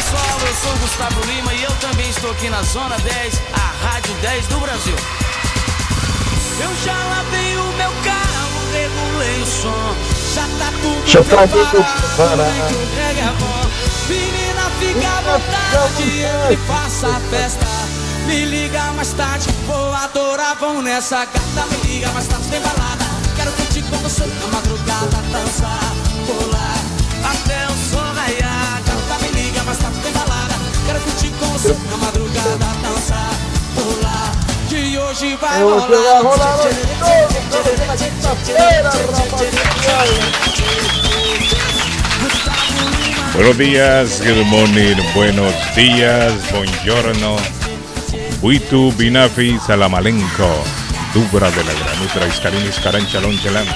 Pessoal, eu sou o Gustavo Lima e eu também estou aqui na Zona 10, a Rádio 10 do Brasil. Eu já lavei o meu carro, regulei o som, já tá tudo Já tá preparado, preparado. é bom. Menina, fica à vontade, ele faça a festa. Me liga mais tarde, vou adorar, vão nessa gata. Me liga mais tarde, tem balada. Quero curtir com você na madrugada, dançar, pular, até o sol você na madrugada, dançar, pular. Que hoje vai Hoje vai rolar rolar. na quinta-feira, Buenos días, good morning, buenos días, buongiorno. Buitu, Binafi, Salamalenco, Dubra de la Granutra, Iscarín, Iscarán, Chalón, Chalán.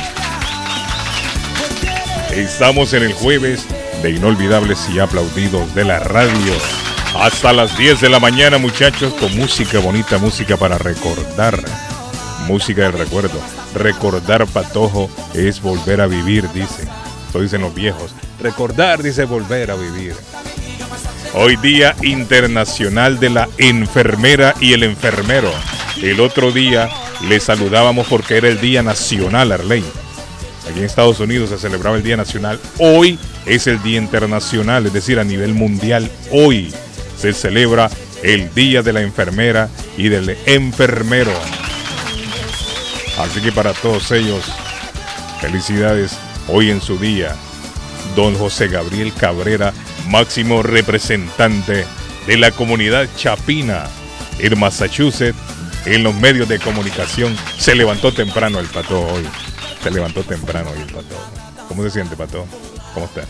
Estamos en el jueves de inolvidables y aplaudidos de la radio. Hasta las 10 de la mañana, muchachos, con música bonita, música para recordar. Música del recuerdo. Recordar, patojo, es volver a vivir, dice. Eso dicen los viejos. Recordar, dice volver a vivir. Hoy Día Internacional de la Enfermera y el Enfermero. El otro día le saludábamos porque era el Día Nacional, Arley. Aquí en Estados Unidos se celebraba el Día Nacional. Hoy es el Día Internacional, es decir, a nivel mundial. Hoy se celebra el Día de la Enfermera y del Enfermero. Así que para todos ellos, felicidades hoy en su día. Don José Gabriel Cabrera, máximo representante de la comunidad chapina en Massachusetts, en los medios de comunicación. Se levantó temprano el pato hoy. Se levantó temprano hoy el pato. ¿Cómo se siente, pato? ¿Cómo está?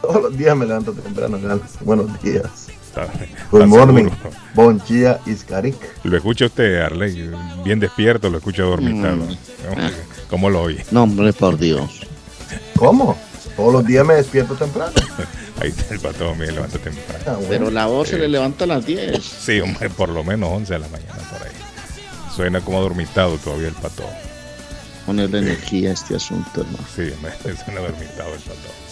Todos los días me levanto temprano. Buenos días. ¿Está, Good está morning. Bon día, Iscarik. Lo escucha usted, Arley, bien despierto, lo escucha dormitado. Mm. ¿Cómo lo oye? No, hombre, por Dios. ¿Cómo? Todos los días me despierto temprano. Ahí está el pato, me levanta temprano. Ah, bueno. Pero la voz se le levanta a las 10. Sí, hombre, por lo menos 11 de la mañana por ahí. Suena como dormitado todavía el pato. Ponerle energía a este asunto, hermano. Sí, hombre, suena dormitado el pato.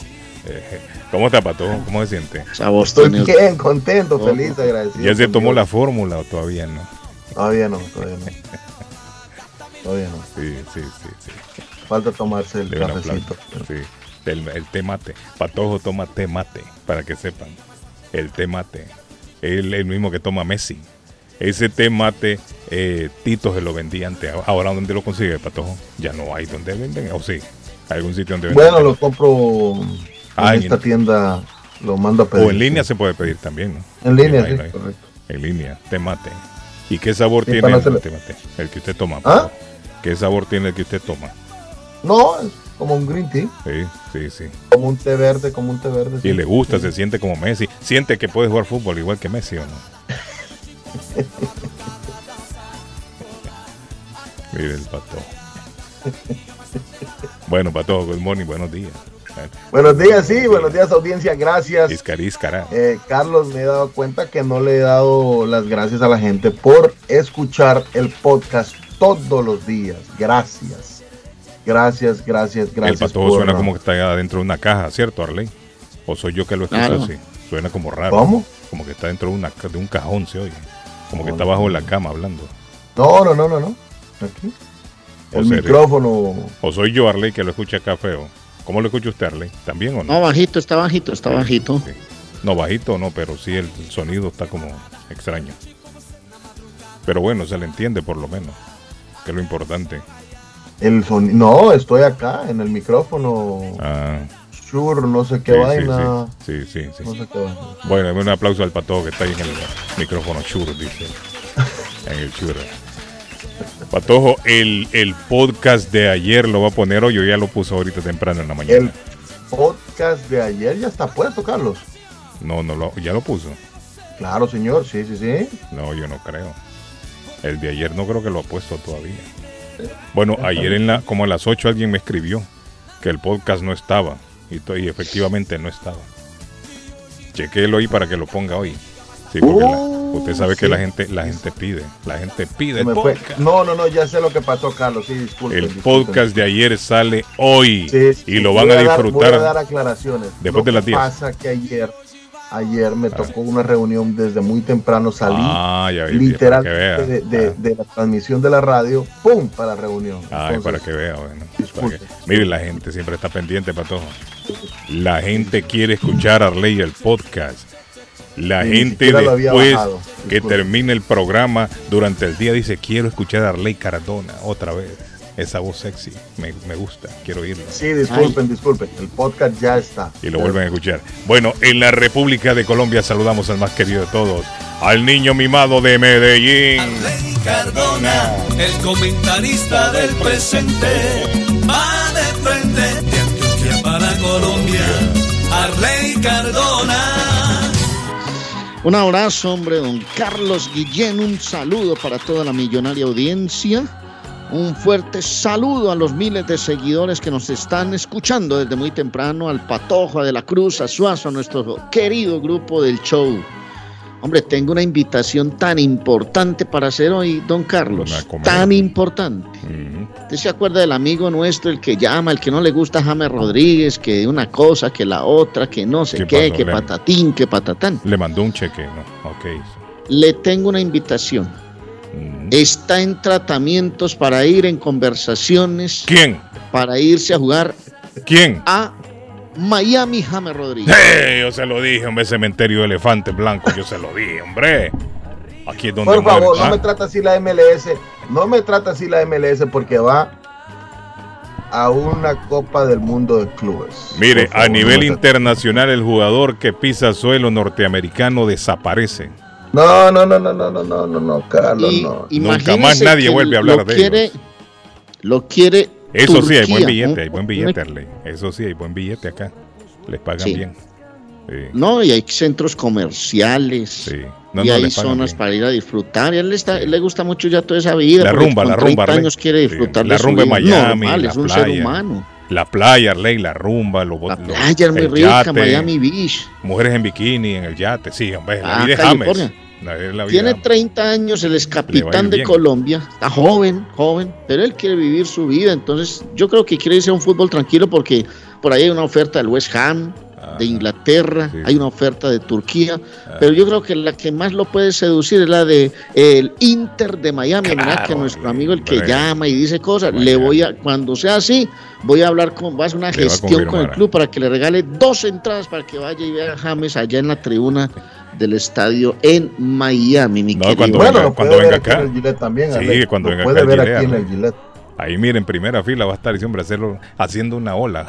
¿Cómo está, pato? ¿Cómo se siente? Estoy tiene- bien, contento, feliz, agradecido. ¿Ya se tomó la fórmula o todavía no? Todavía no, todavía no. Todavía no. Sí, sí, sí, sí. Falta tomarse el cafecito. Sí. El, el té mate. Patojo toma té mate, para que sepan. El té mate. Es el mismo que toma Messi. Ese té mate, eh, Tito se lo vendía antes. Ahora, ¿dónde lo consigue, Patojo? Ya no hay donde venden. ¿O sí? ¿Hay algún sitio donde venden? Bueno, lo compro Ah, en- esta tienda. Lo mando a pedir. O en línea se puede pedir también, ¿no? En línea, sí, correcto. En línea, té mate. ¿Y qué sabor Sí, tiene el que usted toma. ¿Ah? ¿Qué sabor tiene el que usted toma? No, es como un green tea. Sí, sí, sí. Como un té verde, como un té verde. Y sí. le gusta, se siente como Messi. Siente que puede jugar fútbol igual que Messi o no. Mire el pato. Bueno, pato, good morning, buenos días. Buenos días, sí, buenos días, audiencia. Gracias. Eh, Carlos, me he dado cuenta que no le he dado las gracias a la gente por escuchar el podcast todos los días. Gracias. Gracias, gracias, el gracias. pato por- suena como que está dentro de una caja, ¿cierto, Arley? ¿O soy yo que lo escucho Claro. así? Suena como raro. ¿Cómo? Como que está dentro de, una, de un cajón, se oye. Como que está bajo la cama hablando. No, no, no, no, no. Aquí. ¿O El serio? micrófono. ¿O soy yo, Arley, que lo escucha acá feo? ¿Cómo lo escucha usted, Arley? ¿También o no? No, bajito, está bajito, está bajito. Sí. No, bajito no, pero sí el sonido está como extraño. Pero bueno, se le entiende por lo menos, que es lo importante. El sonido. No, estoy acá en el micrófono. Ah, Shure, no sé qué sí, vaina. sí, sí, sí, sí. No sé qué vaina. Bueno, dame un aplauso al pato que está ahí en el micrófono Shure, dice. En el Shure. Patojo, el, el podcast de ayer lo va a poner hoy, o ya lo puso ahorita temprano en la El mañana. podcast de ayer ya está puesto, Carlos. No, no, lo, ya lo puso. Claro, señor, sí, sí, sí. No, yo no creo. El de ayer no creo que lo ha puesto todavía. Bueno, ayer en la, como a las 8 alguien me escribió que el podcast no estaba. Y, efectivamente no estaba. Chequéelo ahí para que lo ponga hoy. Sí, porque la- Uh, usted sabe que la gente, la gente pide. La gente pide me podcast. No, no, no, ya sé lo que pasó, Carlos. Sí, disculpe. El podcast de ayer sale hoy. Sí, sí, y lo van a disfrutar. voy a dar aclaraciones. después Lo de las que 10. pasa que ayer, ayer me tocó una reunión desde muy temprano, salí Ah, ya vi, literal para que vea. de, de- Ah. de la transmisión de la radio, ¡pum! para la reunión. Ay, Entonces, para que vea, bueno. que- Mire, la gente siempre está pendiente, Patojo. La gente quiere escuchar a Arley el podcast. La ni gente después bajado. que termine el programa durante el día dice, quiero escuchar a Arley Cardona otra vez. Esa voz sexy, me, me gusta, quiero oírla. Sí, disculpen, disculpen. El podcast ya está. Y lo vuelven a escuchar. Bueno, en la República de Colombia saludamos al más querido de todos, al niño mimado de Medellín. Arley Cardona, el comentarista del presente, va de frente de Antioquia para Colombia. Arley Cardona. Un abrazo, hombre, don Carlos Guillén. Un saludo para toda la millonaria audiencia. Un fuerte saludo a los miles de seguidores que nos están escuchando desde muy temprano, al Patojo, De la Cruz, a Suazo, a nuestro querido grupo del show. Hombre, tengo una invitación tan importante para hacer hoy, don Carlos. Tan importante. Ujú. ¿Usted se acuerda del amigo nuestro, el que llama, el que no le gusta James Rodríguez, que una cosa, que la otra, que no sé ¿Qué qué, pasó, que patatín, que patatán? Le mandó un cheque, ¿no? Ok. Le tengo una invitación. Ujú. Está en tratamientos para ir en conversaciones, ¿Quién? para irse a jugar ¿Quién? a Miami James Rodríguez. Hey, yo se lo dije, hombre, cementerio de elefantes blancos, yo se lo dije, hombre. Aquí es donde Por favor, no me trata así la MLS, no me trata así la MLS porque va a una Copa del Mundo de Clubes. Mire, a nivel internacional el jugador que pisa suelo norteamericano desaparece. No, no, no, no, no, no, no, no, no, Carlos, no. Nunca más nadie vuelve a hablar de quiere. Lo quiere eso sí, hay buen billete, un- hay buen billete, Arley. Eso sí, hay buen billete acá. Les pagan Sí. bien. Sí, No, y hay centros comerciales. sí. No, y no, hay zonas bien. para ir a disfrutar. Y a él, le está- él le gusta mucho ya toda esa vida. La rumba, la rumba, 30 Arley. años quiere disfrutar la de rumba en. Miami, Normal, la es un ser playa. humano. La playa, Arley, la rumba, los La los- playa es muy rica, yate, Miami Beach. Mujeres en bikini, en el yate. Sí, hombre, la Ah, vida es James. La- Tiene James. 30 años, él es capitán de. Colombia, está joven, joven, pero él quiere vivir su vida, entonces yo creo que quiere irse a un fútbol tranquilo porque por ahí hay una oferta del West Ham, de Inglaterra, sí. hay una oferta de Turquía, pero yo creo que la que más lo puede seducir es la de el Inter de Miami, Claro, que nuestro amigo el que llama y dice cosas, Bueno. le voy a, cuando sea así, voy a hablar con, voy a hacer una a gestión con el club para que le regale dos entradas para que vaya y vea a James allá en la tribuna del estadio en Miami, mi No, querido. cuando Bueno, venga- lo cuando puede venga acá. en el Gillette también. Sí, cuando Lo venga puede acá ver aquí en Gillette, el. Gillette. Ahí mire, en primera fila va a estar siempre hacerlo, haciendo una ola.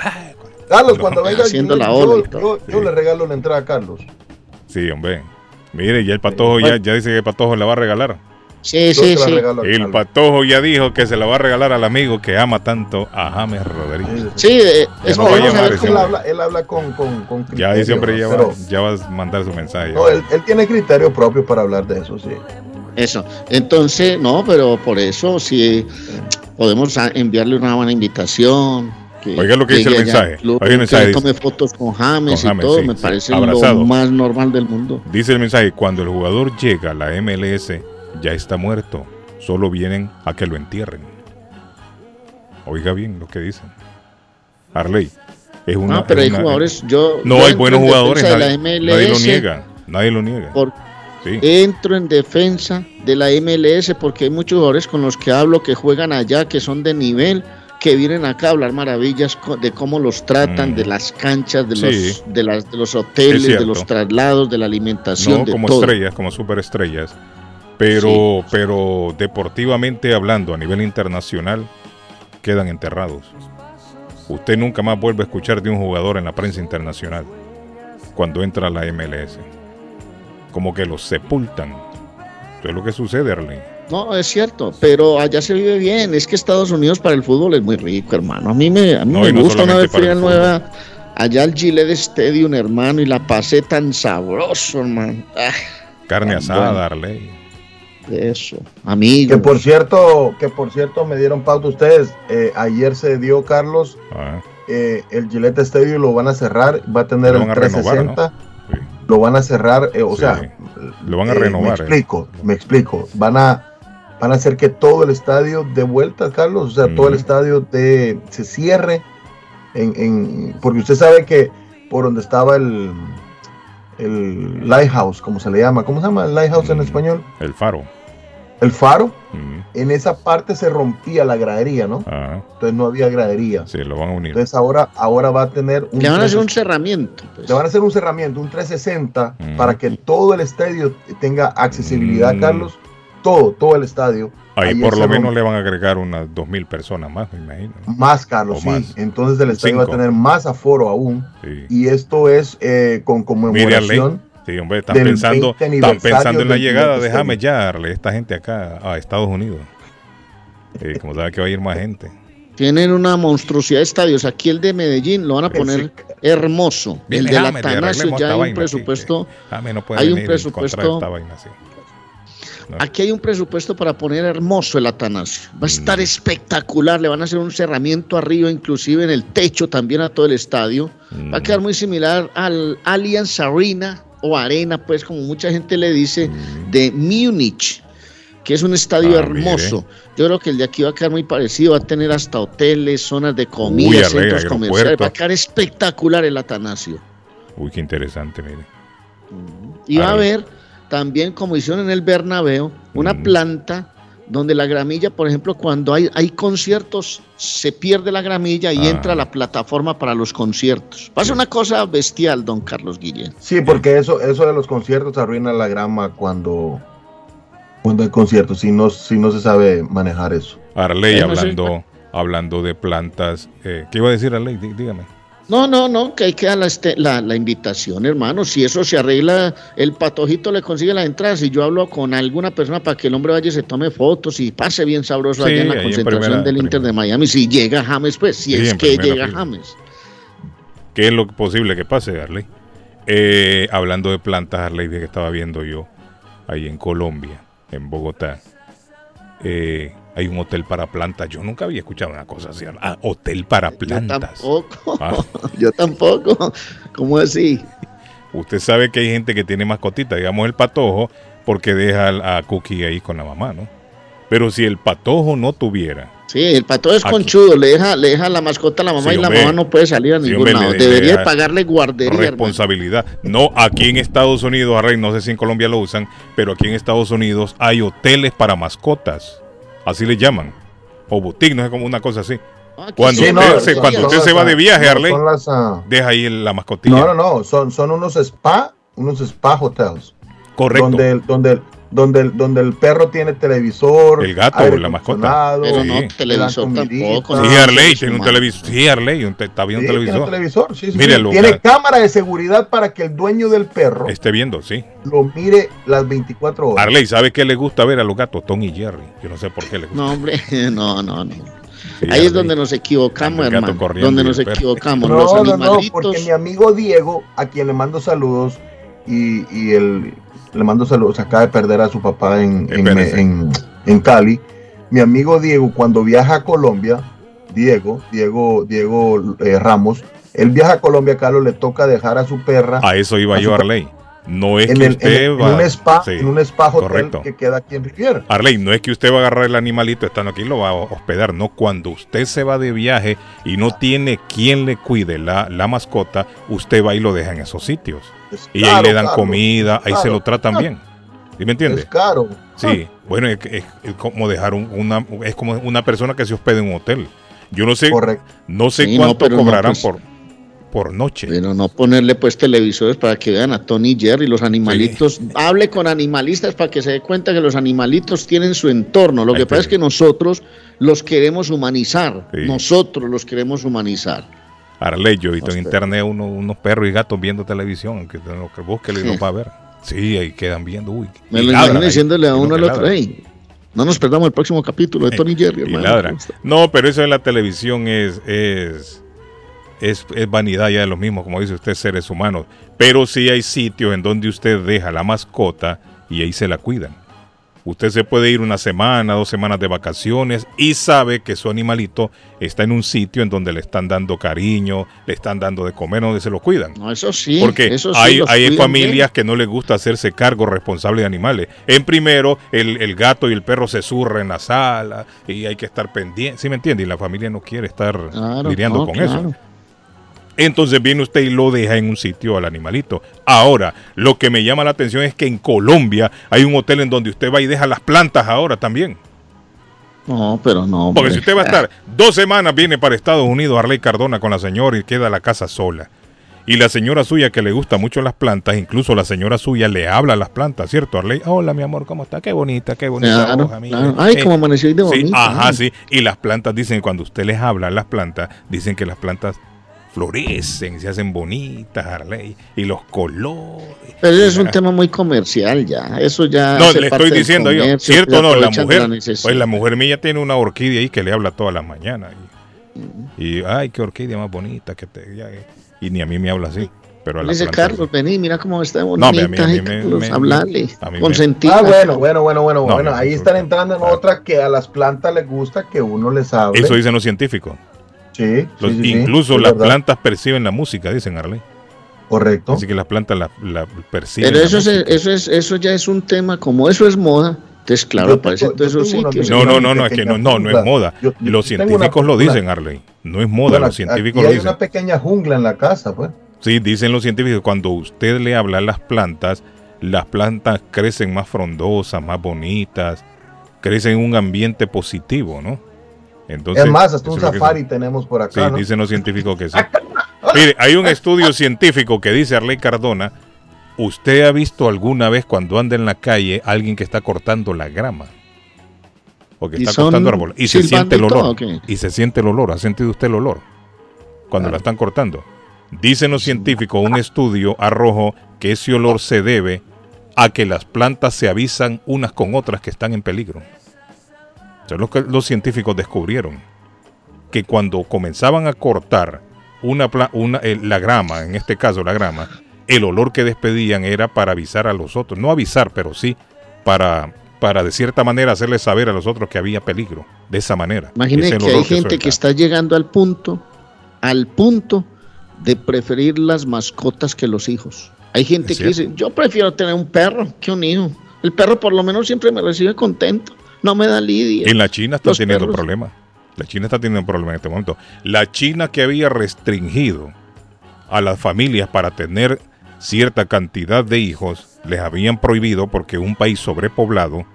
Carlos, cuando venga el Haciendo Gillette, la ola yo, le regalo la entrada a Carlos. Sí, hombre. Mire, ya el patojo ya, ya dice que el patojo le va a regalar. Sí, Yo sí, sí. El patojo ya dijo que se la va a regalar al amigo que ama tanto a James Rodríguez. Sí, eh, Ya es no va a vamos a ver él, habla, él habla con, con, con Ya criterio, ese hombre ya, pero- va, ya va a mandar su mensaje. No, él, él tiene criterio propio para hablar de eso, sí. Eso. Entonces, no, pero por eso sí podemos a- enviarle una buena invitación. que Oiga lo que dice el mensaje. club, Oiga el mensaje, Que tome fotos con James Con y James, todo, sí, me sí, parece abrazado. lo más normal del mundo. Dice el mensaje, cuando el jugador llega a la MLS, ya está muerto. Solo vienen a que lo entierren. Oiga bien lo que dicen. Arley, es una... no, pero hay una- jugadores, yo No yo hay buenos en jugadores, nadie, la MLS nadie lo niega. Nadie lo niega. por- Sí. entro en defensa de la MLS porque hay muchos jugadores con los que hablo que juegan allá, que son de nivel, que vienen acá a hablar maravillas de cómo los tratan, Mm. de las canchas, de, Sí. los, de, las, de los hoteles, de los traslados, de la alimentación, no de como todo. estrellas, como superestrellas, pero, pero deportivamente hablando a nivel internacional quedan enterrados. Usted nunca más vuelve a escuchar de un jugador en la prensa internacional cuando entra a la MLS. Como que los sepultan. Eso es lo que sucede, Arley. No, es cierto, pero allá se vive bien. Es que Estados Unidos para el fútbol es muy rico, hermano. A mí me, a mí No, me no gusta una vez fui a el nueva allá al Gillette Stadium, hermano, y la pasé tan sabroso, hermano. Ah, carne asada, Arley. Eso, amigos. Que por cierto, que por cierto me dieron pauta ustedes. eh, ayer se dio, Carlos, Ah, eh, el Gillette Stadium lo van a cerrar, va a tener el van a renovar, 360, sí. lo van a cerrar, eh, o Sí. sea, Lo van a eh, renovar. Me eh. explico, me explico. Van a, van a hacer que todo el estadio de vuelta, Carlos, o sea, todo el estadio de, se cierre, en, en- porque usted sabe que por donde estaba el, el lighthouse, como se le llama, ¿cómo se llama el lighthouse en Mm. español? El faro. El faro, Mm, en esa parte se rompía la gradería, ¿no? ah, Entonces no había gradería. sí, lo van a unir. Entonces ahora, ahora va a tener un Le van a hacer un 360 cerramiento. pues. le van a hacer un cerramiento, un 360, Mm. para que todo el estadio tenga accesibilidad, Mm. Carlos. Todo, todo el estadio. Ahí por lo menos le van a agregar unas dos mil personas más, me imagino. Más, Carlos, O sí. más. Entonces el estadio va a tener más aforo aún. Sí. Y esto es eh, con conmemoración. Sí, hombre, están pensando, 20 están pensando en la llegada. Gillette Déjame Stadium. ya darle esta gente acá a Estados Unidos. Eh, como sabe que va a ir más gente. Tienen una monstruosidad de estadios. Aquí el de Medellín lo van a poner hermoso. El de James, le Atanasio ya hay un vaina presupuesto. que James no puede hay un de presupuesto- esta vaina así. Aquí hay un presupuesto para poner hermoso el Atanasio. Va a estar Mm. espectacular. Le van a hacer un cerramiento arriba, inclusive en el techo también a todo el estadio. Va a Mm. quedar muy similar al Allianz Arena o Arena, pues como mucha gente le dice, Mm. de Múnich, que es un estadio Ah, hermoso. Yo creo que el de aquí va a quedar muy parecido. Va a tener hasta hoteles, zonas de Uy, comida, arregla, centros comerciales. aeropuerto. Va a quedar espectacular el Atanasio. Uy, qué interesante, mire. Y va a haber también, como hicieron en el Bernabéu, una Mm. planta donde la gramilla, por ejemplo, cuando hay, hay conciertos, se pierde la gramilla y Ah. entra la plataforma para los conciertos. Pasa una cosa bestial, don Carlos Guillén. Sí, porque eso, eso de los conciertos arruina la grama cuando, cuando hay conciertos, si no, si no se sabe manejar eso. Arley, hablando, hablando de plantas. eh, ¿Qué iba a decir Arley? Dí- Dígame. No, no, no, que hay que dar la, este- la, la invitación, hermano. Si eso se arregla, el patojito le consigue la entrada. Si yo hablo con alguna persona para que el hombre vaya y se tome fotos y pase bien sabroso Sí, allá en la en concentración primera- del Inter de. Miami, si llega James, pues, si Sí, es que llega fila. James. ¿Qué es lo posible que pase, Arley? Eh, hablando de plantas, Arley, de que estaba viendo yo ahí en Colombia, en Bogotá. eh, hay un hotel para plantas. Yo nunca había escuchado una cosa así. Ah, hotel para Yo plantas. tampoco, Ah. yo tampoco. ¿Cómo así? Usted sabe que hay gente que tiene mascotitas, digamos el patojo, porque deja a Cookie ahí con la mamá, ¿no? Pero si el patojo no tuviera, Sí, el pato es Aquí. conchudo, le deja, le deja la mascota a la mamá Sí, y la hombre. mamá no puede salir a ningún lado. le- Debería pagarle guardería, hermano. responsabilidad. No, aquí en Estados Unidos, Arley, no sé si en Colombia lo usan, pero aquí en Estados Unidos hay hoteles para mascotas. Así le llaman. O boutique, no sé como una cosa así. Ah, Cuando sí, usted no, se- no, cuando no, usted las, se va de viaje, Arley. las, ah, Deja ahí la mascotilla. no, no, no, son, son unos spa, unos spa hotels. Correcto. Donde, el- donde, el- donde, el- donde el perro tiene televisor. El gato, la mascota. Pero Sí. no, televisor tampoco. Sí, Arley tiene un televisor. Sí, Arley, un te- está viendo Sí, un tiene televisor. televisor, sí, sí, Tiene cámara de seguridad para que el dueño del perro Esté viendo, sí. lo mire las 24 horas. Arley, ¿sabe qué le gusta ver a los gatos? Tom y Jerry. Yo no sé por qué le gusta. No, hombre, no, no, no. Sí, Ahí es donde nos equivocamos, hermano. corriendo Donde nos perro. equivocamos. No, los no, no, porque mi amigo Diego, a quien le mando saludos, y, y él le mando saludos, acaba de perder a su papá en, en, en- en Cali. Mi amigo Diego, cuando viaja a Colombia, Diego, Diego, Diego eh, Ramos, él viaja a Colombia, Carlos, le toca dejar a su perra A eso iba A yo, Arley. No es en, que el, en, usted en va. un spa, Sí, en un spa hotel correcto. que queda aquí en Riviera. Arley, no es que usted va a agarrar el animalito estando aquí y lo va a hospedar. No, cuando usted se va de viaje y no tiene quien le cuide la, la mascota, usted va y lo deja en esos sitios. Es Y ahí caro, le dan comida, ahí se lo tratan bien. ¿Sí me entiende? Es caro. Sí, bueno, es, es- es como dejar un- una, es como una persona que se hospeda en un hotel. Yo no sé, Correcto. no sé Sí, cuánto no, cobrarán pues. por, por noche. Pero no ponerle pues televisores para que vean a Tony y Jerry, los animalitos. Hable con animalistas para que se dé cuenta que los animalitos tienen su entorno. Lo Ahí que pasa es que nosotros los queremos humanizar. Sí. Nosotros los queremos humanizar. Arley, yo he visto en internet uno- unos perros y gatos viendo televisión, que lo que búsquele y Sí. los va a ver. Sí, ahí quedan viendo, uy. Me y lo imagino diciéndole a y uno al otro, hey, no nos perdamos el próximo capítulo de Tony y Jerry, y hermano. No, pero eso en la televisión es, es, es, es vanidad ya de los mismos, como dice usted, seres humanos. Pero sí hay sitios en donde usted deja la mascota y ahí se la cuidan. Usted se puede ir una semana, dos semanas de vacaciones y sabe que su animalito está en un sitio en donde le están dando cariño, le están dando de comer, donde se lo cuidan. No, eso sí. Porque eso sí hay, familias que no les gusta hacerse cargo responsable de animales. En primero, el, el gato y el perro se zurran en la sala y hay que estar pendiente. ¿Sí me entiende? Y la familia no quiere estar. Claro, lidiando no, con claro. eso. Entonces viene usted y lo deja en un sitio al animalito. Ahora, lo que me llama la atención es que en Colombia hay un hotel en donde usted va y deja las plantas ahora también. No, pero no. Porque si usted va a estar dos semanas, viene para Estados Unidos Arley Cardona con la señora y queda la casa sola. Y la señora suya que le gusta mucho las plantas, incluso la señora suya le habla a las plantas, ¿cierto, Arley? Hola, mi amor, ¿cómo está? Qué bonita, qué bonita Claro, hoja, mire. claro. Ay, Eh, como amaneció hoy de Sí, bonito. ajá, sí. Y las plantas dicen, cuando usted les habla a las plantas, dicen que las plantas florecen, se hacen bonitas, Arley, y los colores. Pero es un tema muy comercial ya. Eso ya. No, hace le estoy diciendo yo, cierto no, la mujer, necesidad. pues la mujer mía tiene una orquídea ahí que le habla todas las mañanas. Y, y, ay, qué orquídea más bonita que te... ya, eh, y ni a mí me habla así. Pero a la Dice planta Carlos, vení, mira cómo está No, bonita. a mí- a mí Carlos, me- hablale. a mí Consentida. Ah, bueno, bueno, bueno, bueno, No, bueno. no, Ahí no, están no. entrando en otra que a las plantas les gusta que uno les hable. Eso dicen los científicos. Sí, sí, Los- sí, sí, incluso las verdad. plantas perciben la música, dicen Arley. Correcto. Así que las plantas la, la perciben. Pero la eso, es, eso, es, eso ya es un tema, como eso es moda, entonces claro, aparece en todos esos sitios. No, no, no, no, es que no, no, no es moda. Yo- yo Los científicos lo dicen, Arley. No es moda, Bueno, los científicos lo hay dicen. una pequeña jungla en la casa, pues. Sí, dicen los científicos, cuando usted le habla a las plantas, las plantas crecen más frondosas, más bonitas, crecen en un ambiente positivo, ¿no? Entonces, es más, hasta un safari tenemos por Sí, acá, ¿no? dicen los científicos que sí. Mire, hay un estudio científico que dice Arley Cardona, ¿usted ha visto alguna vez cuando anda en la calle alguien que está cortando la grama? O que ¿Y está cortando árboles. Y se siente el todo, olor. Y se siente el olor. ¿Ha sentido usted el olor? Cuando la están cortando. Dicen los científicos, un estudio arrojó que ese olor se debe a que las plantas se avisan unas con otras que están en peligro. Eso es lo que los científicos descubrieron. Que cuando comenzaban a cortar una, una eh, la grama, en este caso la grama, el olor que despedían era para avisar a los otros. No avisar, pero sí para, para de cierta manera hacerles saber a los otros que había peligro. De esa manera. Imagine Ese que hay gente suelta. que está llegando al punto, al punto de preferir las mascotas que los hijos. Hay gente que dice, yo prefiero tener un perro que un hijo. El perro por lo menos siempre me recibe contento, no me da lidia. En la China está Los teniendo perros. problemas. La China está teniendo problemas en este momento. La China que había restringido a las familias para tener cierta cantidad de hijos, les habían prohibido porque un país sobrepoblado,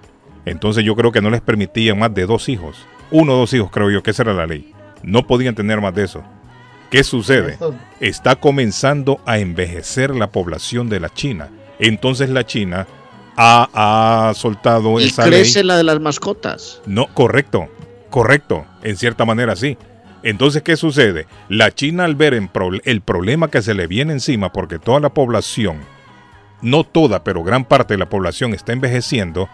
entonces yo creo que no les permitían más de dos hijos. Uno o dos hijos, creo yo, que esa era la ley. No podían tener más de eso. ¿Qué sucede? Está comenzando a envejecer la población de la China. Entonces la China ha, ha soltado y esa crece ley. la de las mascotas. No, correcto, correcto, en cierta manera sí. Entonces, ¿qué sucede? La China al ver en pro- el problema que se le viene encima, porque toda la población, no toda, pero gran parte de la población está envejeciendo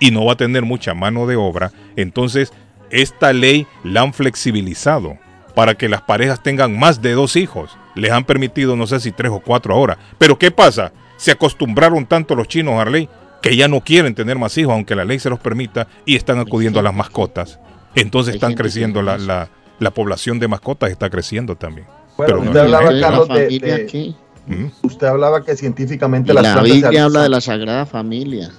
y no va a tener mucha mano de obra, entonces esta ley la han flexibilizado para que las parejas tengan más de dos hijos. Les han permitido, no sé si tres o cuatro ahora. Pero ¿qué pasa? Se acostumbraron tanto los chinos a la ley que ya no quieren tener más hijos, aunque la ley se los permita, y están acudiendo a las mascotas. Entonces están creciendo, la, la, la población de mascotas está creciendo también. Bueno, Pero no usted es hablaba, Carlos, de, de- aquí. Mm. usted hablaba que científicamente Y las la Biblia habla de la Sagrada Familia.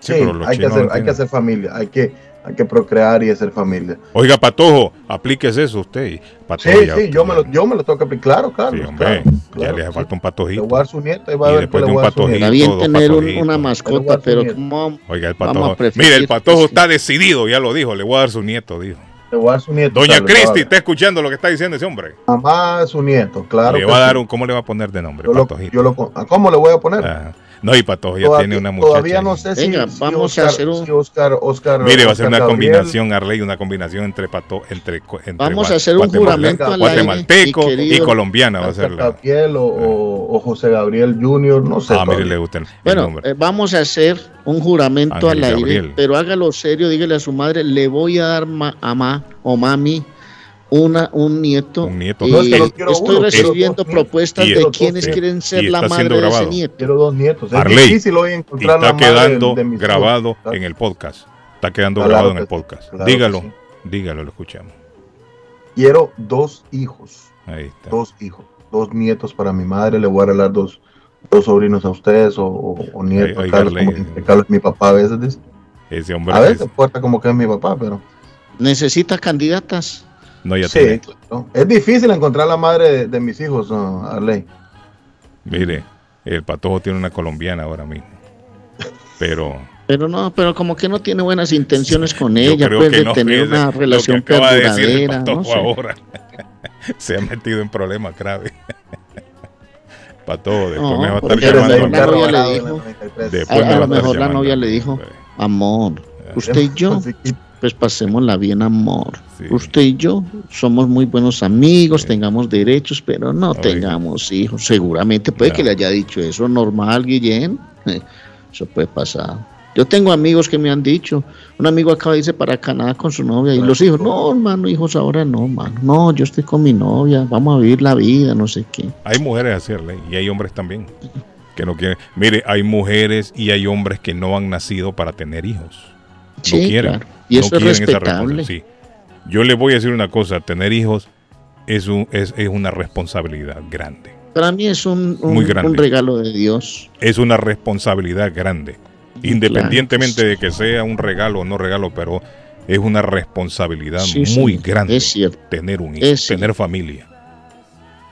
Sí, Sí, pero los hay que, chinos hacer, no hay que hacer familia, hay que, hay que procrear y hacer familia. Oiga, Patojo, aplíquese eso usted. y Sí, sí, yo me, lo, yo me lo tengo que aplicar. Claro, claro. Sí, hombre, claro, ya claro, le hace sí. falta un Le patojito. voy a dar su nieto, ahí va Y a ver después le voy a dar. Está bien tener un- patojito. una mascota, pero como Oiga, el Vamos a patojo. preferir Mire, el patojo está decidido, ya lo dijo. Le voy a dar su nieto, dijo. Le voy a dar su nieto. Doña le Cristi, está escuchando lo que está diciendo ese hombre. Mamá su nieto, claro. le que va a sí. dar un, ¿cómo le va a poner de nombre? Yo lo- Patojito. yo lo- ¿a ¿Cómo le voy a poner? Ajá. No, y Patojo ya Todavía- tiene una muchacha. Todavía no sé si, Venga, si vamos a Oscar, hacer un- si Oscar, Oscar- Mire, va a ser una Gabriel, combinación, Arley, una combinación entre pato, entre, entre Vamos a hacer un guatemala- juramento al guatemalteco y, querido colombiana va a ser la. Gabriel o, o- o José Gabriel Jr., no sé. Ah, mire, le gusta el, el Bueno, nombre. eh, vamos a hacer un juramento Ángel al aire, Gabriel. pero hágalo serio, dígale a su madre, le voy a dar ma- a ma o mami una, un nieto. Un nieto. y No, es que no quiero estoy uno, recibiendo dos propuestas de dos quienes quieren ser la madre de ese nieto. Quiero dos nietos. Es Arley, difícil hoy Y encontrar la está madre quedando de mis grabado hijos. en el podcast. Está quedando Claro grabado en el podcast. claro dígalo, sí. dígalo, lo escuchamos. Quiero dos hijos. Ahí está. Dos hijos. Dos nietos para mi madre. Le voy a regalar dos, dos sobrinos a ustedes o, o- o nietos. Carlos, Arley. como dice Carlos es mi papá a veces. dice. Ese hombre A veces es- porta como que es mi papá, pero Necesita candidatas. No ya sí, tiene. claro. Es difícil encontrar la madre de, de mis hijos, ¿no, Arley. Mire, el patojo tiene una colombiana ahora mismo. Pero Pero no, pero como que no tiene buenas intenciones con yo ella, creo pues que de no, tener una relación de perduradera. patojo No sé. ahora se ha metido en problemas graves. Patojo, después No, me va a estar llamando. mejor la novia le dijo- el 93. Después A- lo mejor la novia le dijo, Amor, usted y yo, pues pasémosla bien, amor. Sí. Usted y yo somos muy buenos amigos, Sí. tengamos derechos, pero no Oiga. tengamos hijos. Seguramente puede que le haya dicho eso normal, Guillén. Eso puede pasar. Yo tengo amigos que me han dicho, un amigo acaba de irse para Canadá con su novia y los hijos, no, hermano, hijos ahora no, hermano. No, yo estoy con mi novia, vamos a vivir la vida, no sé qué. Hay mujeres así, Arley, y hay hombres también que no quieren. Mire, hay mujeres y hay hombres que no han nacido para tener hijos. No quieren. claro. Y no eso quieren esa respetable. Sí. Yo le voy a decir una cosa, tener hijos es, un, es, es una responsabilidad grande. Para mí es un, un- Muy grande. un regalo de Dios. Es una responsabilidad grande. Independientemente de que sea un regalo o no regalo, pero es una responsabilidad Sí, muy sí, grande Es cierto. tener un hijo, Es tener familia.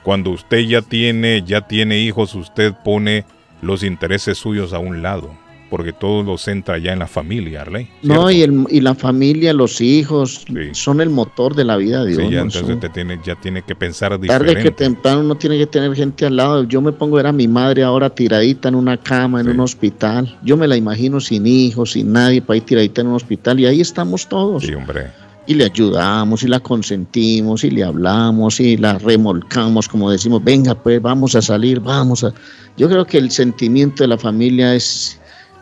Cuando usted ya tiene, ya tiene hijos, usted pone los intereses suyos a un lado, porque todo lo centra ya en la familia, Arley. No, y, el, y la familia, los hijos, Sí. son el motor de la vida de Sí, Dios. ya ¿no? entonces Son- usted tiene, ya tiene que pensar Tarde diferente. que temprano uno tiene que tener gente al lado. Yo me pongo a ver a mi madre ahora tiradita en una cama, en Sí. un hospital. Yo me la imagino sin hijos, sin nadie, para ir tiradita en un hospital. Y ahí estamos todos. Sí, hombre. Y le ayudamos, y la consentimos, y le hablamos, y la remolcamos, como decimos, venga, pues vamos a salir, vamos a... Yo creo que el sentimiento de la familia es...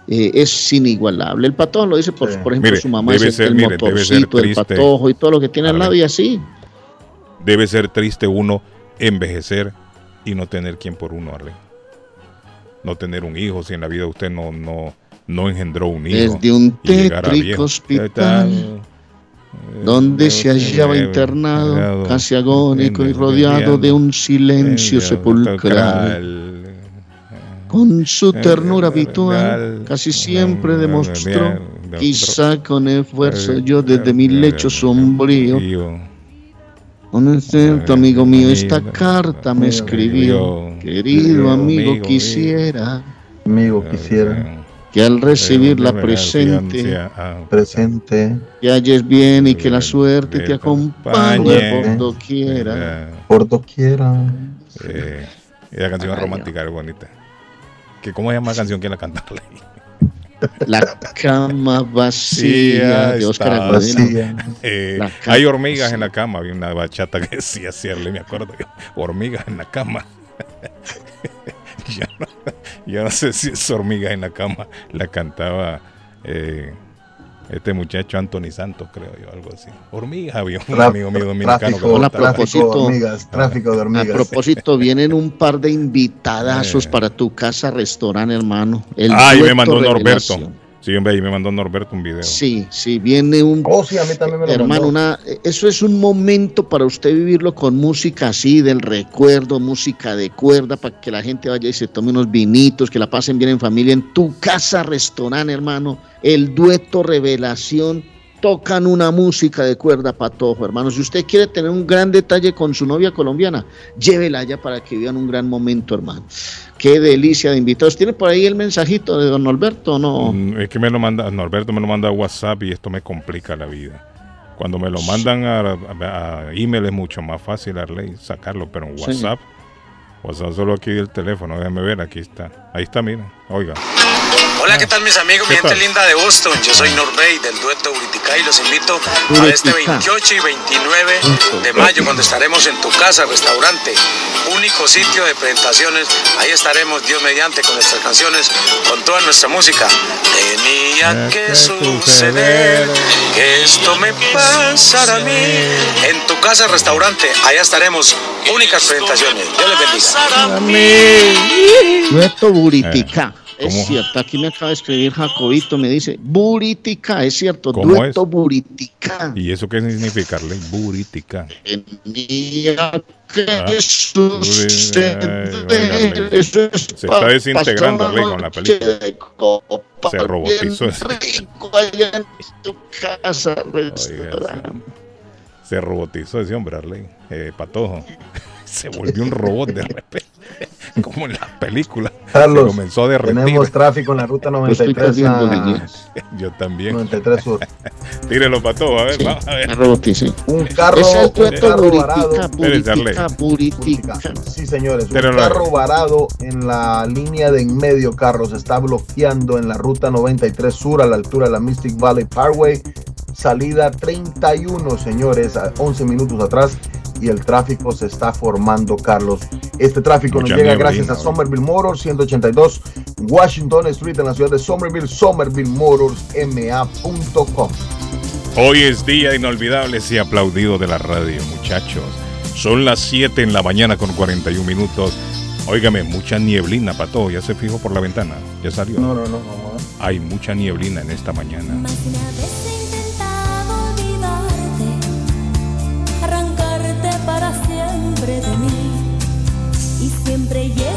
eh, es inigualable. El patojo lo dice, por, Sí. por ejemplo, Mire, su mamá debe es el, ser- el mire, debe ser motorcito, el patojo y todo lo que tiene al lado y así. Debe ser triste uno envejecer y no tener quien por uno, Arley. No tener un hijo, si en la vida usted no, no, no engendró un hijo. Desde un tétrico hospital donde se hallaba internado, casi agónico y rodeado de un silencio sepulcral. Con su ternura habitual, casi siempre demostró, quizá con esfuerzo yo desde mi lecho sombrío, con acento amigo mío, esta carta me escribió, querido amigo, quisiera amigo, quisiera que al recibirla presente, presente que halles bien y que la suerte te acompañe por doquiera. por doquiera. Eh, esa canción es romántica, es bonita. ¿Que ¿Cómo se llama la canción que la canta? La cama vacía de Oscar. Vacía. Eh, hay hormigas en la cama. Había una bachata que decía cierre, me acuerdo. Hormigas en la cama. yo, no, yo no sé si es hormigas en la cama. La cantaba eh, este muchacho Anthony Santos, creo yo, algo así. Hormigas, había un Tra- amigo mío dominicano tráfico, Hola, cantaba. propósito. tráfico de hormigas, tráfico de A hormigas. propósito, vienen un par de invitadazos Eh. para tu casa restaurante, hermano. El Ay, me mandó revelación. Sí, hombre, ahí me mandó Norberto un video. Sí, sí, viene un Oh, sí, a mí también me lo Hermano, mandó. una, eso es un momento para usted vivirlo con música así, del recuerdo, música de cuerda, para que la gente vaya y se tome unos vinitos, que la pasen bien en familia, en tu casa, restaurante, hermano. El dueto revelación, tocan una música de cuerda patojo, hermano. Si usted quiere tener un gran detalle con su novia colombiana, llévela allá para que vivan un gran momento, hermano. Qué delicia de invitados. ¿Tiene por ahí el mensajito de don Alberto o no? Mm, Es que me lo manda, Norberto me lo manda a WhatsApp y esto me complica la vida. Cuando me lo mandan a, a- a email es mucho más fácil Arley, sacarlo, pero en Sí. WhatsApp, WhatsApp solo aquí del teléfono, déjame ver, aquí está. Ahí está, mira, oiga. Hola, ¿qué tal mis amigos? Mi ¿Qué gente tal? linda de Boston. Yo soy Norbey del dueto Uritica y los invito a este Uritica. 28 y 29 de mayo cuando estaremos en tu casa, restaurante, único sitio de presentaciones. Ahí estaremos, Dios mediante, con nuestras canciones, con toda nuestra música. Tenía tenía que suceder que esto me pasara a mí. En tu casa, restaurante, allá estaremos. Únicas presentaciones. Dios les bendiga. Buritica. ¿Cómo? Es cierto, aquí me acaba de escribir Jacobito, me dice Buritica, es cierto, ¿Cómo dueto es? Buritica. ¿Y eso qué significa, Arley? Burítica. Tenía que Ah. Ay, eso es Se está desintegrando, Arley, con la película. Se robotizó rico allá en tu casa, Oiga, se robotizó ese hombre, Arley. Eh, patojo. Se volvió un robot de repente. Como en la película. se Carlos, comenzó a derretir. tenemos tráfico en la ruta Lo estoy 93, perdiendo, a-. Yo también. 93 Sur. Tírelo, patojo. A ver, Sí, vamos a ver. Un carro, Es el un carro varado. Buritica, Espérese, Buritica. Buritica. Sí, señores. Un carro varado en la línea de en medio, Carlos, está bloqueando en la ruta 93 Sur a la altura de la Mystic Valley Parkway. Salida 31, señores, a 11 minutos atrás. Y el tráfico se está formando, Carlos. Este tráfico Mucha nos llega gracias a. Somerville Motors, 182 Washington Street en la ciudad de Somerville, somervillemotorsma.com. Hoy es día inolvidable y aplaudido de la radio, muchachos. Son las 7 en la mañana con 41 minutos. Óigame, mucha nieblina, pato. Ya se fijó por la ventana. Ya salió. No, no, no, no. Hay mucha nieblina en esta mañana. Siempre llego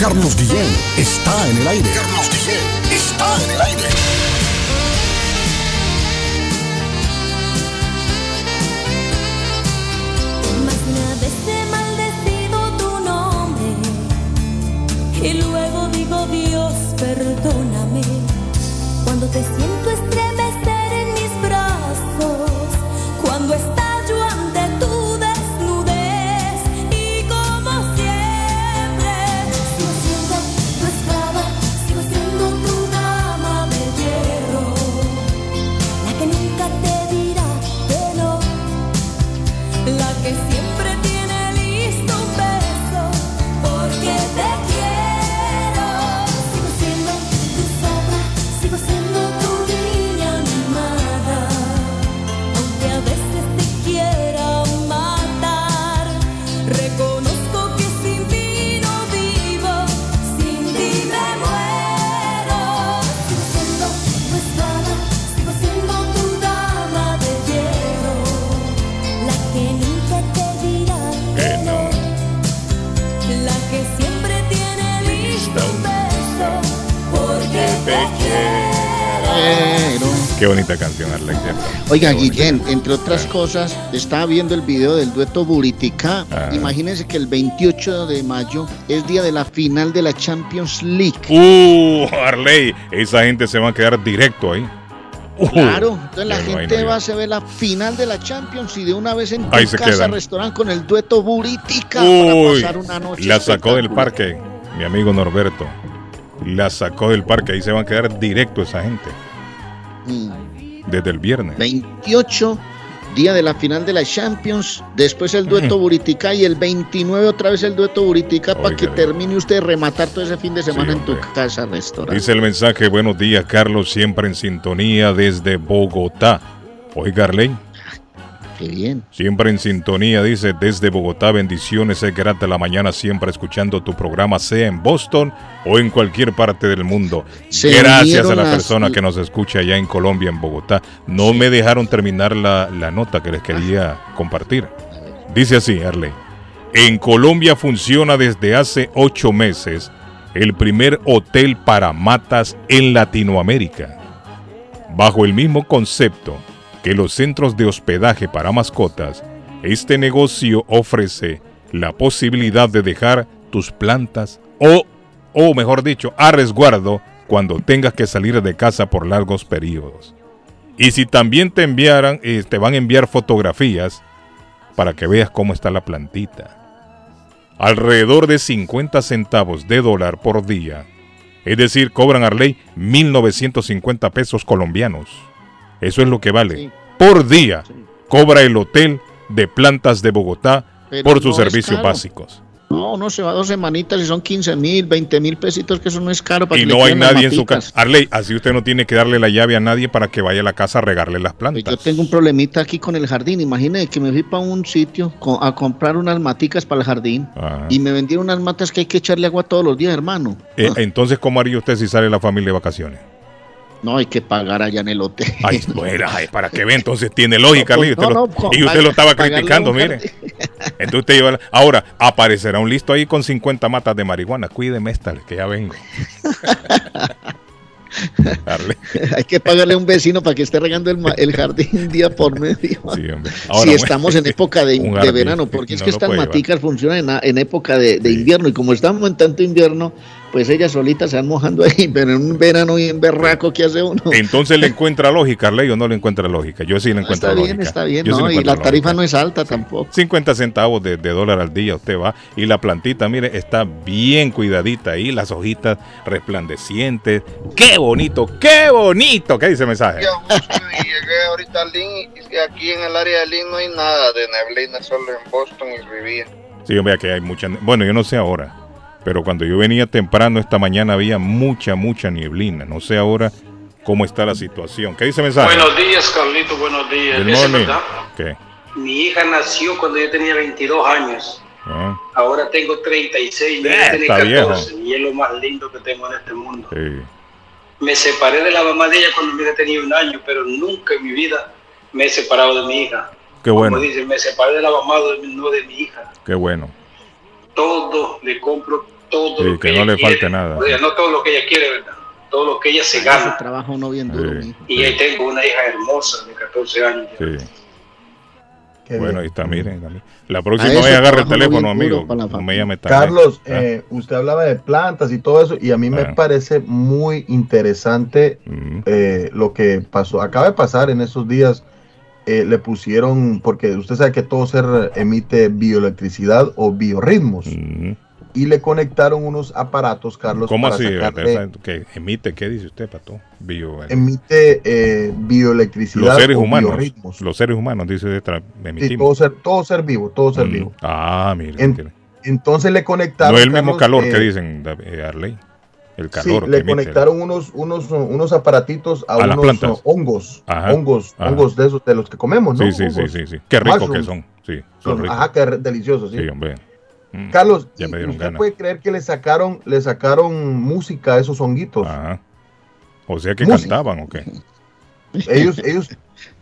Carlos Guillén está en el aire. Carlos Guillén está en el aire. Más una vez he maldecido tu nombre y luego digo Dios perdóname cuando te siento estremecer Qué bonita canción. ¿cierto? Oiga. Guillén, entre otras cosas, estaba viendo el video del dueto Buritica. Ah. Imagínense que el 28 de mayo es día de la final de la Champions League. Uh, Arley, esa gente se va a quedar directo ahí. Uh, Claro, entonces la bueno, gente no va a diga. ver la final de la Champions y de una vez en tu se casa, quedan. restaurante con el dueto Buritica Uy, para pasar una noche. la sacó del parque, mi amigo Norberto. La sacó del parque, ahí se van a quedar directo esa gente. Desde el viernes. 28, día de la final de la Champions, después el dueto Buritica y el 29 otra vez el dueto Buritica para que termine usted de rematar todo ese fin de semana Sí, en tu casa, restaurante. Dice el mensaje, buenos días Carlos, siempre en sintonía desde Bogotá. Oiga Arley, Siempre en sintonía, dice, desde Bogotá, bendiciones, es grata la mañana, siempre escuchando tu programa, sea en Boston o en cualquier parte del mundo. Se Gracias a la las- persona que nos escucha allá en Colombia, en Bogotá. No me dejaron terminar la, la nota que les quería compartir. Dice así, Arley. En Colombia funciona desde hace ocho meses el primer hotel para matas en Latinoamérica. Bajo el mismo concepto que los centros de hospedaje para mascotas, este negocio ofrece la posibilidad de dejar tus plantas o, o mejor dicho, a resguardo cuando tengas que salir de casa por largos periodos. Y si también te enviaran, eh, te van a enviar fotografías para que veas cómo está la plantita. Alrededor de 50 centavos de dólar por día. Es decir, cobran Arley 1.950 pesos colombianos. Eso es lo que vale. Sí. Por día Sí. cobra el hotel de plantas de Bogotá Pero por sus no servicios básicos. No, no se va dos semanitas y son 15 mil, 20 mil pesitos, que eso no es caro para Y que no hay nadie en su casa. Arley, así usted no tiene que darle la llave a nadie para que vaya a la casa a regarle las Pues plantas. Yo tengo un problemita aquí con el jardín. Imagínate que me fui para un sitio a comprar unas maticas para el jardín Ajá. y me vendieron unas matas que hay que echarle agua todos los días, hermano. Eh, Ah, entonces, ¿cómo haría usted si sale la familia de vacaciones? No hay que pagar allá en el hotel. Ay, bueno, ay, para que ve, entonces tiene lógica, No, Arley, usted no, lo- no, con- y usted lo estaba criticando, mire. Entonces usted lleva la- Ahora, aparecerá un listo ahí con 50 matas de marihuana. Cuídeme esta, que ya vengo. Hay que pagarle a un vecino para que esté regando el, el jardín día por medio. sí, hombre. si Ahora, estamos en época de, de verano, porque es que estas puede llevar. maticas funcionan en, en época de, de Sí. invierno y como estamos en tanto invierno, pues ellas solitas se van mojando ahí, pero en un verano bien berraco que hace uno. Entonces le encuentra lógica, Arley, o no le encuentra lógica. Yo sí le No, encuentro está lógica. bien, está bien, Yo sí ¿no? y la tarifa lógica. no es alta tampoco. 50 centavos de, de dólar al día usted va y la plantita, mire, está bien cuidadita ahí, las hojitas resplandecientes. ¡Qué bonito! ¡Qué bonito! ¿Qué dice el mensaje? Yo y llegué ahorita a Lynn y aquí en el área de Lynn no hay nada de neblina, solo en Boston y Riviera. Sí, hombre, que hay mucha. Bueno, yo no sé ahora, pero cuando yo venía temprano esta mañana había mucha, mucha nieblina. No sé ahora cómo está la situación. ¿Qué dice el mensaje? Buenos días, Carlito, buenos días. ¿Es verdad? ¿Qué? Mi hija nació cuando yo tenía 22 años. Ah, Ahora tengo 36 y Eh, ella tiene está 14. Y es lo más lindo que tengo en este mundo. sí. Me separé de la mamá de ella cuando hubiera tenido un año, pero nunca en mi vida me he separado de mi hija. Qué bueno, Como dicen, me separé de la mamá, no de mi hija. qué bueno. Todo le compro, todo Sí, lo que que, no ella le falte quiere. nada. O sea, no todo lo que ella quiere, ¿verdad? Todo lo que ella se Ese gana. trabajo uno bien duro, Sí. Y ahí tengo una hija hermosa de 14 años. Sí. Bueno, ahí está, miren. La próxima vez agarre el trabaja teléfono, amigo. me. Carlos, Ah, eh, usted hablaba de plantas y todo eso, y a mí me Ah. parece muy interesante mm, eh, lo que pasó. Acaba de pasar en esos días, eh, le pusieron, porque usted sabe que todo ser emite bioelectricidad o biorritmos, y le conectaron unos aparatos, Carlos, ¿Cómo para así? sacarle- ¿Qué emite? ¿Qué dice usted, Pato? Bio, emite eh, bioelectricidad los seres o humanos. biorritmos. Los seres humanos, dice detrás, Sí, todo ser, todo ser vivo, todo ser Mm. vivo. Ah, mire. En-. Entonces le conectaron. No es el mismo Carlos, calor eh, que dicen, eh, Arley. El Sí, calor. le conectaron unos, unos, unos aparatitos a, A las unos plantas. hongos, Ajá, hongos, ajá. hongos de esos de los que comemos, ¿no? Sí, sí, sí, Hongos. sí, sí. Qué ricos que son. Sí, son ricos. Ajá, que deliciosos, sí. Sí, hombre. Mm. Carlos, Ya me dieron usted ganas. puede creer que le sacaron, le sacaron música a esos honguitos. Ajá. O sea que Música. cantaban o qué. Ellos, ellos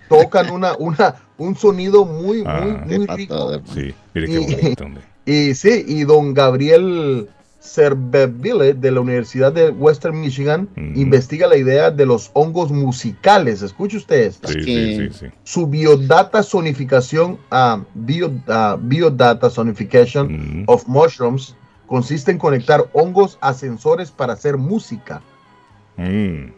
tocan una, una, un sonido muy, Ah. muy, muy Qué rico. Sí, mire qué bonito. Y sí, y don Gabriel Cerveville de la Universidad de Western Michigan investiga la idea de los hongos musicales. Escuche ustedes. Sí, que- sí, sí, sí. Su biodata sonificación, ah, bio, ah, biodata sonification Mm. of mushrooms consiste en conectar hongos a sensores para hacer música. Mm.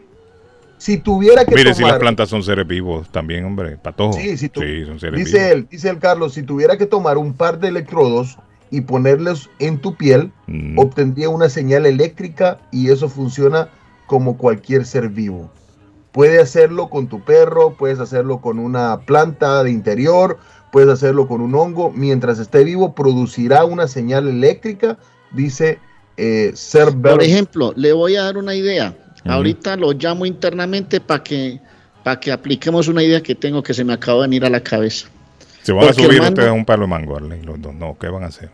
Si tuviera que Mire, si tomar, las plantas son seres vivos también, hombre, patojo. Sí, si tú- Sí, son seres dice vivos. él, dice el Carlos, si tuviera que tomar un par de electrodos y ponerlos en tu piel, Mm. obtendría una señal eléctrica y eso funciona como cualquier ser vivo. Puede hacerlo con tu perro, puedes hacerlo con una planta de interior, puedes hacerlo con un hongo. Mientras esté vivo, producirá una señal eléctrica, dice eh, Cerber- Por ejemplo, le voy a dar una idea. Ahorita lo llamo internamente para que, para que apliquemos una idea que tengo que se me acaba de venir a la cabeza. Se van a subir ustedes a un palo de mango, Arley, los dos. No, ¿qué van a hacer?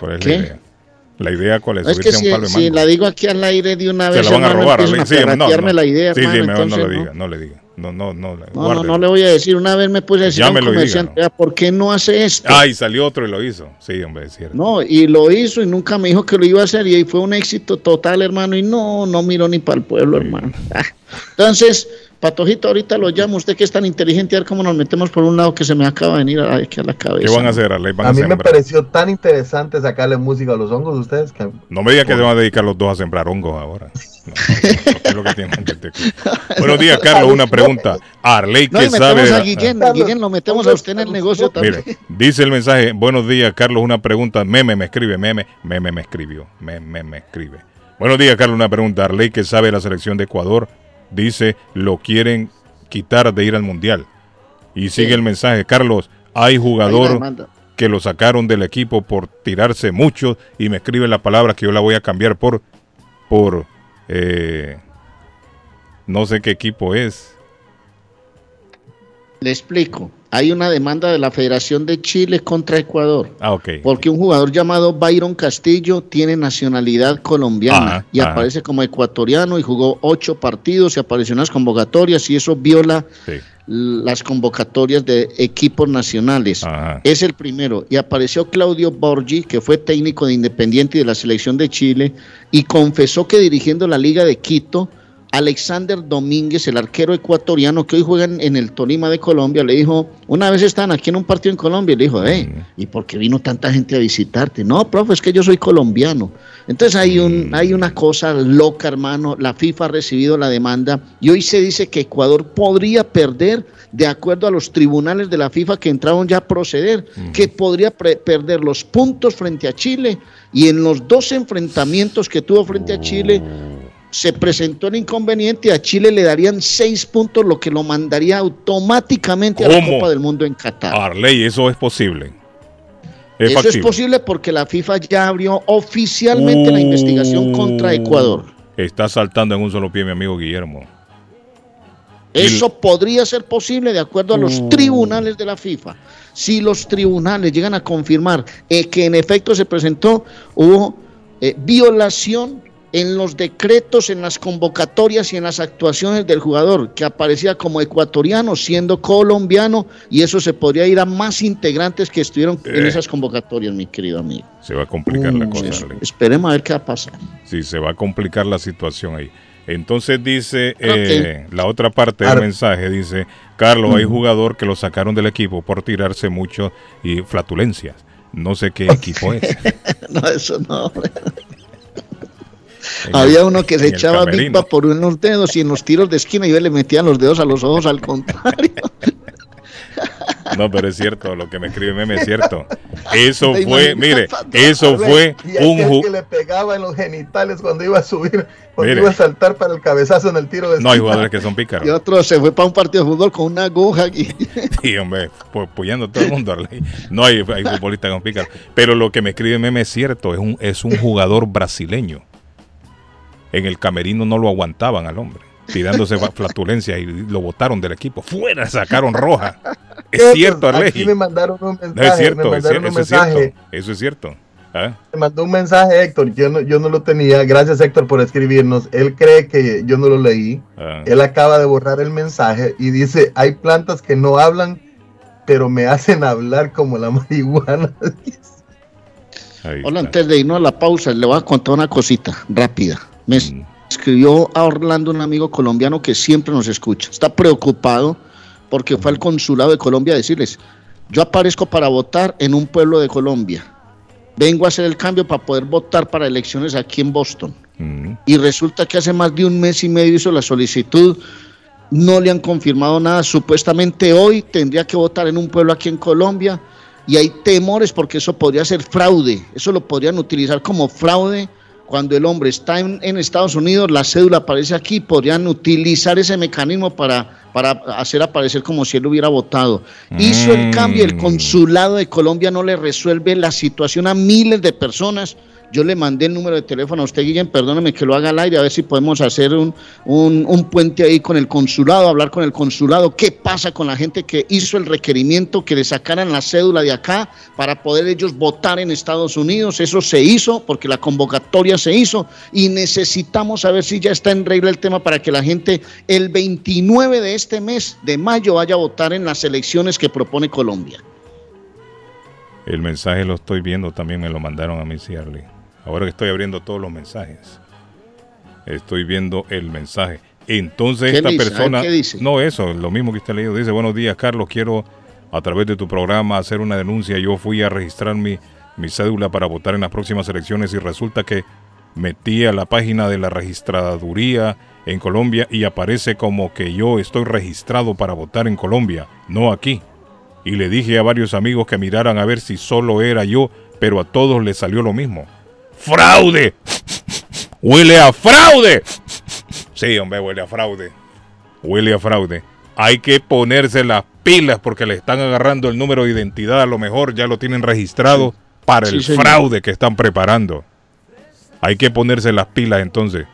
¿Cuál es ¿Qué? la idea? La idea cuál es, Es que a si, si la digo aquí al aire de una Se vez, la van a hermano, robar, a Sí, no, no. perratearme la idea, Sí, hermano, sí, mejor no lo no. diga, no le diga. No, no, no. No, no, no le voy a decir. Una vez me puse a decir a un y comerciante, "Vea, ¿por qué no hace esto? Ay, salió otro y lo hizo. Sí, hombre, es cierto. No, y lo hizo y nunca me dijo que lo iba a hacer y ahí fue un éxito total, hermano, y no, no miró ni para el pueblo, hermano. Ah. Entonces, Patojito, ahorita lo llamo, usted que es tan inteligente, a ver cómo nos metemos por un lado que se me acaba de venir a, aquí a la cabeza. ¿Qué van a hacer, Arley? Van a, A mí me pareció tan interesante sacarle música a los hongos de ustedes que No me diga que se van a dedicar los dos a sembrar hongos ahora. No, no, lo que Buenos días, Carlos. Una pregunta. Arley, y metemos sabe. a Guillén, a Guillén lo metemos a usted en el negocio también. Mire, dice el mensaje, buenos días, Carlos, una pregunta, meme me escribe, meme, meme me escribió, meme me escribe. Buenos días, Carlos, una pregunta, Arley que sabe la selección de Ecuador, dice, lo quieren quitar de ir al Mundial. Y sigue el mensaje, Carlos, hay jugador que lo sacaron del equipo por tirarse mucho y me escribe la palabra que yo la voy a cambiar por, por, eh, no sé qué equipo es. Le explico. Hay una demanda de la Federación de Chile contra Ecuador. Ah, ok. Porque un jugador llamado Byron Castillo tiene nacionalidad colombiana Ajá, y ajá. aparece como ecuatoriano y jugó ocho partidos y apareció en las convocatorias y eso viola Sí. las convocatorias de equipos nacionales. Ajá. Es el primero. Y apareció Claudio Borgi, que fue técnico de Independiente y de la selección de Chile, y confesó que dirigiendo la Liga de Quito, Alexander Domínguez, el arquero ecuatoriano que hoy juega en, el Tolima de Colombia, le dijo, una vez estaban aquí en un partido en Colombia, y le dijo, hey, ¿y por qué vino tanta gente a visitarte? No, profe, es que yo soy colombiano. Entonces hay, un, hay una cosa loca, hermano. La FIFA ha recibido la demanda y hoy se dice que Ecuador podría perder, de acuerdo a los tribunales de la FIFA que entraron ya a proceder, que podría perder los puntos frente a Chile y en los dos enfrentamientos que tuvo frente a Chile se presentó el inconveniente y a Chile le darían seis puntos, lo que lo mandaría automáticamente a la. Copa del Mundo en Qatar. Arley, eso es posible. Es Eso es posible porque la FIFA ya abrió oficialmente la investigación contra Ecuador. Está saltando en un solo pie mi amigo Guillermo. Eso podría ser posible de acuerdo a los tribunales de la FIFA. Si los tribunales llegan a confirmar eh, que en efecto se presentó, hubo eh, violación en los decretos, en las convocatorias y en las actuaciones del jugador, que aparecía como ecuatoriano siendo colombiano, y eso se podría ir a más integrantes que estuvieron en Eh. esas convocatorias, mi querido amigo. Se va a complicar la cosa, Eso. Esperemos a ver qué va a pasar. Sí, se va a complicar la situación ahí. Entonces dice eh, la otra parte del Ar- mensaje, dice, Carlos, hay jugador que lo sacaron del equipo por tirarse mucho y flatulencias. No sé qué equipo es. no, eso no. Había uno que se echaba Big en los dedos y en los tiros de esquina yo le metían los dedos a los ojos al contrario. No, pero es cierto, lo que me escribe Meme es cierto. Eso ¿Te fue, mire, eso fue y un ju- que le pegaba en los genitales cuando iba a subir, cuando Mire. iba a saltar para el cabezazo en el tiro de No hay jugadores que son Y pícaros. otro se fue para un partido de fútbol con una aguja y Sí, hombre, pu- apoyando a todo el mundo. No hay, hay futbolistas con pícaros. Pero lo que me escribe Meme es cierto, es un, es un jugador brasileño. En el camerino no lo aguantaban al hombre, tirándose flatulencia y lo botaron del equipo. Fuera, sacaron roja. Es cierto. Aquí me mandaron un mensaje. No es cierto, es mandaron cier- un eso es cierto. Eso es cierto. ¿Ah? Me mandó un mensaje Héctor, yo no, yo no lo tenía. Gracias Héctor por escribirnos. Él cree que yo no lo leí. Ah. Él acaba de borrar el mensaje y dice, hay plantas que no hablan, pero me hacen hablar como la marihuana. Hola, antes de irnos a la pausa, le voy a contar una cosita rápida. Me Mm. escribió a Orlando un amigo colombiano que siempre nos escucha. Está preocupado porque fue al consulado de Colombia a decirles, yo aparezco para votar en un pueblo de Colombia. Vengo a hacer el cambio para poder votar para elecciones aquí en Boston. Mm. y resulta que hace más de un mes y medio hizo la solicitud, no le han confirmado nada, supuestamente hoy tendría que votar en un pueblo aquí en Colombia y hay temores porque eso podría ser fraude, eso lo podrían utilizar como fraude cuando el hombre está en, en Estados Unidos, la cédula aparece aquí, podrían utilizar ese mecanismo para, para hacer aparecer como si él hubiera votado. Hizo el cambio, el Mm. consulado de Colombia no le resuelve la situación a miles de personas Yo le mandé el número de teléfono a usted, Guillén, perdóneme que lo haga al aire, a ver si podemos hacer un, un, un puente ahí con el consulado, hablar con el consulado, qué pasa con la gente que hizo el requerimiento que le sacaran la cédula de acá para poder ellos votar en Estados Unidos. Eso se hizo porque la convocatoria se hizo y necesitamos saber si ya está en regla el tema para que la gente el 29 de este mes de mayo vaya a votar en las elecciones que propone Colombia. El mensaje lo estoy viendo, también me lo mandaron a mí, Ciarly. Ahora que estoy abriendo todos los mensajes, estoy viendo el mensaje. Entonces ¿Qué esta dice? A ver, persona, ¿qué dice? no eso, lo mismo que usted leído, dice, buenos días Carlos, quiero a través de tu programa hacer una denuncia. Yo fui a registrar mi, mi cédula para votar en las próximas elecciones y resulta que metí a la página de la registraduría en Colombia y aparece como que yo estoy registrado para votar en Colombia, no aquí. Y le dije a varios amigos que miraran a ver si solo era yo, pero a todos les salió lo mismo. ¡Fraude! ¡Huele a fraude! Sí, hombre, huele a fraude. Huele a fraude. Hay que ponerse las pilas porque le están agarrando el número de identidad. A lo mejor ya lo tienen registrado para Sí, el señor. fraude que están preparando. Hay que ponerse las pilas entonces.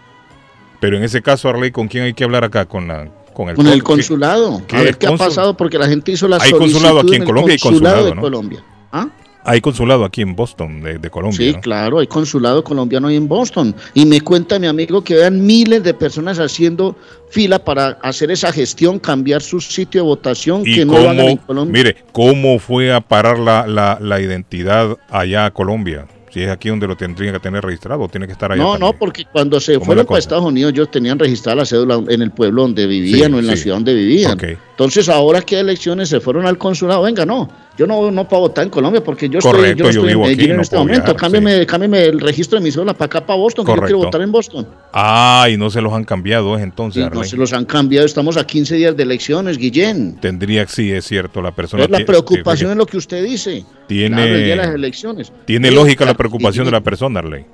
Pero en ese caso, Arley, ¿con quién hay que hablar acá? Con, la, con el, Con el con- consulado. ¿Qué? A ver qué ha pasado porque la gente hizo la Hay consulado aquí en solicitud el Colombia y consulado consulado, de ¿no? Colombia. ¿Ah? Hay consulado aquí en Boston, de, de Colombia. Sí, ¿no? claro, hay consulado colombiano ahí en Boston. Y me cuenta mi amigo que vean miles de personas haciendo fila para hacer esa gestión, cambiar su sitio de votación, ¿Y que no lo hagan en cómo, Colombia. mire, cómo fue a parar la, la, la identidad allá a Colombia? Si es aquí donde lo tendrían que tener registrado, o tiene que estar allá No, no, porque cuando se ¿Cómo fueron para? Estados Unidos, ellos tenían registrada la cédula en el pueblo donde vivían Sí, o en la ciudad donde vivían. Entonces, ahora que elecciones se fueron al consulado, venga, no, yo no, no puedo votar en Colombia porque yo Correcto, estoy, yo no yo estoy vivo en Medellín aquí, en no este momento. viajar, cámbiame, cámbiame el registro de mi cédula para acá, para Boston, que yo Correcto. quiero votar en Boston. Ah, y no se los han cambiado, es entonces, Sí, no se los han cambiado, estamos a 15 días de elecciones, Guillén. Tendría, sí, es cierto, la persona... Entonces, la preocupación es lo que usted dice. Tiene- Claro, el día de las elecciones. Tiene lógica la preocupación de la persona, Arley.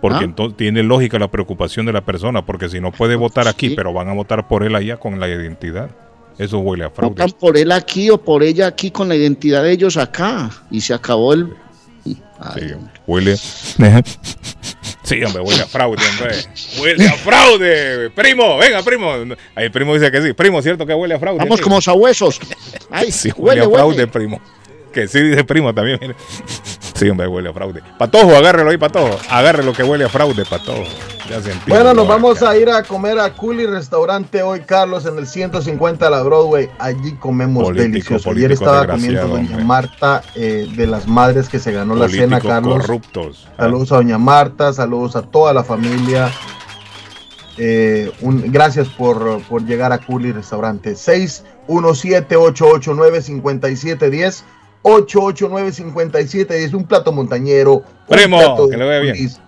Porque ¿Ah? entonces tiene lógica la preocupación de la persona, porque si no puede votar aquí, Sí. pero van a votar por él allá con la identidad. Eso huele a fraude. Votan por él aquí o por ella aquí con la identidad de ellos acá. Y se acabó el. Ay, Sí, huele. Sí, hombre, huele a fraude, hombre. Huele a fraude. Primo, venga, primo. Ahí el primo dice que sí. Primo, ¿cierto que huele a fraude? Vamos como sabuesos. Ay, Sí, huele, huele, a fraude, huele. primo. Que sí dice primo también. mire. Sí, hombre, huele a fraude. Patojo, agárrelo ahí, patojo. Agárrelo que huele a fraude, patojo. Ya sentí. Bueno, nos vamos acá. a ir a comer a Culi Restaurante hoy, Carlos, en el 150 de la Broadway. Allí comemos Político, delicioso. Ayer estaba comiendo doña hombre. Marta eh, de las madres que se ganó la cena, Carlos. corruptos. Saludos a doña Marta, saludos a toda la familia. Eh, un- gracias por, por llegar a Culi Restaurante. 617-889-5710. 889-5710. Un plato montañero. un Primo, plato de que le vaya bien. culis,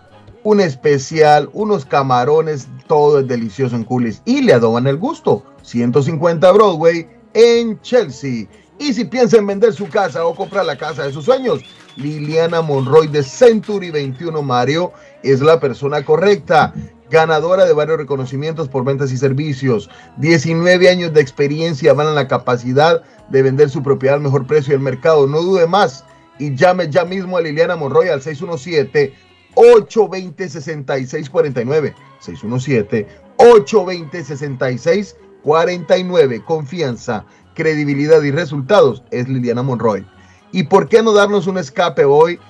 Un especial, unos camarones, todo es delicioso en Coolies. Y le adoban el gusto. 150 Broadway en Chelsea. Y si piensa en vender su casa o comprar la casa de sus sueños, Liliana Monroy de Century 21 Mario es la persona correcta. Ganadora de varios reconocimientos por ventas y servicios. 19 años de experiencia van en la capacidad de vender su propiedad al mejor precio del mercado. No dude más y llame ya mismo a Liliana Monroy al 617 820 6649 617 820 6649 Confianza, credibilidad y resultados es Liliana Monroy. ¿Y por qué no darnos un escape hoy?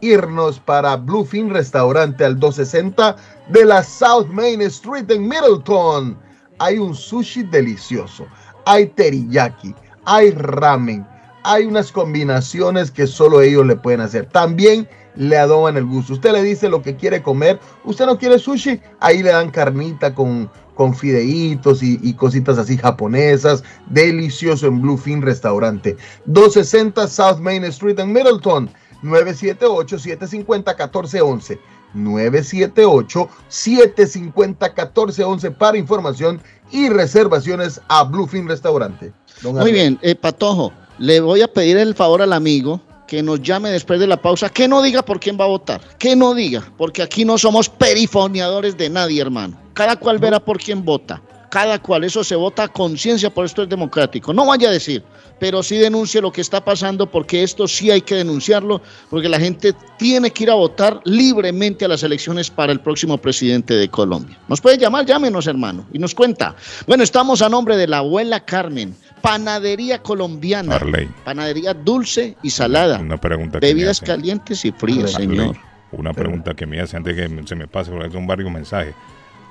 Irnos para Bluefin Restaurante al 260 de la South Main Street en Middleton. Hay un sushi delicioso, hay teriyaki, hay ramen, hay unas combinaciones que solo ellos le pueden hacer. También le adoban el gusto. Usted le dice lo que quiere comer. Usted no quiere sushi, ahí le dan carnita con, con fideitos y, y cositas así japonesas. Delicioso en Bluefin Restaurante. 260 South Main Street en Middleton. 978-750-1411. 978-750-1411 para información y reservaciones a Bluefin Restaurante. Muy bien, eh, Patojo, le voy a pedir el favor al amigo que nos llame después de la pausa, que no diga por quién va a votar, que no diga, porque aquí no somos perifoneadores de nadie, hermano. Cada cual verá por quién vota. Cada cual, eso se vota a conciencia, por esto es democrático. No vaya a decir, pero sí denuncie lo que está pasando porque esto sí hay que denunciarlo, porque la gente tiene que ir a votar libremente a las elecciones para el próximo presidente de Colombia. Nos puede llamar, llámenos hermano, y nos cuenta. Bueno, estamos a nombre de la abuela Carmen, panadería colombiana, Arley. panadería dulce y salada, Una pregunta bebidas calientes y frías, Arley, señor. Una pregunta que me hace antes que se me pase, porque son varios mensajes.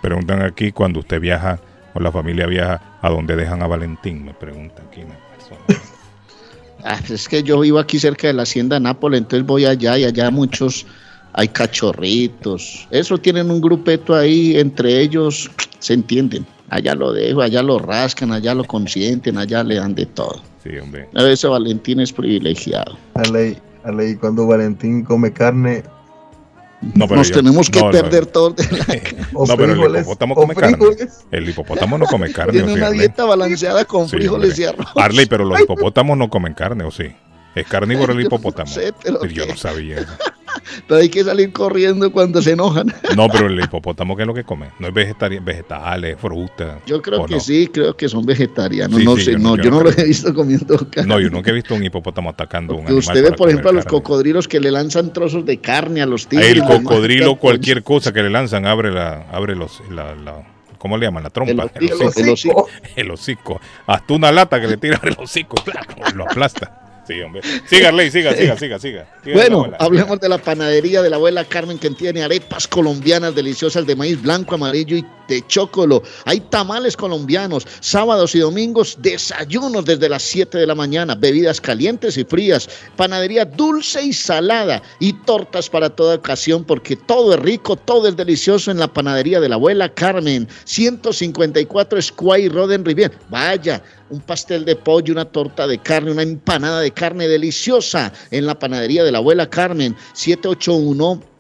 Preguntan aquí cuando usted viaja o la familia viaja, ¿a dónde dejan a Valentín? Me pregunta aquí una persona. Ah, pues es que yo vivo aquí cerca de la hacienda Nápoles, entonces voy allá y allá muchos hay cachorritos. Eso tienen un grupeto ahí, entre ellos se entienden. Allá lo dejo, allá lo rascan, allá lo consienten, allá le dan de todo. Sí, hombre. A veces Valentín es privilegiado. Arley, Arley, cuando Valentín come carne, No, pero Nos yo- tenemos que no, no, perder todo de la o No, pero el hipopótamo come carne. El hipopótamo no come carne. Tiene ¿o sí, una dieta balanceada con Sí, frijoles hombre. y arroz. Arley, pero los hipopótamos no comen carne, ¿o sí? Es carnívoro el Yo no hipopótamo. sé, pero Pero yo qué. no sabía eso. Pero hay que salir corriendo cuando se enojan. No, pero el hipopótamo, ¿qué es lo que come? No es vegetales, fruta. Yo creo ¿o que no? sí, creo que son vegetarianos. Sí, no sí, sé, yo no, yo, yo no no los creo. he visto comiendo carne. No, yo nunca he visto un hipopótamo atacando a un animal. usted ve, por ejemplo, a los carne. cocodrilos que le lanzan trozos de carne a los tigres. El cocodrilo, cualquier cosa que le lanzan, abre la, abre los, la, la- ¿cómo le llaman? La trompa. El hocico. El hocico. El hocico. Hasta una lata que le tira el hocico, lo aplasta. Sí, hombre. Siga, Arley, siga, siga, siga, siga. Siga, Bueno, hablemos de la panadería de la abuela Carmen que tiene arepas colombianas deliciosas de maíz blanco, amarillo y de chocolo. Hay tamales colombianos, sábados y domingos, desayunos desde las 7 de la mañana, bebidas calientes y frías, panadería dulce y salada y tortas para toda ocasión porque todo es rico, todo es delicioso en la panadería de la abuela Carmen, 154 Square Road en. Vaya, un pastel de pollo, una torta de carne, una empanada de carne deliciosa en la panadería de la abuela Carmen, 781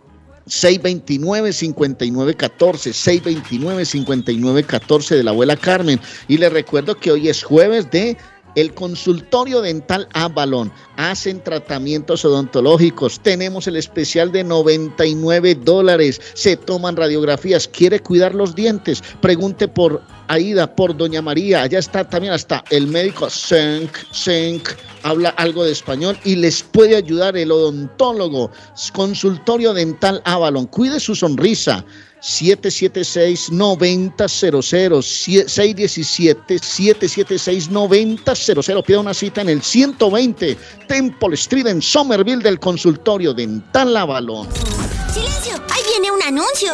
629-5914, 629-5914 de la abuela Carmen. Y les recuerdo que hoy es jueves de el consultorio dental Avalon. Hacen tratamientos odontológicos. Tenemos el especial de 99 dólares. Se toman radiografías. ¿Quiere cuidar los dientes? Pregunte por Aida, por Doña María. Allá está también hasta el médico Senk, Senk. Habla algo de español y les puede ayudar el odontólogo. Consultorio dental Avalon. Cuide su sonrisa. 776-9000, 617-776-9000. Pida una cita en el 120 Temple Street en Somerville del consultorio Dental Avalon. ¡Silencio! ¡Ahí viene un anuncio!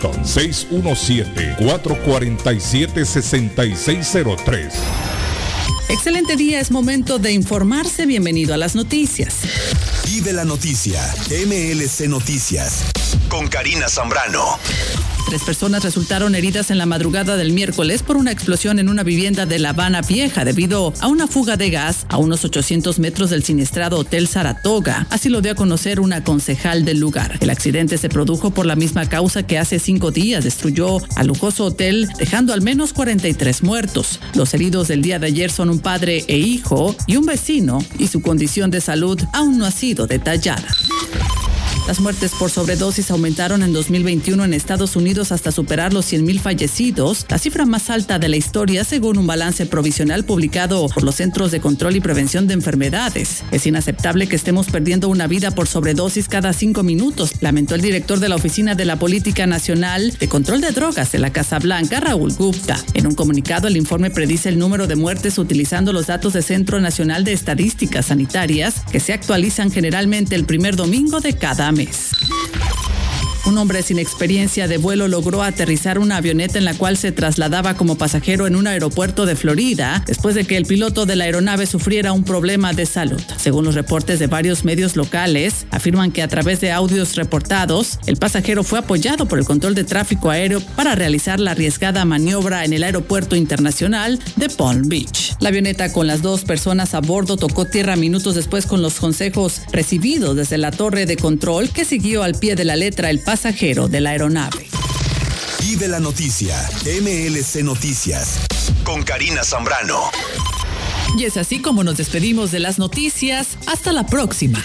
617-447-6603. Excelente día, es momento de informarse. Bienvenido a las noticias. Vive la noticia. MLC Noticias. Con Karina Zambrano. Tres personas resultaron heridas en la madrugada del miércoles por una explosión en una vivienda de La Habana Vieja debido a una fuga de gas a unos 800 metros del siniestrado Hotel Saratoga. Así lo dio a conocer una concejal del lugar. El accidente se produjo por la misma causa que hace cinco días destruyó al lujoso hotel, dejando al menos 43 muertos. Los heridos del día de ayer son un padre e hijo y un vecino, y su condición de salud aún no ha sido detallada. Las muertes por sobredosis aumentaron en 2021 en Estados Unidos hasta superar los 100.000 fallecidos, la cifra más alta de la historia según un balance provisional publicado por los Centros de Control y Prevención de Enfermedades. Es inaceptable que estemos perdiendo una vida por sobredosis cada cinco minutos, lamentó el director de la Oficina de la Política Nacional de Control de Drogas de la Casa Blanca, Raúl Gupta. En un comunicado, el informe predice el número de muertes utilizando los datos del Centro Nacional de Estadísticas Sanitarias, que se actualizan generalmente el primer domingo de cada mes. Un hombre sin experiencia de vuelo logró aterrizar una avioneta en la cual se trasladaba como pasajero en un aeropuerto de Florida después de que el piloto de la aeronave sufriera un problema de salud. Según los reportes de varios medios locales, afirman que a través de audios reportados, el pasajero fue apoyado por el control de tráfico aéreo para realizar la arriesgada maniobra en el aeropuerto internacional de Palm Beach. La avioneta con las dos personas a bordo tocó tierra minutos después con los consejos recibidos desde la torre de control que siguió al pie de la letra el pasajero de la aeronave. Vive la noticia. MLC Noticias. Con Karina Zambrano. Y es así como nos despedimos de las noticias. Hasta la próxima.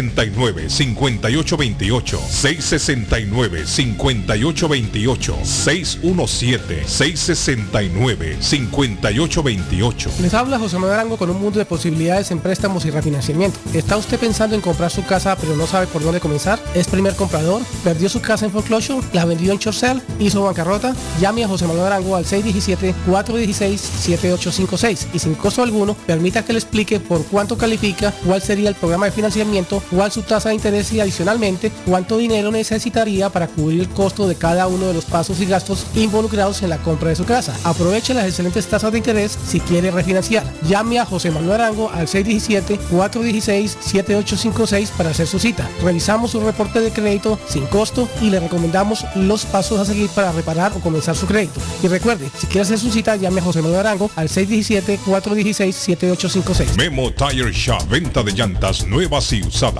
669-5828, 669-5828, 617-669-5828. Les habla José Manuel Arango con un mundo de posibilidades en préstamos y refinanciamiento. ¿Está usted pensando en comprar su casa pero no sabe por dónde comenzar? ¿Es primer comprador? ¿Perdió su casa en foreclosure? ¿La vendió en Chorcel? ¿Hizo bancarrota? Llame a José Manuel Arango al 617-416-7856 y sin costo alguno permita que le explique por cuánto califica, cuál sería el programa de financiamiento, cuál su tasa de interés y adicionalmente cuánto dinero necesitaría para cubrir el costo de cada uno de los pasos y gastos involucrados en la compra de su casa. Aproveche las excelentes tasas de interés si quiere refinanciar. Llame a José Manuel Arango al 617-416-7856 para hacer su cita. Revisamos su reporte de crédito sin costo y le recomendamos los pasos a seguir para reparar o comenzar su crédito. Y recuerde, si quiere hacer su cita, llame a José Manuel Arango al 617-416-7856. Memo Tire Shop, venta de llantas nuevas y usadas.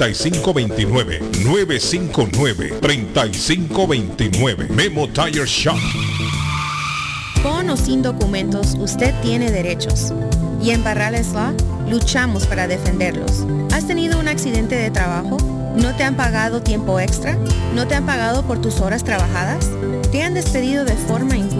959 3529 Memo Tire Shop. Con o sin documentos, usted tiene derechos. Y en Barrales Law luchamos para defenderlos. ¿Has tenido un accidente de trabajo? ¿No te han pagado tiempo extra? ¿No te han pagado por tus horas trabajadas? ¿Te han despedido de forma injusta?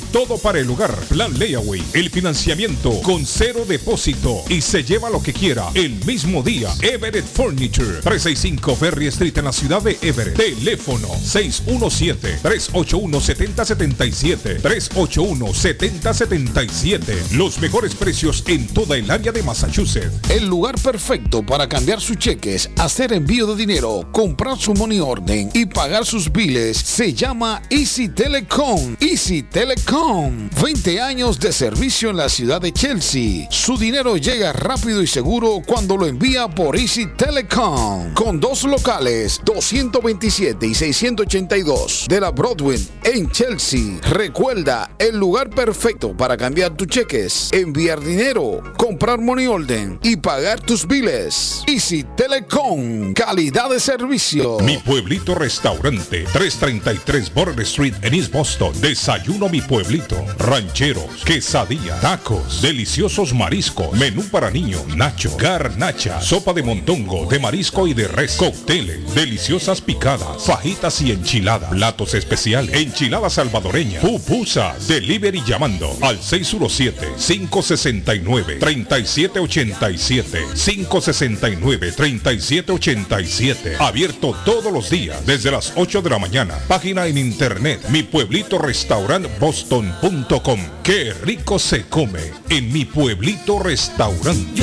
todo para el hogar. Plan Layaway. El financiamiento con cero depósito y se lleva lo que quiera el mismo día. Everett Furniture. 365 Ferry Street en la ciudad de Everett. Teléfono 617 381 7077 381 7077 Los mejores precios en toda el área de Massachusetts. El lugar perfecto para cambiar sus cheques, hacer envío de dinero, comprar su money orden y pagar sus biles se llama Easy Telecom. Easy Telecom. 20 años de servicio en la ciudad de Chelsea. Su dinero llega rápido y seguro cuando lo envía por Easy Telecom. Con dos locales, 227 y 682 de la Broadway en Chelsea. Recuerda, el lugar perfecto para cambiar tus cheques, enviar dinero, comprar money order y pagar tus biles. Easy Telecom, calidad de servicio. Mi pueblito restaurante, 333 Border Street en East Boston. Desayuno mi pueblito. Rancheros, quesadilla, tacos, deliciosos mariscos, menú para niños, nacho, garnacha, sopa de montongo, de marisco y de res, cócteles, deliciosas picadas, fajitas y enchiladas, platos especiales, enchiladas enchilada salvadoreña, pupusas, delivery llamando al 617-569-3787. 569-3787. Abierto todos los días desde las 8 de la mañana. Página en internet, mi pueblito restaurant boston.com. Qué rico se come en mi pueblito restaurante.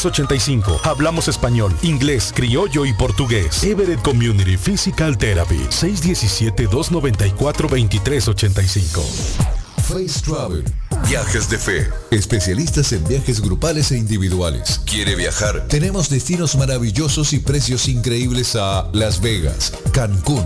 617-294-2385. Hablamos español, inglés, criollo y portugués. Everett Community Physical Therapy. 617-294-2385. Face Travel. Viajes de fe. Especialistas en viajes grupales e individuales. ¿Quiere viajar? Tenemos destinos maravillosos y precios increíbles a Las Vegas, Cancún,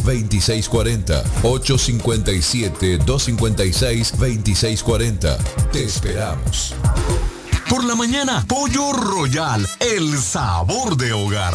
857-256-2640. 857-256-2640. Te esperamos. Por la mañana, Pollo Royal, el sabor de hogar.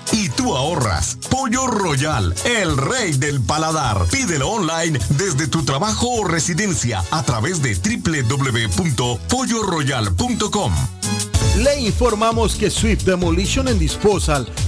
tú ahorras. Pollo Royal, el rey del paladar. Pídelo online desde tu trabajo o residencia a través de www.polloroyal.com. Le informamos que Swift Demolition and Disposal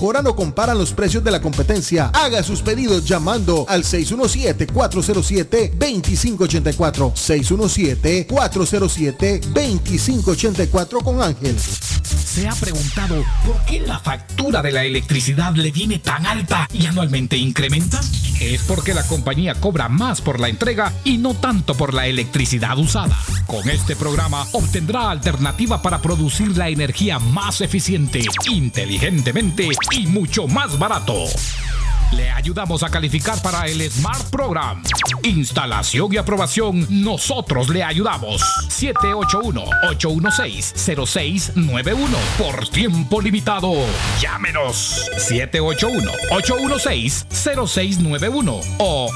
mejoran o comparan los precios de la competencia. Haga sus pedidos llamando al 617-407-2584. 617-407-2584 con Ángel. ¿Se ha preguntado por qué la factura de la electricidad le viene tan alta y anualmente incrementa? Es porque la compañía cobra más por la entrega y no tanto por la electricidad usada. Con este programa obtendrá alternativa para producir la energía más eficiente, inteligentemente y mucho más barato. Le ayudamos a calificar para el Smart Program. Instalación y aprobación, nosotros le ayudamos. 781-816-0691. Por tiempo limitado. Llámenos. 781-816-0691 o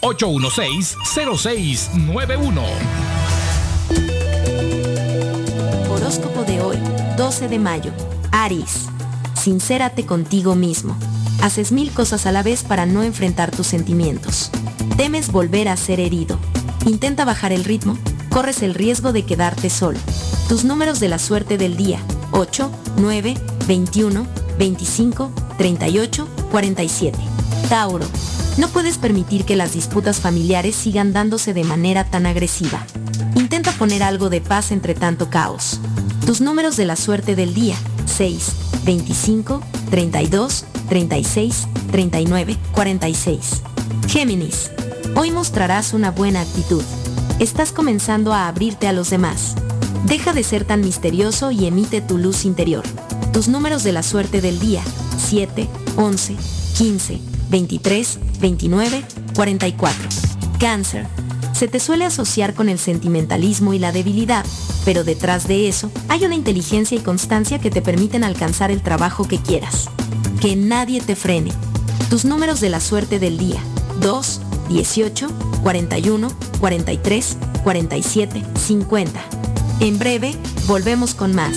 781-816-0691. Horóscopo de hoy, 12 de mayo. Aries. Sincérate contigo mismo. Haces mil cosas a la vez para no enfrentar tus sentimientos. Temes volver a ser herido. Intenta bajar el ritmo. Corres el riesgo de quedarte solo. Tus números de la suerte del día. 8, 9, 21, 25, 38, 47. Tauro. No puedes permitir que las disputas familiares sigan dándose de manera tan agresiva. Intenta poner algo de paz entre tanto caos. Tus números de la suerte del día. 6, 25, 32, 36, 39, 46. Géminis. Hoy mostrarás una buena actitud. Estás comenzando a abrirte a los demás. Deja de ser tan misterioso y emite tu luz interior. Tus números de la suerte del día. 7, 11, 15, 23, 29, 44. Cáncer. Se te suele asociar con el sentimentalismo y la debilidad, pero detrás de eso hay una inteligencia y constancia que te permiten alcanzar el trabajo que quieras. Que nadie te frene. Tus números de la suerte del día. 2, 18, 41, 43, 47, 50. En breve, volvemos con más.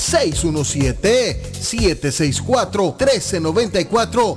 617-764-1394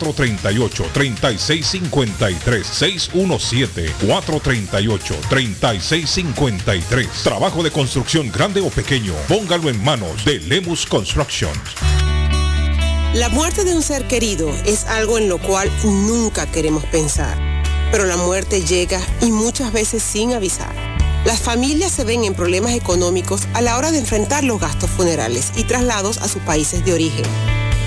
617-438-3653. 617-438-3653. Trabajo de construcción grande o pequeño. Póngalo en manos de Lemus Construction. La muerte de un ser querido es algo en lo cual nunca queremos pensar, pero la muerte llega y muchas veces sin avisar. Las familias se ven en problemas económicos a la hora de enfrentar los gastos funerales y traslados a sus países de origen.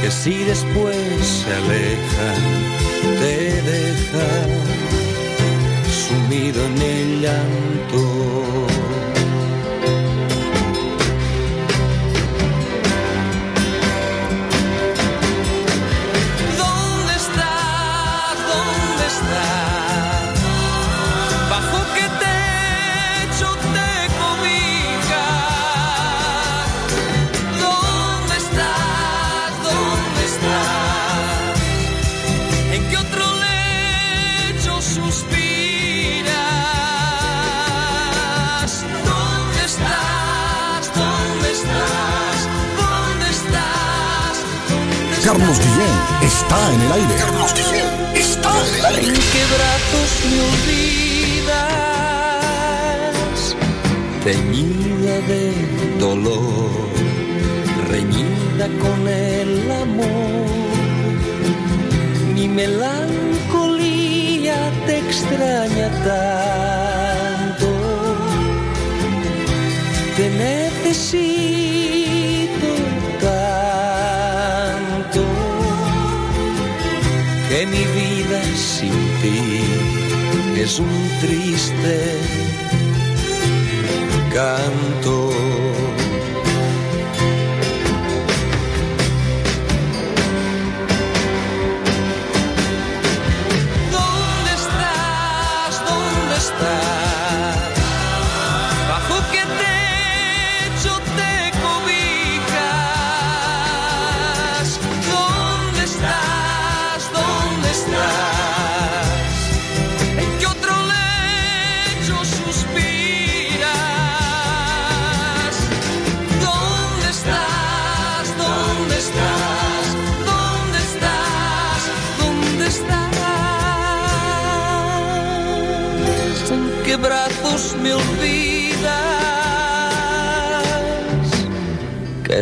Que si después se alejan, te dejan sumido en el llanto. Carlos Guillén está en el aire. Carlos Guillén está en el ¿En aire. qué brazos me olvidas? Teñida de dolor, reñida con el amor. Mi melancolía te extraña tanto. Te necesito es un triste canto.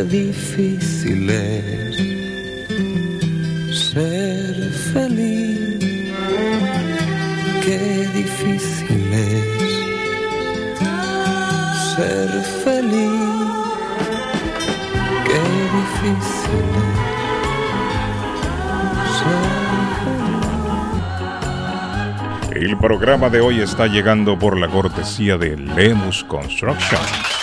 Difícil es ser feliz. Qué difícil es ser feliz. Qué difícil es ser El programa de hoy está llegando por la cortesía de Lemus Construction.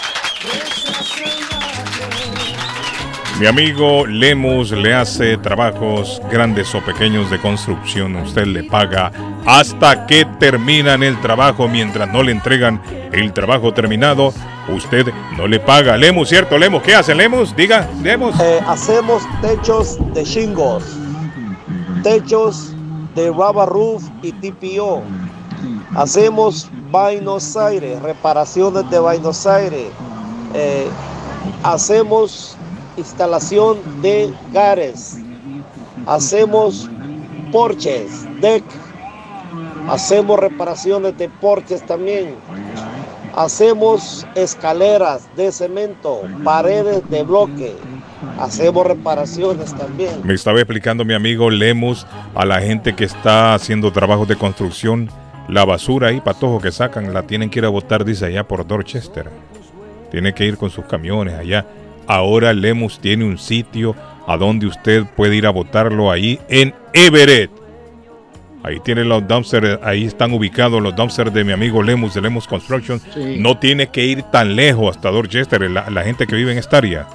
Mi amigo Lemus le hace trabajos grandes o pequeños de construcción. Usted le paga hasta que terminan el trabajo. Mientras no le entregan el trabajo terminado, usted no le paga. Lemus, ¿cierto? Lemus, ¿qué hace Lemus? Diga, Lemus. Eh, hacemos techos de shingles, techos de rubber roof y TPO. Hacemos Buenos Aires, reparaciones de Buenos Aires. Eh, hacemos instalación de gares. Hacemos porches, deck. Hacemos reparaciones de porches también. Hacemos escaleras de cemento, paredes de bloque. Hacemos reparaciones también. Me estaba explicando mi amigo Lemus a la gente que está haciendo trabajos de construcción. La basura ahí, patojo que sacan, la tienen que ir a botar, dice allá por Dorchester. Tiene que ir con sus camiones allá. Ahora Lemus tiene un sitio a donde usted puede ir a botarlo ahí en Everett. Ahí tienen los dumpsters, ahí están ubicados los dumpsters de mi amigo Lemus de Lemus Construction. Sí. No tiene que ir tan lejos hasta Dorchester, la, la gente que vive en esta área.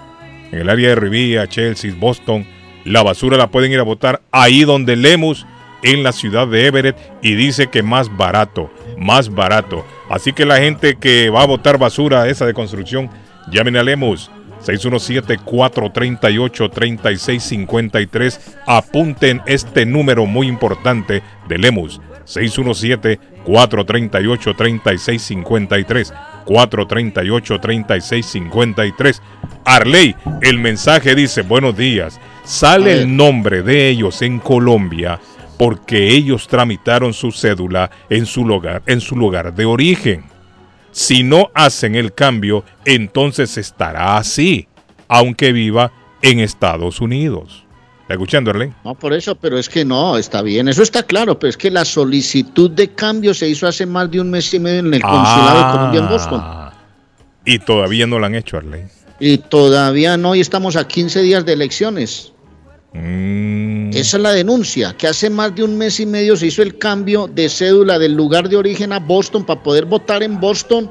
En el área de Rivia, Chelsea, Boston, la basura la pueden ir a botar ahí donde Lemus en la ciudad de Everett y dice que más barato, más barato. Así que la gente que va a botar basura esa de construcción, llamen a Lemus 617-438-3653. Apunten este número muy importante de Lemus 617-438-3653. 438-3653. Arley, el mensaje dice, buenos días. Sale el nombre de ellos en Colombia porque ellos tramitaron su cédula en su lugar, en su lugar de origen. Si no hacen el cambio, entonces estará así, aunque viva en Estados Unidos. ¿Está escuchando, Arley? No, por eso, pero es que no, está bien, eso está claro, pero es que la solicitud de cambio se hizo hace más de un mes y medio en el consulado de Colombia en Boston. Y todavía no lo han hecho, Arley. Y todavía no, y estamos a 15 días de elecciones. Mm. Esa es la denuncia, que hace más de un mes y medio se hizo el cambio de cédula del lugar de origen a Boston para poder votar en Boston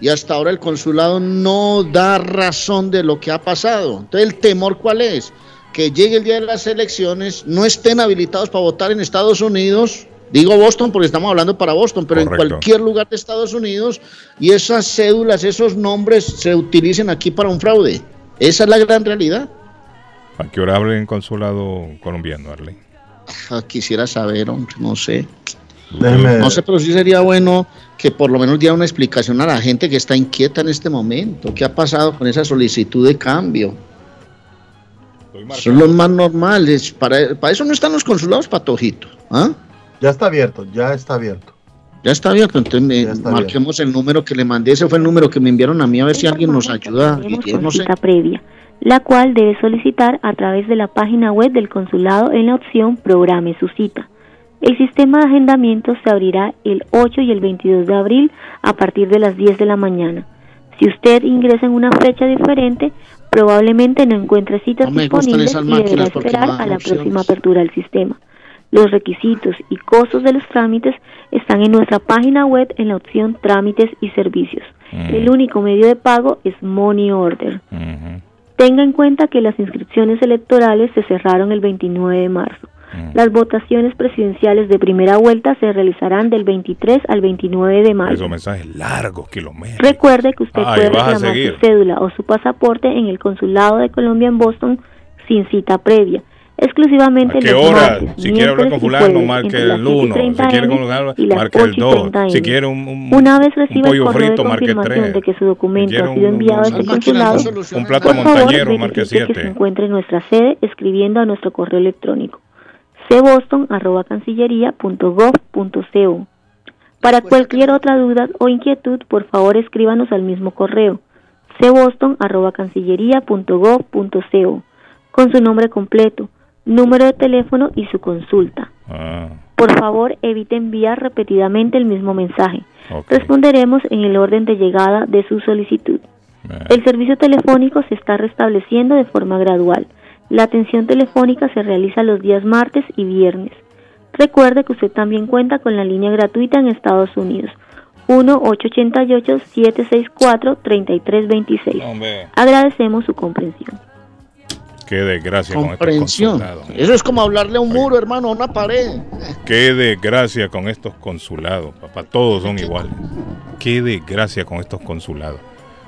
y hasta ahora el consulado no da razón de lo que ha pasado. Entonces, ¿el temor cuál es? Que llegue el día de las elecciones, no estén habilitados para votar en Estados Unidos, digo Boston porque estamos hablando para Boston, pero en cualquier lugar de Estados Unidos, y esas cédulas, esos nombres se utilicen aquí para un fraude. Esa es la gran realidad. ¿A qué hora hablen en consulado colombiano, Arley? Ah, Quisiera saber, hombre, no sé. Déjeme- No sé, pero sí sería bueno que por lo menos diera una explicación a la gente que está inquieta en este momento. ¿Qué ha pasado con esa solicitud de cambio? Eso es lo más normal. es- para, para eso no están los consulados, Patojito. ¿ah? Ya está abierto, ya está abierto. Ya está abierto, entonces me- está marquemos el número que le mandé. Ese fue el número que me enviaron a mí, a ver si alguien nos ayuda. No sé. previa, la cual debe solicitar a través de la página web del consulado en la opción Programe su cita. El sistema de agendamiento se abrirá el 8 y el 22 de abril a partir de las 10 de la mañana. Si usted ingresa en una fecha diferente, probablemente no encuentre citas No disponibles y deberá esperar a la opciones. próxima apertura del sistema. Los requisitos y costos de los trámites están en nuestra página web en la opción Trámites y Servicios. El único medio de pago es Money Order. Tenga en cuenta que las inscripciones electorales se cerraron el 29 de marzo. Las votaciones presidenciales de primera vuelta se realizarán del 23 al 29 de mayo. Esos mensajes largos, kilométricos. Recuerde que usted puede reclamar su cédula o su pasaporte en el consulado de Colombia en Boston sin cita previa, exclusivamente ¿A qué los hora? martes, Si quiere hablar con fulano, marque el 7 y 1. Si 30 quiere con fulano, marque el 8 y 2. 30 Si quiere un, un- Una vez un reciba el pollo correo frito, de marque confirmación 3. de que su documento quiere ha sido un- enviado a un- este un- consulado, un plato por favor, montañero, marque verifique que 7. se encuentre en nuestra sede escribiendo a nuestro correo electrónico cboston.cancillería.gov.co. Para cualquier otra duda o inquietud, por favor escríbanos al mismo correo cboston.cancillería.gov.co con su nombre completo, número de teléfono y su consulta. Ah, Por favor, evite enviar repetidamente el mismo mensaje. Responderemos en el orden de llegada de su solicitud. El servicio telefónico se está restableciendo de forma gradual. La atención telefónica se realiza los días martes y viernes. Recuerde que usted también cuenta con la línea gratuita en Estados Unidos. 1-888-764-3326. Hombre, Agradecemos su comprensión. Qué desgracia con estos consulados. Eso es como hablarle a un muro, hermano, a una pared. Qué desgracia con estos consulados, papá. Todos son iguales. Qué desgracia con estos consulados.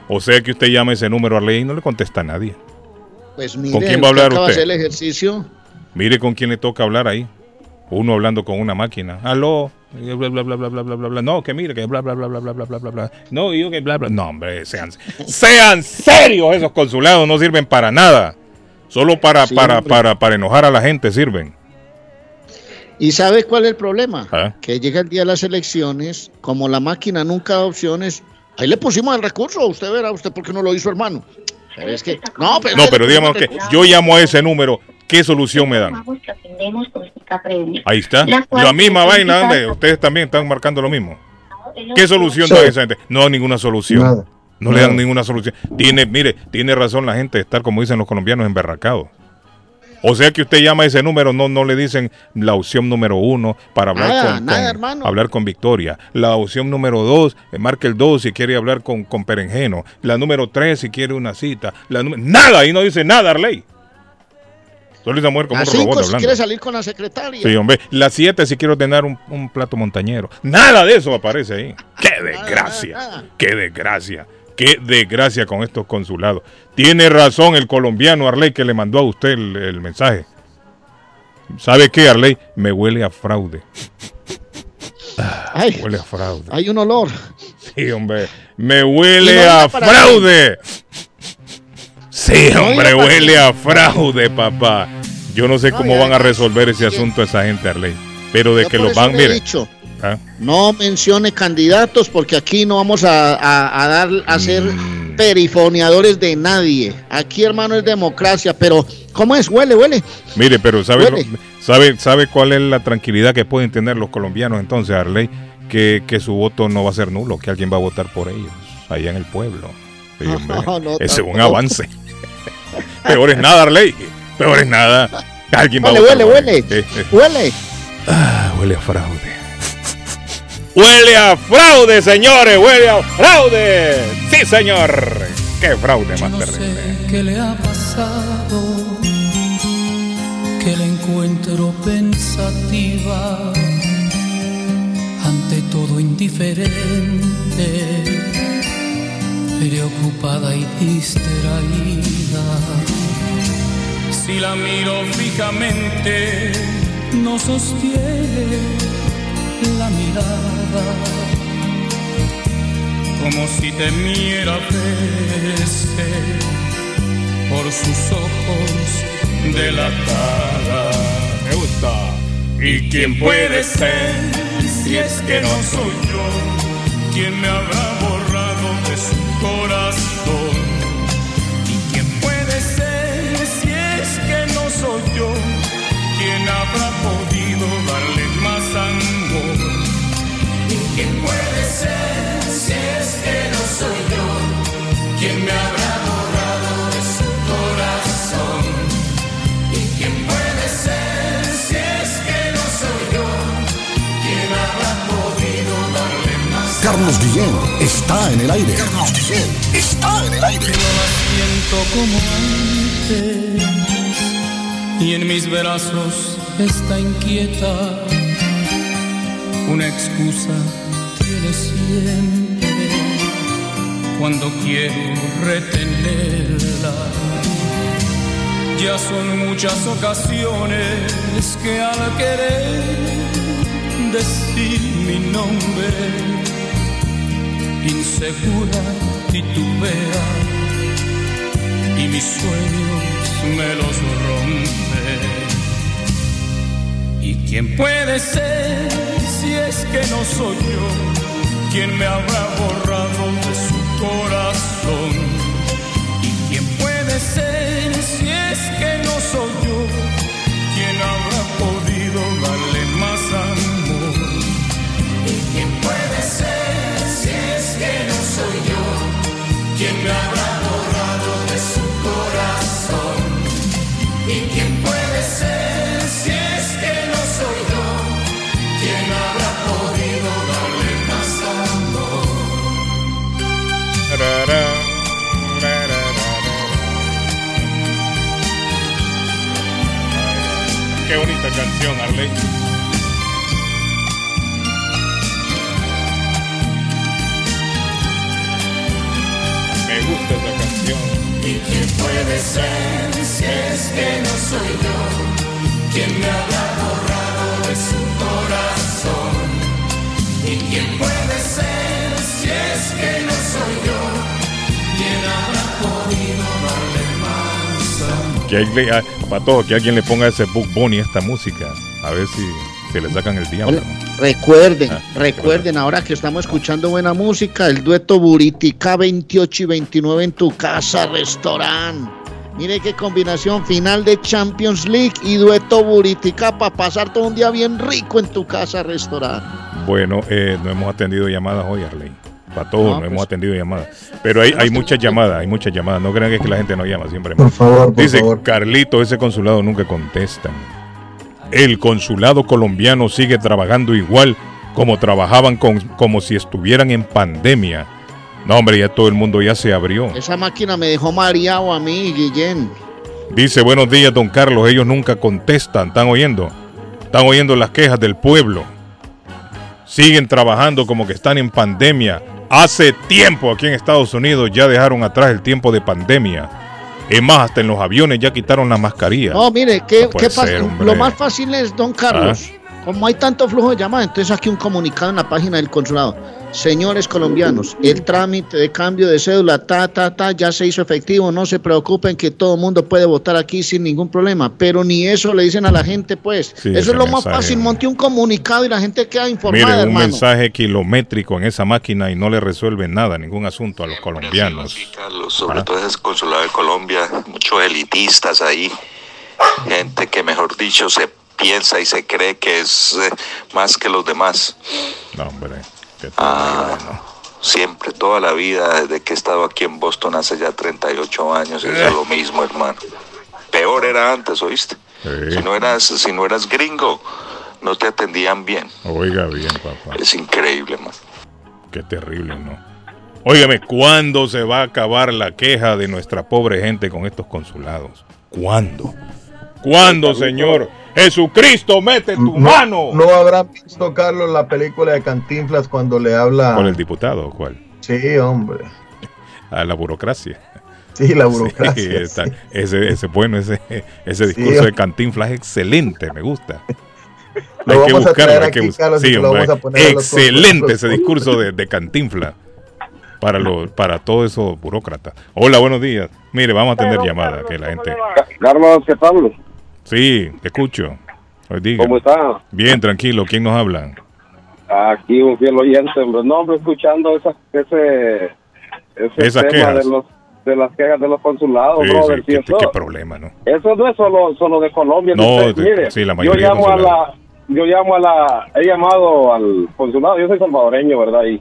O sea que usted llama ese número a ley y no le contesta a nadie. Pues mire, ¿Con quién va a hablar usted? hacer el ejercicio. Mire con quién le toca hablar ahí. Uno hablando con una máquina. Aló. eh, Bla, bla, bla, bla, bla, bla, bla, bla. No, que mire, que bla, bla, bla, bla, bla, bla, bla, bla, bla. No, yo que bla, bla. No, hombre, sean, sean serios esos consulados. No sirven para nada. Solo para, Sí, para, para, para enojar a la gente sirven. ¿Y sabe cuál es el problema? Ah. Que llega el día de las elecciones, como la máquina nunca da opciones, ahí le pusimos el recurso, usted verá, usted por qué no lo hizo, hermano. Pero es que, no, pero, No, pero digamos que yo llamo a ese número. ¿Qué solución me dan? Ahí está. La misma vaina. Ustedes también están marcando lo mismo. ¿Qué solución Sí. da esa gente? No, ninguna solución. Nada. No le dan Nada. ninguna solución. Tiene, mire, tiene razón la gente de estar, como dicen los colombianos, emberracados. O sea que usted llama a ese número, no, no le dicen la opción número uno para hablar Nada, con, nada, con- hermano. hablar con Victoria. La opción número dos, eh, marque el dos si quiere hablar con, con Perenjeno. La número tres si quiere una cita. La número- nada, ahí no dice nada, Arley. Solo esa mujer como un robot cinco si hablando. quiere salir con la secretaria. Sí, hombre. Las 7 si quiero tener un, un plato montañero. Nada de eso aparece ahí. ¡Qué desgracia! ¡Qué desgracia! ¡Qué desgracia con estos consulados! Tiene razón el colombiano Arley que le mandó a usted el, el mensaje. ¿Sabe qué, Arley? Me huele a fraude. Ay, Huele a fraude. hay un olor. Sí, hombre. Me huele no a fraude. Sí, hombre, huele a fraude, papá. Yo no sé cómo van a resolver ese asunto esa gente, Arley. Pero de que los van, mire. ¿Ah? No mencione candidatos porque aquí no vamos a, a- a dar a ser Mm. perifoneadores de nadie. Aquí, hermano, es democracia, pero ¿cómo es? Huele, huele. Mire, pero ¿sabe, Huele. sabe, ¿sabe cuál es la tranquilidad que pueden tener los colombianos entonces, Arley? Que, que su voto no va a ser nulo, que alguien va a votar por ellos, allá en el pueblo. Sí, hombre. No, no, Ese es un avance. Peor es nada, Arley. Peor es nada. Alguien va a Huele, votar huele, huele. sí. Huele. Ah, huele a fraude. Huele a fraude, señores, huele a fraude. Sí, señor. Qué fraude más No terrible. sé qué le ha pasado, que la encuentro pensativa, ante todo indiferente, preocupada y distraída. Si la miro fijamente, no sostiene la mirada como si temiera verse por sus ojos delatada. Me gusta. ¿Y quién puede ser si es que no soy yo quien me habrá Carlos Guillén está en el aire. Carlos Guillén está en el aire. No la siento como antes y en mis brazos está inquieta. Una excusa tiene siempre cuando quiero retenerla. Ya son muchas ocasiones que al querer decir mi nombre, insegura titubea y mis sueños me los rompe. ¿Y quién puede ser si es que no soy yo quien me habrá borrado de su corazón? ¿Y quién puede ser si es que no soy yo Qué bonita canción, Arley. Me gusta esa canción. ¿Y quién puede ser si es que no soy yo quien me habrá borrado de su corazón? ¿Y quién puede ser si es que no soy yo Que ah, para todo, que alguien le ponga ese Book Bunny a esta música. A ver si se le sacan el diablo. Recuerden, Ah, recuerden ahora que estamos escuchando buena música, el dueto Buritica 28 y 29 en tu casa, restaurante. Mire qué combinación final de Champions League y dueto Buritica para pasar todo un día bien rico en tu casa, restaurante. Bueno, eh, no hemos atendido llamadas hoy, Arley. Para todos No, no, pues- hemos atendido llamadas. Pero hay, hay muchas llamadas, hay muchas llamadas. No crean que es que la gente no llama siempre. Por favor, por Dice favor. Carlito, ese consulado nunca contestan. El consulado colombiano sigue trabajando igual como trabajaban con, como si estuvieran en pandemia. No, hombre, ya todo el mundo ya se abrió. Esa máquina me dejó mareado a mí, Guillén. Dice, buenos días, don Carlos. Ellos nunca contestan. ¿Están oyendo? Están oyendo las quejas del pueblo. Siguen trabajando como que están en pandemia. Hace tiempo aquí en Estados Unidos ya dejaron atrás el tiempo de pandemia. Es más, hasta en los aviones ya quitaron las mascarillas. No, mire, ¿qué, No ser. Lo más fácil es, don Carlos, como hay tanto flujo de llamadas, entonces aquí un comunicado en la página del consulado. Señores colombianos, el trámite de cambio de cédula, ta, ta, ta, ya se hizo efectivo. No se preocupen que todo el mundo puede votar aquí sin ningún problema. Pero ni eso le dicen a la gente, pues. Sí, eso es lo más fácil. Monte un comunicado y la gente queda informada, Miren, un hermano. mensaje kilométrico en esa máquina y no le resuelve nada, ningún asunto a los colombianos. Carlos, sobre todo ese consulado de Colombia, muchos elitistas ahí, gente que mejor dicho se piensa y se cree que es eh, más que los demás. No, hombre. qué Ah, siempre, toda la vida, desde que he estado aquí en Boston hace ya 38 años, Eh. es lo mismo, hermano. Peor era antes, ¿oíste? Si no eras, si no eras gringo, no te atendían bien. Oiga bien, papá. Es increíble, man. Qué terrible, ¿no? Óigame, ¿cuándo se va a acabar la queja de nuestra pobre gente con estos consulados? ¿Cuándo? ¿Cuándo, Señor? Jesucristo, mete tu mano. ¿No habrán visto, Carlos, la película de Cantinflas cuando le habla... ¿Con el diputado o cuál? Sí, hombre. A la burocracia. Sí, la burocracia. Sí, está- ese, ese, bueno, ese, ese Sí, discurso de. Cantinflas es excelente, me gusta. Lo hay que vamos buscarlo, hay que aquí, bus- Carlos, y sí, se lo hombre, vamos a poner a los excelente ese discurso de, de Cantinflas para los para todos esos burócratas. Hola, buenos días. Mire, vamos a tener llamada que la gente. Carlos, ¿qué Pablo? Sí, te escucho. Diga. ¿Cómo está? Bien, tranquilo. ¿Quién nos habla? Aquí un fiel oyente. No, hombre, escuchando esa, ese, ese Esas tema quejas. de los de las quejas de los consulados, Sí, brother. sí, qué, eso, qué problema, ¿no? eso no es solo, solo de Colombia. No, Usted, de- mire, sí, la yo mayoría llamo a la, yo llamo a la, he llamado al consulado, yo soy salvadoreño, ¿verdad? Y,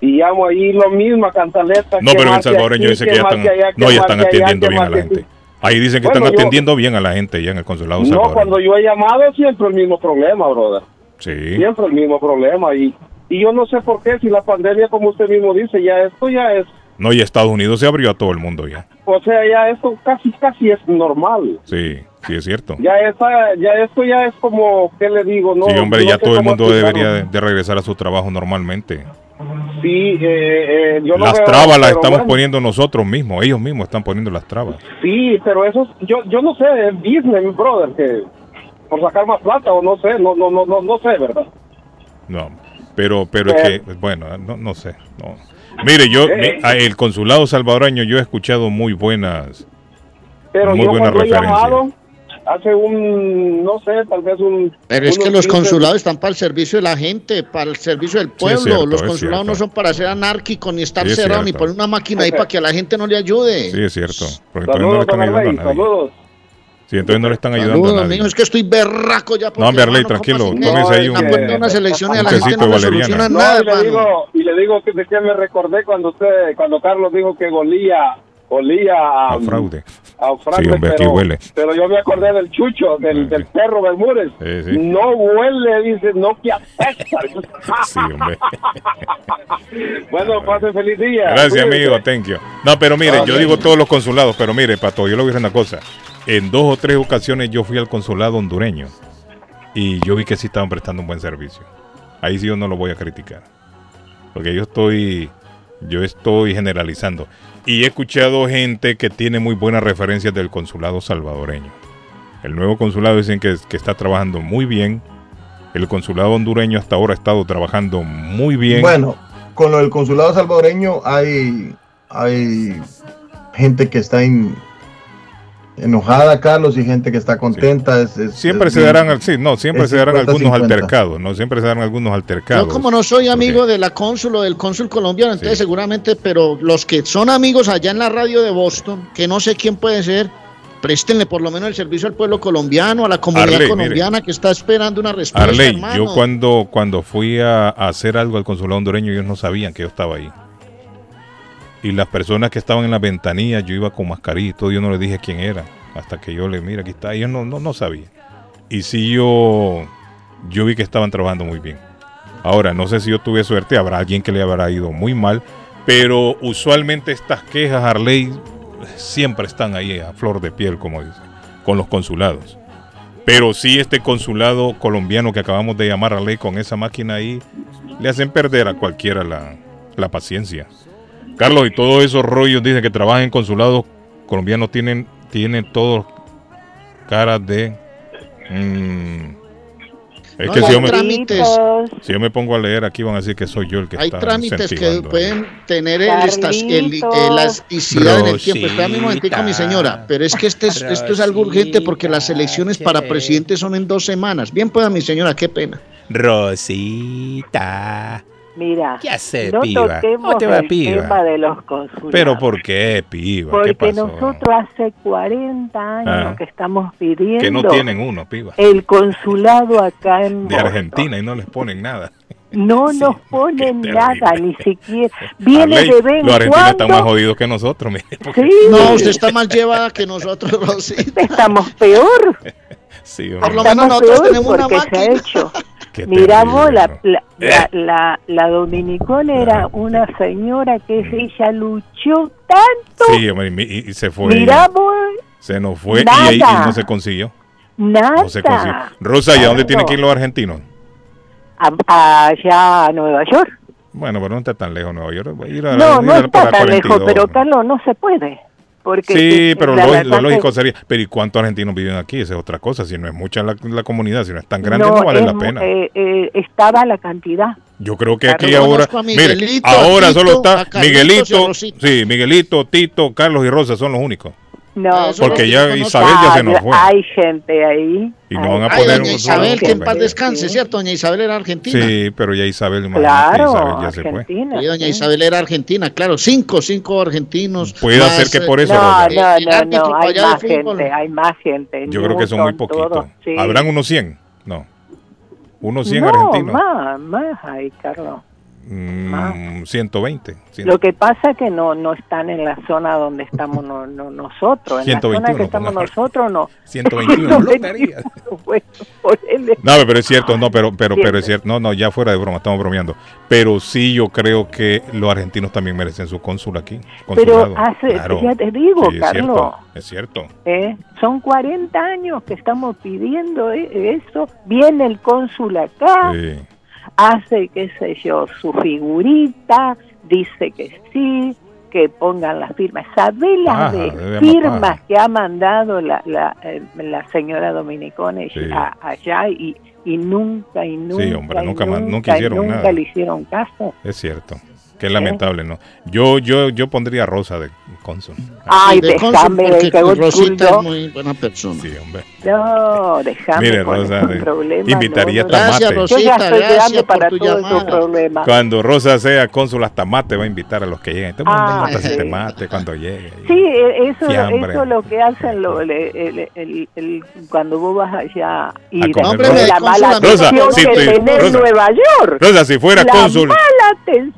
y llamo ahí lo mismo, a cantaleta. No, que pero El Salvadoreño dice que ya están, allá, no, ya están allá, atendiendo bien a la gente. Ahí dicen que Bueno, están yo- atendiendo bien a la gente ya en el consulado No, cuando yo he llamado siempre el mismo problema, brother. Sí. Siempre el mismo problema. Y, y yo no sé por qué, si la pandemia, como usted mismo dice, ya esto ya es, No, y Estados Unidos se abrió a todo el mundo ya. o sea, ya esto casi, casi es normal. Sí, sí es cierto. Ya está, ya esto ya es como, ¿qué le digo? No, sí, hombre, no ya todo el mundo explicarlo. debería de, de regresar a su trabajo normalmente. Sí, eh, eh, yo las trabas las estamos bueno. poniendo nosotros mismos, ellos mismos están poniendo las trabas. Sí, pero eso, es- yo, yo no sé, es business, mi brother, que por sacar más plata o no sé, no, no, no, no, no sé, ¿verdad? No, pero pero es Eh. que, bueno, no, no sé. No. Mire, yo, Eh. mi- a- el consulado salvadoreño, yo he escuchado muy buenas, Pero muy yo buenas referencias. llamado, hace un, no sé, tal vez un... Pero es que los 15 consulados están para el servicio de la gente, para el servicio del pueblo. cierto, los consulados no son para ser anárquicos ni estar Sí, es cerrados ni poner una máquina ahí para que a la gente no le ayude. Sí, es cierto. Porque entonces no le Saludos, están ayudando a saludos. Sí, entonces no le están ayudando Saludos, a nadie. es que estoy berraco ya. No, hermano, tranquilo. Tómese ahí un, de unas elecciones a un la gente no valeriana. soluciona No, nada, y le digo, y le digo que de qué me recordé cuando usted, cuando Carlos dijo que golía, olía a, A fraude. A Sí, hombre, aquí pero, huele. pero yo me acordé del chucho, del, del perro Bermúdez. Sí, sí. No huele, dice, no que apesta. Sí, hombre. bueno, pase feliz día. Gracias, amigo. Thank you. No, pero mire, Ah, yo bien. digo todos los consulados, pero mire, Pato, yo le voy a decir una cosa. En dos o tres ocasiones yo fui al consulado hondureño y yo vi que sí estaban prestando un buen servicio. Ahí sí yo no lo voy a criticar. Porque yo estoy, yo estoy generalizando. Y he escuchado gente que tiene muy buenas referencias del consulado salvadoreño. El nuevo consulado dicen que, está trabajando muy bien. El consulado hondureño hasta ahora ha estado trabajando muy bien. Bueno, con lo del consulado salvadoreño hay, hay gente que está en- enojada, Carlos, y gente que está contenta. es- es- Siempre es se darán, al- sí, no, siempre se darán 50, algunos 50. altercados, no, siempre se darán algunos altercados. Yo como no soy amigo de la cónsul o del cónsul colombiano, entonces seguramente, pero los que son amigos allá en la radio de Boston, que no sé quién puede ser, préstenle por lo menos el servicio al pueblo colombiano, a la comunidad Arley, mire. colombiana que está esperando una respuesta, Arley, hermano. yo cuando, cuando fui a, a hacer algo al consulado hondureño, ellos no sabían que yo estaba ahí. Y las personas que estaban en la ventanilla, yo iba con mascarilla todo, yo no les dije quién era. Hasta que yo le, mira, aquí está, ellos no, no, no sabían. Y sí yo, yo vi que estaban trabajando muy bien. Ahora, no sé si yo tuve suerte, habrá alguien que le habrá ido muy mal, pero usualmente estas quejas, Arley, siempre están ahí a flor de piel, como dicen, con los consulados. Pero sí este consulado colombiano que acabamos de llamar a ley con esa máquina ahí, le hacen perder a cualquiera la, la paciencia. Carlos, y todos esos rollos dicen que trabajan en consulados colombianos tienen, tienen todos caras de... mm, es No, que hay si yo, me, trámites. si yo me pongo a leer aquí van a decir que soy yo el que Hay está trámites que pueden tener estas- el- elasticidad en el tiempo. Espérame un momentico, mi señora. Pero es que este es- esto es algo urgente porque las elecciones para presidente son en dos semanas. Bien pueda, mi señora, qué pena. Rosita. Mira, ¿Qué hace, no piba? toquemos ¿Cómo te va, el piba? tema de los consulados. Pero ¿por qué, piba? ¿Qué Porque pasó? nosotros hace 40 años Ah. que estamos pidiendo Que no tienen uno, piba. el consulado acá en De Boston. Argentina y no les ponen nada. No nos ponen nada, ni siquiera. Viene Arley, de vez los en argentinos están más jodidos que nosotros, mire. Sí, No, usted está más llevada que nosotros, Rosita. Estamos peor. Sí, Por lo menos nosotros tenemos una porque se ha máquina. hecho. Qué Miramos la, terrible, la, la, la, la Dominicón era una señora que ella luchó tanto. Sí, y, se fue. Miramos Se nos fue y, Nada. ahí- y no se consiguió. nada. No se consiguió. Rosa, ¿y a dónde tienen que ir los argentinos? A- allá a Nueva York. Bueno, pero no está tan lejos Nueva York. ir a- No, ir no está tan lejos, 42. pero Carlos no se puede. Porque Sí, pero lo, lógico sería, pero ¿y cuántos argentinos viven aquí? Esa es otra cosa. Si no es mucha la, la comunidad, si no es tan grande, no, vale es la pena. eh, eh, estaba la cantidad. Yo creo que aquí ahora, mire, ahora solo está Miguelito, sí, Miguelito, Tito, Carlos y Rosa son los únicos. No, Porque ya Isabel ya se nos fue. Hay gente ahí. Y no van a Ay, poner doña un Isabel, que en paz Sí, descanse, ¿cierto? Doña Isabel era argentina. Sí, pero ya Isabel, Claro, Isabel ya se fue. Argentina. Sí, doña Isabel era argentina, claro. Cinco, cinco argentinos. Puede más, ser que por eh, eso, No, no, no, no, hay más fútbol. gente, hay más gente. Yo creo que son muy poquitos. sí. ¿Habrán unos 100? No. ¿Unos 100 no, argentinos? más, más hay, Carlos. Mm, 120. Lo que pasa es que no no están en la zona donde estamos no, no- nosotros. En la 121, zona que estamos nosotros no. 121. Bueno, ponele. No, pero es cierto, no, pero, pero, pero es cierto, no, no, ya fuera de broma, estamos bromeando. Pero sí, yo creo que los argentinos también merecen su cónsul aquí. Pero hace, Claro. ya te digo, Sí, es Carlos, cierto, es cierto. ¿eh? son 40 años que estamos pidiendo eh, eso. Viene el cónsul acá, Sí. Hace, qué sé yo, su figurita, dice que sí, que pongan las firmas. ¿Sabés las Paja, de firmas que ha mandado la, la, eh, la señora Dominicone Sí. a- allá y, y nunca, y nunca, hombre, y nunca nunca hicieron nunca nada. le hicieron caso? Es cierto. Que es lamentable, ¿no? Yo, yo, yo pondría a Rosa de cónsul. Ay, de déjame, un Rosita es muy buena persona. Sí, hombre. No, déjame Mire, Rosa, de- problemas, invitaría no, no. Gracias, tomate. Yo ya Rosita, estoy grande gracias para por tu llamada. problemas. Cuando Rosa sea cónsul hasta mate va a invitar a los que lleguen. El mundo Ah, sí. este mate cuando llegue. Sí, e- eso, Fiambre. eso es lo que hacen lo, le- el- el- el- cuando vos vas allá y A comer Rosa. la mala Rosa, atención si que tú- tenés en Rosa, Nueva York. Rosa, si fuera la cónsul. mala atención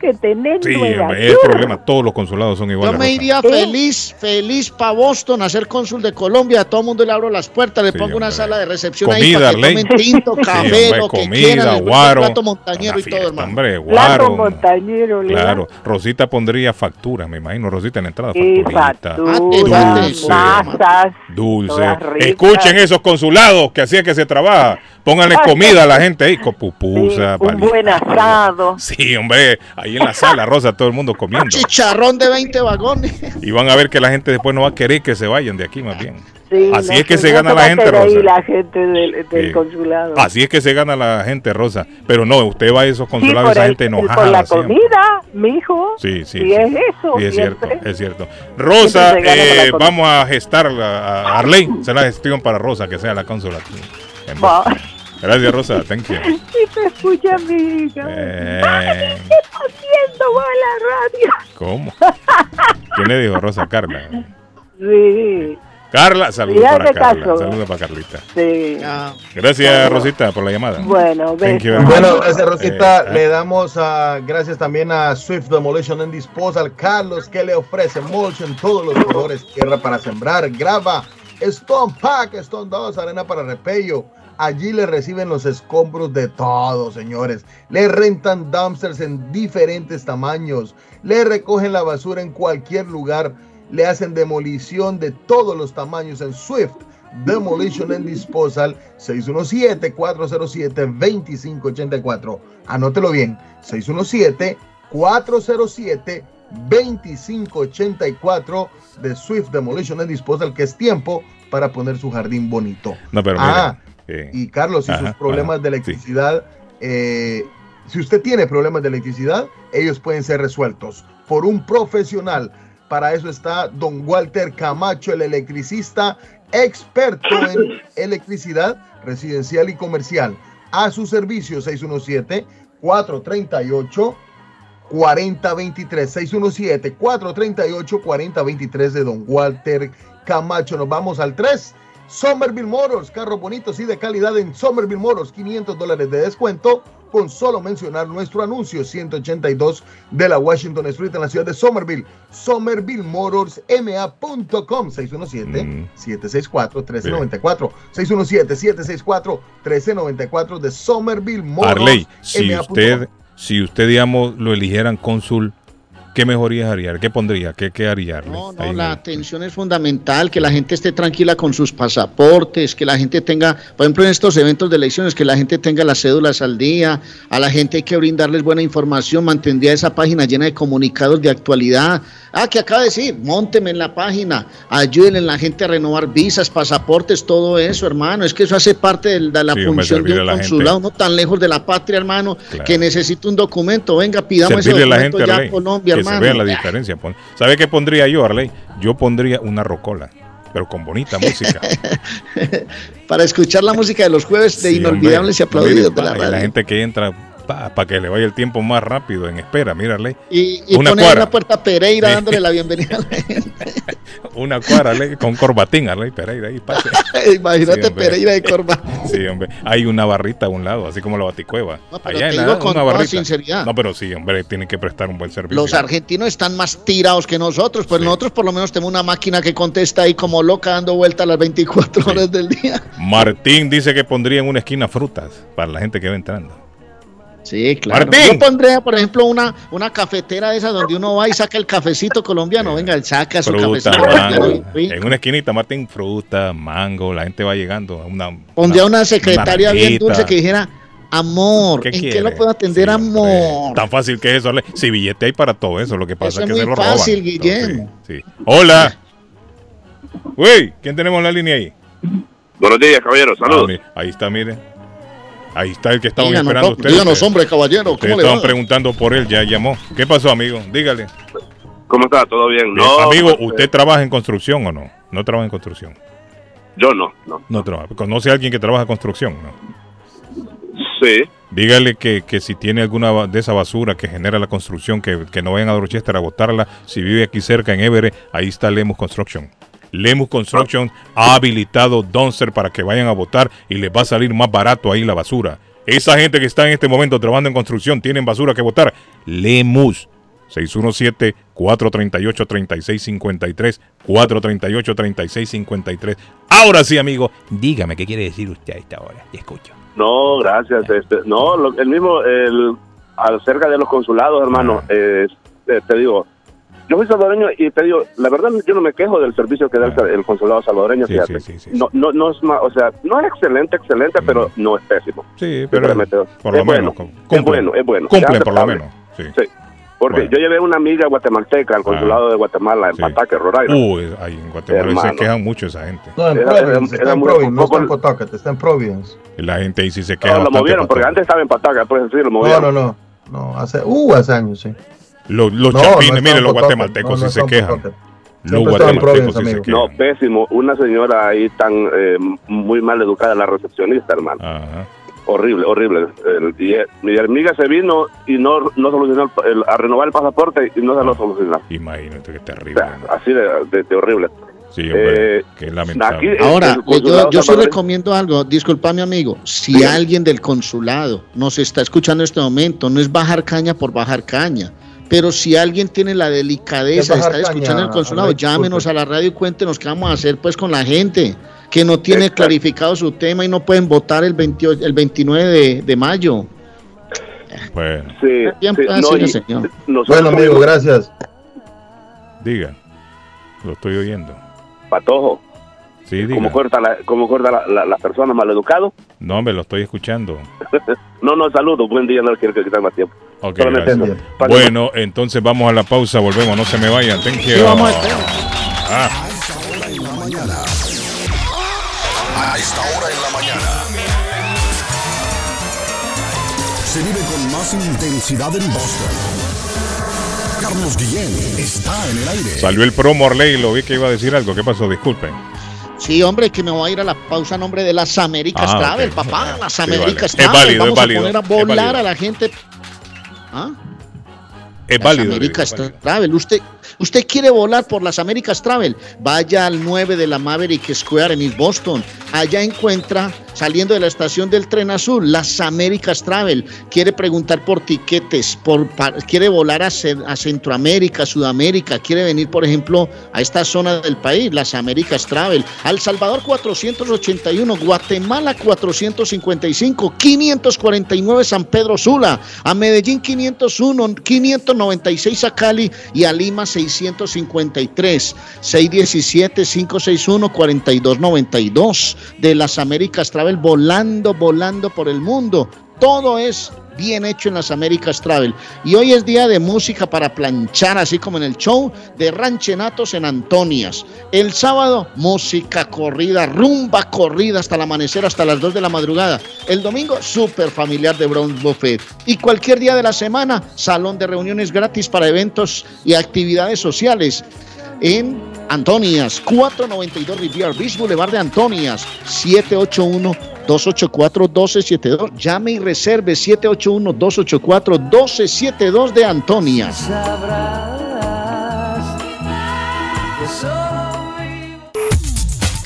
que tenés Sí, Nueva es York. problema. Todos los consulados son Yo iguales. me Rosa. iría feliz, feliz para Boston a ser cónsul de Colombia. A todo el mundo le abro las puertas, le Sí, pongo una sala de recepción ahí Comida, para que tomen tinto, Sí, café, hombre, lo que comida, quieran. guaro, plato montañero y todo, hermano. Hombre, Plato guaro. montañero, le Claro, Rosita pondría factura, me imagino. Rosita en la entrada, Y facturita. facturas, Dulce. masas, Dulce. Escuchen esos consulados que hacía que se trabaja. Pónganle comida a la gente ahí, con pupusa, un buen asado. Sí, hombre, ahí en la sala, Rosa, todo el mundo comiendo. Chicharrón de 20 vagones. Y van a ver que la gente después no va a querer que se vayan de aquí, más bien. Sí, Así no es que se gana se la gente, Rosa. la gente del, del Sí. consulado. Así es que se gana la gente, Rosa. Pero no, usted va a esos Sí, consulados, por, esa el- gente enojada. por la siempre. comida, mijo. Sí, sí. Sí, sí. es eso, Sí, es siempre. cierto, es cierto. Rosa, eh, vamos a gestar a a Arley, se la gestión para Rosa, que sea la cónsula aquí. Gracias, Rosa, thank you. Sí, te escucha, amiga. Eh, ¿Qué está haciendo la radio? ¿Cómo? ¿Quién le dijo Rosa? Carla. Sí, Carla, saludos para te Carla. caso. Saludos para Carlita. sí. Gracias, Rosita, por la llamada. Bueno. Bueno, gracias Rosita. Eh, le damos ah, gracias también a Swift Demolition and Disposal, Carlos, que le ofrece mulch en todos los colores, tierra para sembrar, grava, Stone Pack, Stone 2, arena para repello. Allí le reciben los escombros de todo, señores. Le rentan dumpsters en diferentes tamaños. Le recogen la basura en cualquier lugar. le hacen demolición de todos los tamaños en Swift. Demolition and Disposal 617-407-2584. Anótelo bien, 617-407-2584 de Swift Demolition and Disposal, que es tiempo para poner su jardín bonito. No, pero ah, eh, y Carlos, si Ajá, sus problemas ajá, de electricidad, eh, si usted tiene problemas de electricidad, ellos pueden ser resueltos por un profesional. Para eso está don Walter Camacho, el electricista experto en electricidad residencial y comercial. A su servicio 617-438. 4023 617 438 4023 de Don Walter Camacho. Nos vamos al 3. Somerville Motors, carros bonitos y de calidad en Somerville Motors, 500 dólares de descuento con solo mencionar nuestro anuncio 182 de la Washington Street en la ciudad de Somerville. SomervilleMotorsMA.com 617-764-1394 617-764-1394 de Somerville Motors. Arley, si usted, si usted, digamos, lo eligieran cónsul, ¿qué mejorías haría? ¿Qué pondría? ¿Qué, qué haría? No, Ahí en la atención es fundamental, que la gente esté tranquila con sus pasaportes, que la gente tenga, por ejemplo, en estos eventos de elecciones, que la gente tenga las cédulas al día, a la gente hay que brindarles buena información, mantendría esa página llena de comunicados de actualidad. Ah, que acaba de decir, monteme en la página, ayuden a la gente a renovar visas, pasaportes, todo eso, hermano. Es que eso hace parte de la Sí, función de servirle un gente. consulado, no tan lejos de la patria, hermano, Claro. que necesita un documento. Venga, pidamos ese Servirle a la documento gente, ya Arley, a Colombia, que hermano. se vea la diferencia. Pon- ¿Sabe qué pondría yo, Arley? Yo pondría una rocola, pero con bonita música. para escuchar la música de los jueves de Sí, inolvidables y aplaudidos de la la gente que entra para que le vaya el tiempo más rápido en espera, mírale. Y, y una pone ahí cuara. la puerta Pereira dándole la bienvenida a la gente. Una cuara con corbatín, Arley Pereira ahí pase. Imagínate Sí. Pereira de Corba. Sí, hombre. Hay una barrita a un lado, así como la baticueva. pero Allá te digo la- con una toda barrita. sinceridad. No, pero sí, hombre, tienen que prestar un buen servicio. Los argentinos están más tirados que nosotros, pero nosotros por lo menos tenemos una máquina que contesta ahí como loca dando vueltas las 24 horas del día. Martín dice que pondría en una esquina frutas para la gente que va entrando. Sí, claro. Martín. Yo pondría, por ejemplo, una, una cafetera de esas donde uno va y saca el cafecito colombiano. Venga, él saca su Fruta, cafecito mango. En una esquinita, Martín, fruta, mango. La gente va llegando a una. Pondría una secretaria bien naranjita. dulce que dijera, amor, ¿Qué ¿en qué quiere? lo puedo atender, amor? Tan fácil que es eso. Si billete hay para todo eso, lo que pasa Eso es que se muy lo fácil, roban. Guillén. Sí. Hola. Uy, ¿quién tenemos en la línea ahí? Buenos días, caballero. Saludos. Ah, ahí está, mire. Ahí está el que estaban Díganos, esperando ustedes. díganos, hombre, caballero, Ustedes ¿cómo le estaban preguntando por él, ya llamó. ¿Qué pasó, amigo? Dígale. ¿Cómo está? ¿Todo bien? Bien, No, amigo, pues, ¿usted trabaja en construcción o no? No trabaja en construcción. Yo no, no. No trabaja. ¿Conoce a alguien que trabaja en construcción? No. Sí. Dígale que, que si tiene alguna de esa basura que genera la construcción, que, que no vayan a Dorchester a botarla. Si vive aquí cerca en Everett, ahí está Lemus Construction. Lemus Construction ha habilitado dumpster para que vayan a botar y les va a salir más barato ahí la basura. Esa gente que está en este momento trabajando en construcción tienen basura que botar. Lemus 617-438-3653. 438-3653. Ahora sí, amigo, dígame qué quiere decir usted a esta hora. Te escucho. No, gracias. Este, no, lo- el mismo, el, acerca de los consulados, hermano, eh, te digo, yo soy salvadoreño y te digo, la verdad yo no me quejo del servicio que da el, el consulado salvadoreño, Sí, fíjate. sí, sí, No, no, no es ma- o sea, no es excelente, excelente, pero no es pésimo. Sí, pero por lo es menos bueno, es bueno, es bueno. Cumplen es por lo menos. Sí. Sí. Porque yo llevé una amiga guatemalteca al consulado de Guatemala en Pataque, Rhode Island. Uy, ahí en Guatemala Hermano. se quejan mucho esa gente. No, en Providence, era- está era en Providence, no está en Pawtucket, está en Providence. La gente ahí sí se queja No, lo movieron, porque por antes estaba en Pataca, pues sí, lo No, movieron. no, no, no, hace, uh, hace años, sí. Los, los No, chapines, no está miren, en los guatemaltecos no se quejan. Los guatemaltecos sí se quejan. No, pésimo. Una señora ahí tan eh, muy mal educada, la recepcionista, hermano. Horrible, horrible. El- y, eh, mi amiga se vino y no, no solucionó el- el- a renovar el pasaporte y no se lo solucionó. Imagínate qué terrible. Así de, de- de horrible. Sí, hombre, Eh, qué lamentable. aquí, Ahora, el yo, yo sí recomiendo algo, disculpa mi amigo, si alguien del consulado nos está escuchando en este momento, no es bajar caña por bajar caña, pero si alguien tiene la delicadeza de estar escuchando el consulado, llámenos a la radio y cuéntenos qué vamos a hacer pues con la gente que no tiene clarificado su tema y no pueden votar el, 28, el 29 de, de mayo. Bueno, Sí, Bien, sí, pues, no, señor, y señor. nosotros Bueno, amigo, gracias. diga. Lo estoy oyendo. Patojo. Sí, diga. ¿Cómo corta la, cómo corta la, la, la persona maleducado? No, me lo estoy escuchando. no, no, saludo. Buen día, no quiero quitar más tiempo. Ok, Solamente gracias. eso. Para- Bueno, entonces vamos a la pausa, volvemos, no se me vayan. Thank you. Sí, vamos al Ah. A esta hora en la mañana. Se vive con más intensidad en Boston. Carlos Guillén está en el aire. Salió el promo Orley, lo vi que iba a decir algo. ¿Qué pasó? Disculpen. Sí, hombre, que me voy a ir a la pausa a nombre de las Américas Ah, Travel, papá. Las Sí, Américas vale. Es Travel. válido, Vamos es válido, a poner a volar a la gente. ¿Ah? Es Las válido. Américas Travel. Usted, usted quiere volar por las Américas Travel. Vaya al 9 de la Maverick Square en East Boston. Allá encuentra, saliendo de la estación del tren azul, las Américas Travel. Quiere preguntar por tiquetes, por, quiere volar a, a Centroamérica, Sudamérica. Quiere venir, por ejemplo, a esta zona del país, las Américas Travel. Al Salvador 481, Guatemala 455, 549 San Pedro Sula, a Medellín 501, 596 a Cali y a Lima 653, 617-561-4292 de las Américas Travel, volando, volando por el mundo. Todo es bien hecho en las Américas Travel. Y hoy es día de música para planchar, así como en el show de Ranchenatos en Antonias. El sábado, música corrida, rumba corrida hasta el amanecer, hasta las 2 de la madrugada. El domingo, súper familiar de Brown Buffet. Y cualquier día de la semana, salón de reuniones gratis para eventos y actividades sociales en Antonias, 492 Riviera Beach Boulevard de Antonias, 781-284-1272. Llame y reserve 781-284-1272 de Antonias.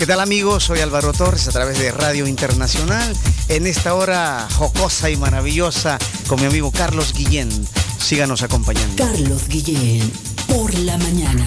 ¿Qué tal amigos? Soy Álvaro Torres a través de Radio Internacional en esta hora jocosa y maravillosa con mi amigo Carlos Guillén. Síganos acompañando. Carlos Guillén, por la mañana.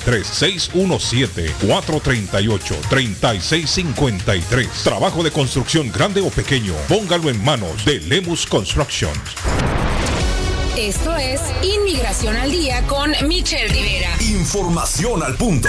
617-438-3653. Trabajo de construcción grande o pequeño. Póngalo en manos de Lemus Construction. Esto es Inmigración al Día con Michelle Rivera. Información al punto.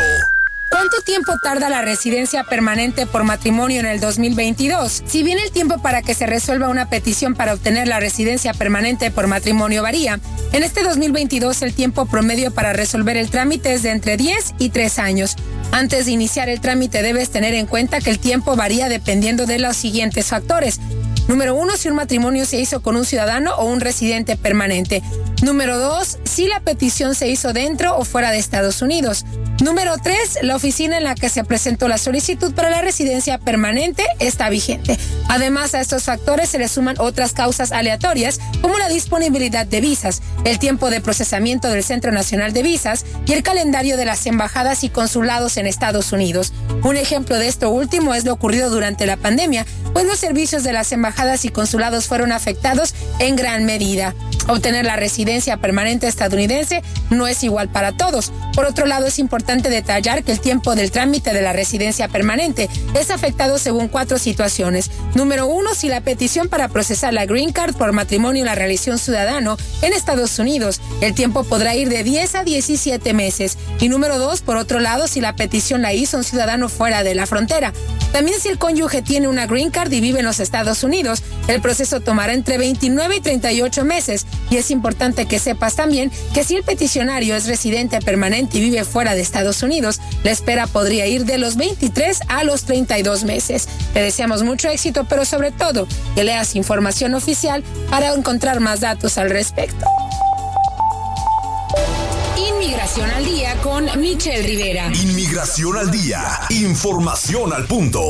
¿Cuánto tiempo tarda la residencia permanente por matrimonio en el 2022? Si bien el tiempo para que se resuelva una petición para obtener la residencia permanente por matrimonio varía, en este 2022 el tiempo promedio para resolver el trámite es de entre 10 y 3 años. Antes de iniciar el trámite debes tener en cuenta que el tiempo varía dependiendo de los siguientes factores. Número uno, si un matrimonio se hizo con un ciudadano o un residente permanente. Número dos, si la petición se hizo dentro o fuera de Estados Unidos. Número tres, la oficina en la que se presentó la solicitud para la residencia permanente está vigente. Además, a estos factores se le suman otras causas aleatorias como la disponibilidad de visas, el tiempo de procesamiento del Centro Nacional de Visas y el calendario de las embajadas y consulados en Estados Unidos. Un ejemplo de esto último es lo ocurrido durante la pandemia, pues los servicios de las embajadas y consulados fueron afectados en gran medida. Obtener la residencia permanente estadounidense no es igual para todos. Por otro lado, es importante detallar que el tiempo del trámite de la residencia permanente es afectado según cuatro situaciones. Número uno, si la petición para procesar la Green Card por matrimonio la realizó un ciudadano en Estados Unidos, el tiempo podrá ir de 10 a 17 meses. Y número dos, por otro lado, si la petición la hizo un ciudadano fuera de la frontera. También si el cónyuge tiene una Green Card y vive en los Estados Unidos, el proceso tomará entre 29 y 38 meses. Y es importante que sepas también que si el peticionario es residente permanente y vive fuera de Estados Unidos, la espera podría ir de los 23 a los 32 meses. Te deseamos mucho éxito, pero sobre todo que leas información oficial para encontrar más datos al respecto. Inmigración al día con Michelle Rivera. Inmigración al día. Información al punto.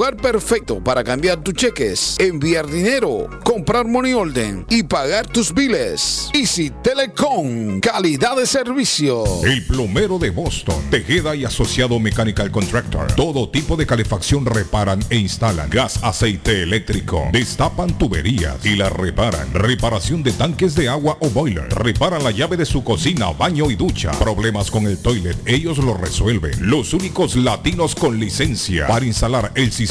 perfecto para cambiar tus cheques, enviar dinero, comprar money order y pagar tus biles. Easy Telecom, calidad de servicio. El plomero de Boston, Tejeda y Asociado Mechanical Contractor. Todo tipo de calefacción reparan e instalan. Gas, aceite eléctrico. Destapan tuberías y las reparan. Reparación de tanques de agua o boiler. Reparan la llave de su cocina, baño y ducha. Problemas con el toilet, ellos lo resuelven. Los únicos latinos con licencia para instalar el sistema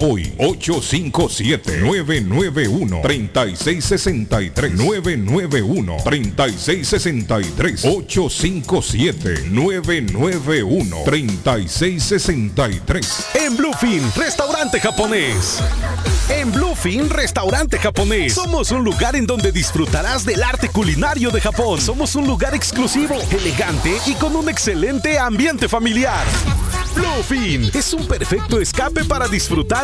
hoy. 857-991-3663. 991-3663. 857-991-3663. En Bluefin, restaurante japonés. En Bluefin, restaurante japonés. Somos un lugar en donde disfrutarás del arte culinario de Japón. Somos un lugar exclusivo, elegante y con un excelente ambiente familiar. Bluefin es un perfecto escape para disfrutar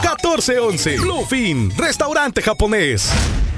978-750-1411. Bluefin, restaurante japonés.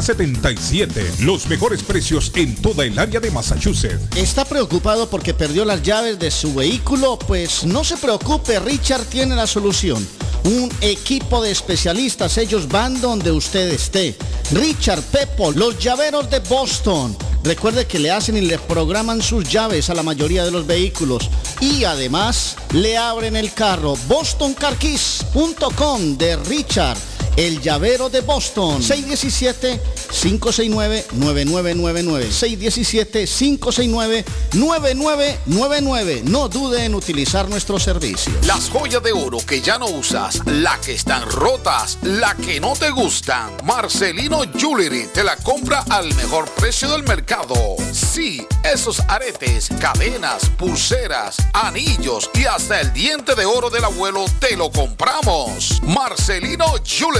381-7077. Los mejores precios en toda el área de Massachusetts. ¿Está preocupado porque perdió las llaves de su vehículo? Pues no se preocupe, Richard tiene la solución. Un equipo de especialistas, ellos van donde usted esté. Richard Pepo, los llaveros de Boston. Recuerde que le hacen y le programan sus llaves a la mayoría de los vehículos. Y además le abren el carro. BostonCarKeys.com de Richard. El llavero de Boston. 617-569-9999. 617-569-9999. No dude en utilizar nuestro servicio. Las joyas de oro que ya no usas, la que están rotas, la que no te gustan. Marcelino Jewelry te la compra al mejor precio del mercado. Sí, esos aretes, cadenas, pulseras, anillos y hasta el diente de oro del abuelo te lo compramos. Marcelino Jewelry.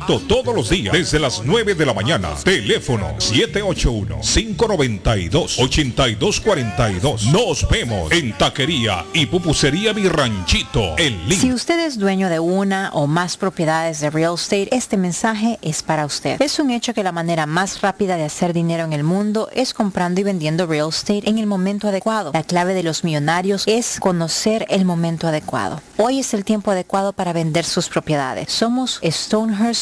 todos los días desde las 9 de la mañana. Teléfono 781-592-8242. Nos vemos en Taquería y Pupusería Mi Ranchito en Link. Si usted es dueño de una o más propiedades de real estate, este mensaje es para usted. Es un hecho que la manera más rápida de hacer dinero en el mundo es comprando y vendiendo real estate en el momento adecuado. La clave de los millonarios es conocer el momento adecuado. Hoy es el tiempo adecuado para vender sus propiedades. Somos Stonehurst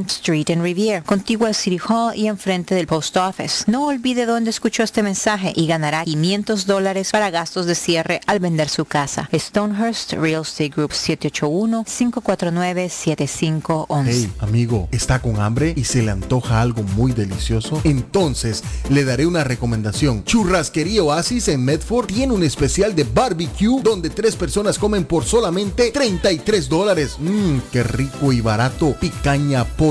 Street en Rivier, contigua al City Hall y enfrente del Post Office. No olvide dónde escuchó este mensaje y ganará 500 dólares para gastos de cierre al vender su casa. Stonehurst Real Estate Group 781-549-7511. Hey, amigo, ¿está con hambre y se le antoja algo muy delicioso? Entonces, le daré una recomendación. Churrasquería Oasis en Medford tiene un especial de barbecue donde tres personas comen por solamente 33 dólares. Mmm, qué rico y barato. Picaña, pollo,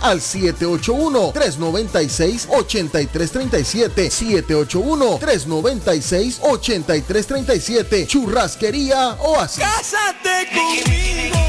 al 781-396-8337. 781-396-8337. Churrasquería Oasis. Cásate conmigo.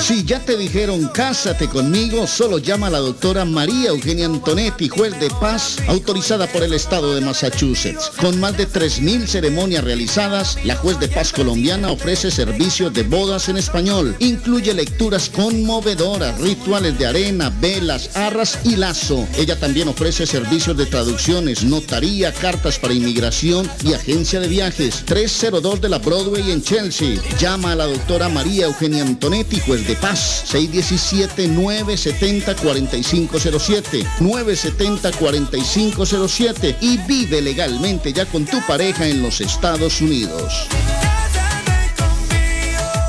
Si ya te dijeron cásate conmigo, solo llama a la doctora María Eugenia Antonetti, juez de paz, autorizada por el estado de Massachusetts. Con más de 3.000 ceremonias realizadas, la juez de paz colombiana ofrece servicios de bodas en español. Incluye lecturas conmovedoras, rituales de arena, velas, arras y lazo. Ella también ofrece servicios de traducciones, notaría, cartas para inmigración y agencia de viajes. 302 de la Broadway en Chelsea. Llama a la doctora María Eugenia Antonetti, juez de paz. 617-970-4507. 970-4507. Y vive legalmente ya con tu pareja en los Estados Unidos.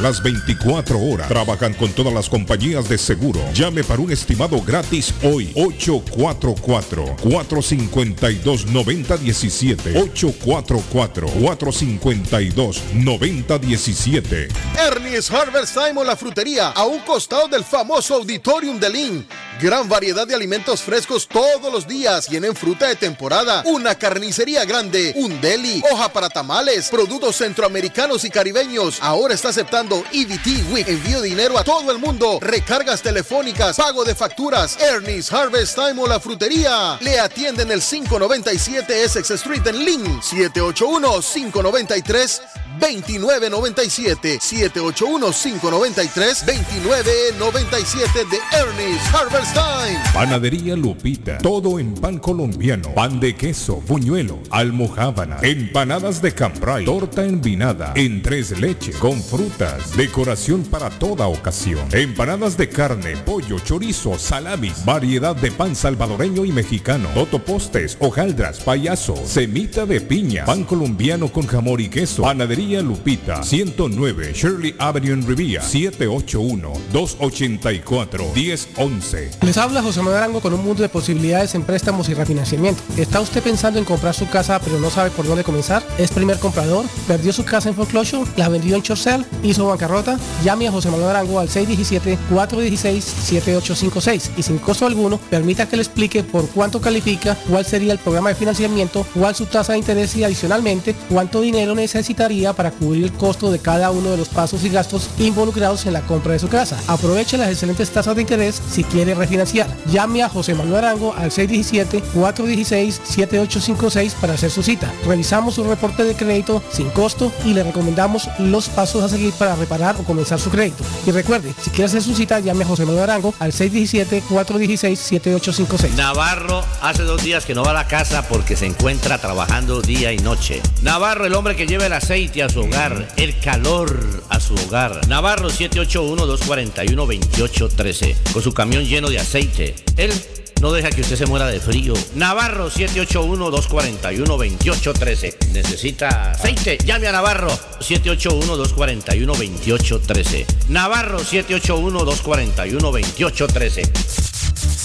las 24 horas. Trabajan con todas las compañías de seguro. Llame para un estimado gratis hoy. 844-452-9017. 844-452-9017. Ernie's Harvest Time o la frutería, a un costado del famoso Auditorium de Lynn. Gran variedad de alimentos frescos todos los días. Tienen fruta de temporada, una carnicería grande, un deli, hoja para tamales, productos centroamericanos y caribeños. Ahora está aceptando EBT Week. Envío dinero a todo el mundo. Recargas telefónicas, pago de facturas. Ernie's Harvest Time o la frutería. Le atienden el 597 Essex Street en Lynn. 781 593 2997 781-593-2997 de Ernest Harvest Time. Panadería Lupita. Todo en pan colombiano. Pan de queso, buñuelo, almojábana, empanadas de cambray, torta envinada, en tres leches, con frutas, decoración para toda ocasión. Empanadas de carne, pollo, chorizo, salamis, variedad de pan salvadoreño y mexicano, totopostes, hojaldras, payaso, semita de piña, pan colombiano con jamón y queso, panadería Panadería Lupita, 109 Shirley Avenue en Rivia, 781-284-1011. Les habla José Manuel Arango con un mundo de posibilidades en préstamos y refinanciamiento. ¿Está usted pensando en comprar su casa pero no sabe por dónde comenzar? ¿Es primer comprador? ¿Perdió su casa en foreclosure? ¿La vendió en Chorcel? ¿Hizo bancarrota? Llame a José Manuel Arango al 617-416-7856 y sin costo alguno permita que le explique por cuánto califica, cuál sería el programa de financiamiento, cuál su tasa de interés y adicionalmente cuánto dinero necesitaría para cubrir el costo de cada uno de los pasos y gastos involucrados en la compra de su casa. Aproveche las excelentes tasas de interés si quiere refinanciar. Llame a José Manuel Arango al 617-416-7856 para hacer su cita. Revisamos su reporte de crédito sin costo y le recomendamos los pasos a seguir para reparar o comenzar su crédito. Y recuerde, si quiere hacer su cita, llame a José Manuel Arango al 617-416-7856. Navarro hace dos días que no va a la casa porque se encuentra trabajando día y noche. Navarro, el hombre que lleva el aceite a su hogar, el calor a su hogar. Navarro 781-241-2813, con su camión lleno de aceite. Él no deja que usted se muera de frío. Navarro 781-241-2813. Necesita aceite. Llame a Navarro 781-241-2813. Navarro 781-241-2813.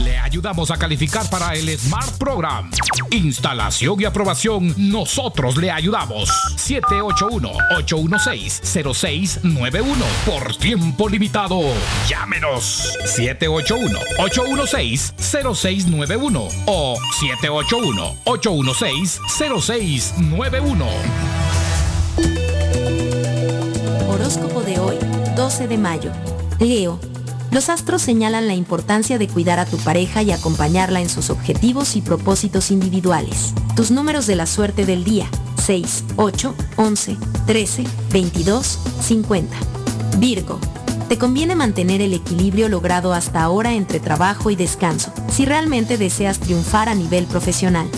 Le ayudamos a calificar para el Smart Program. Instalación y aprobación, nosotros le ayudamos. 781-816-0691. Por tiempo limitado. Llámenos. 781-816-0691 o 781-816-0691. Horóscopo de hoy, 12 de mayo. Leo. Los astros señalan la importancia de cuidar a tu pareja y acompañarla en sus objetivos y propósitos individuales. Tus números de la suerte del día, 6, 8, 11, 13, 22, 50. Virgo. Te conviene mantener el equilibrio logrado hasta ahora entre trabajo y descanso, si realmente deseas triunfar a nivel profesional.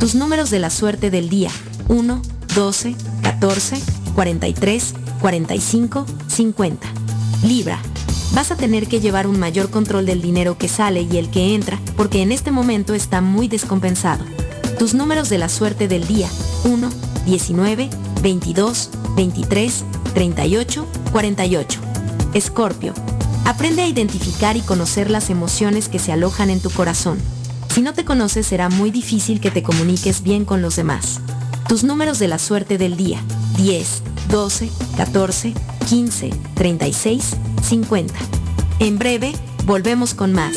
Tus números de la suerte del día, 1, 12, 14, 43, 45, 50. Libra. Vas a tener que llevar un mayor control del dinero que sale y el que entra, porque en este momento está muy descompensado. Tus números de la suerte del día, 1, 19, 22, 23, 38, 48. Escorpio. Aprende a identificar y conocer las emociones que se alojan en tu corazón. Si no te conoces será muy difícil que te comuniques bien con los demás. Tus números de la suerte del día, 10, 12, 14, 15, 36, 50. En breve, volvemos con más.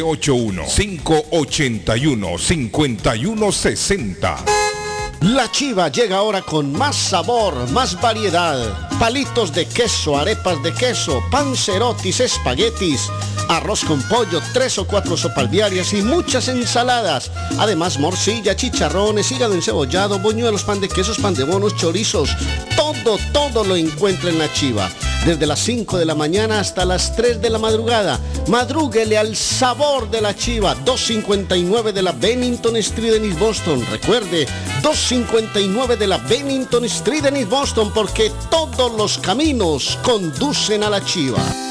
781-581-5160. La chiva llega ahora con más sabor, más variedad. Palitos de queso, arepas de queso, pancerotis, espaguetis, arroz con pollo, tres o cuatro sopas diarias y muchas ensaladas. Además, morcilla, chicharrones, hígado encebollado, boñuelos, pan de quesos, pan de bonos, chorizos. Todo, todo lo encuentra en la chiva. Desde las 5 de la mañana hasta las 3 de la madrugada. Madrúguele al sabor de la chiva. 259 de la Bennington Street en East Boston. Recuerde, 259 de la Bennington Street en East Boston porque todos los caminos conducen a la chiva.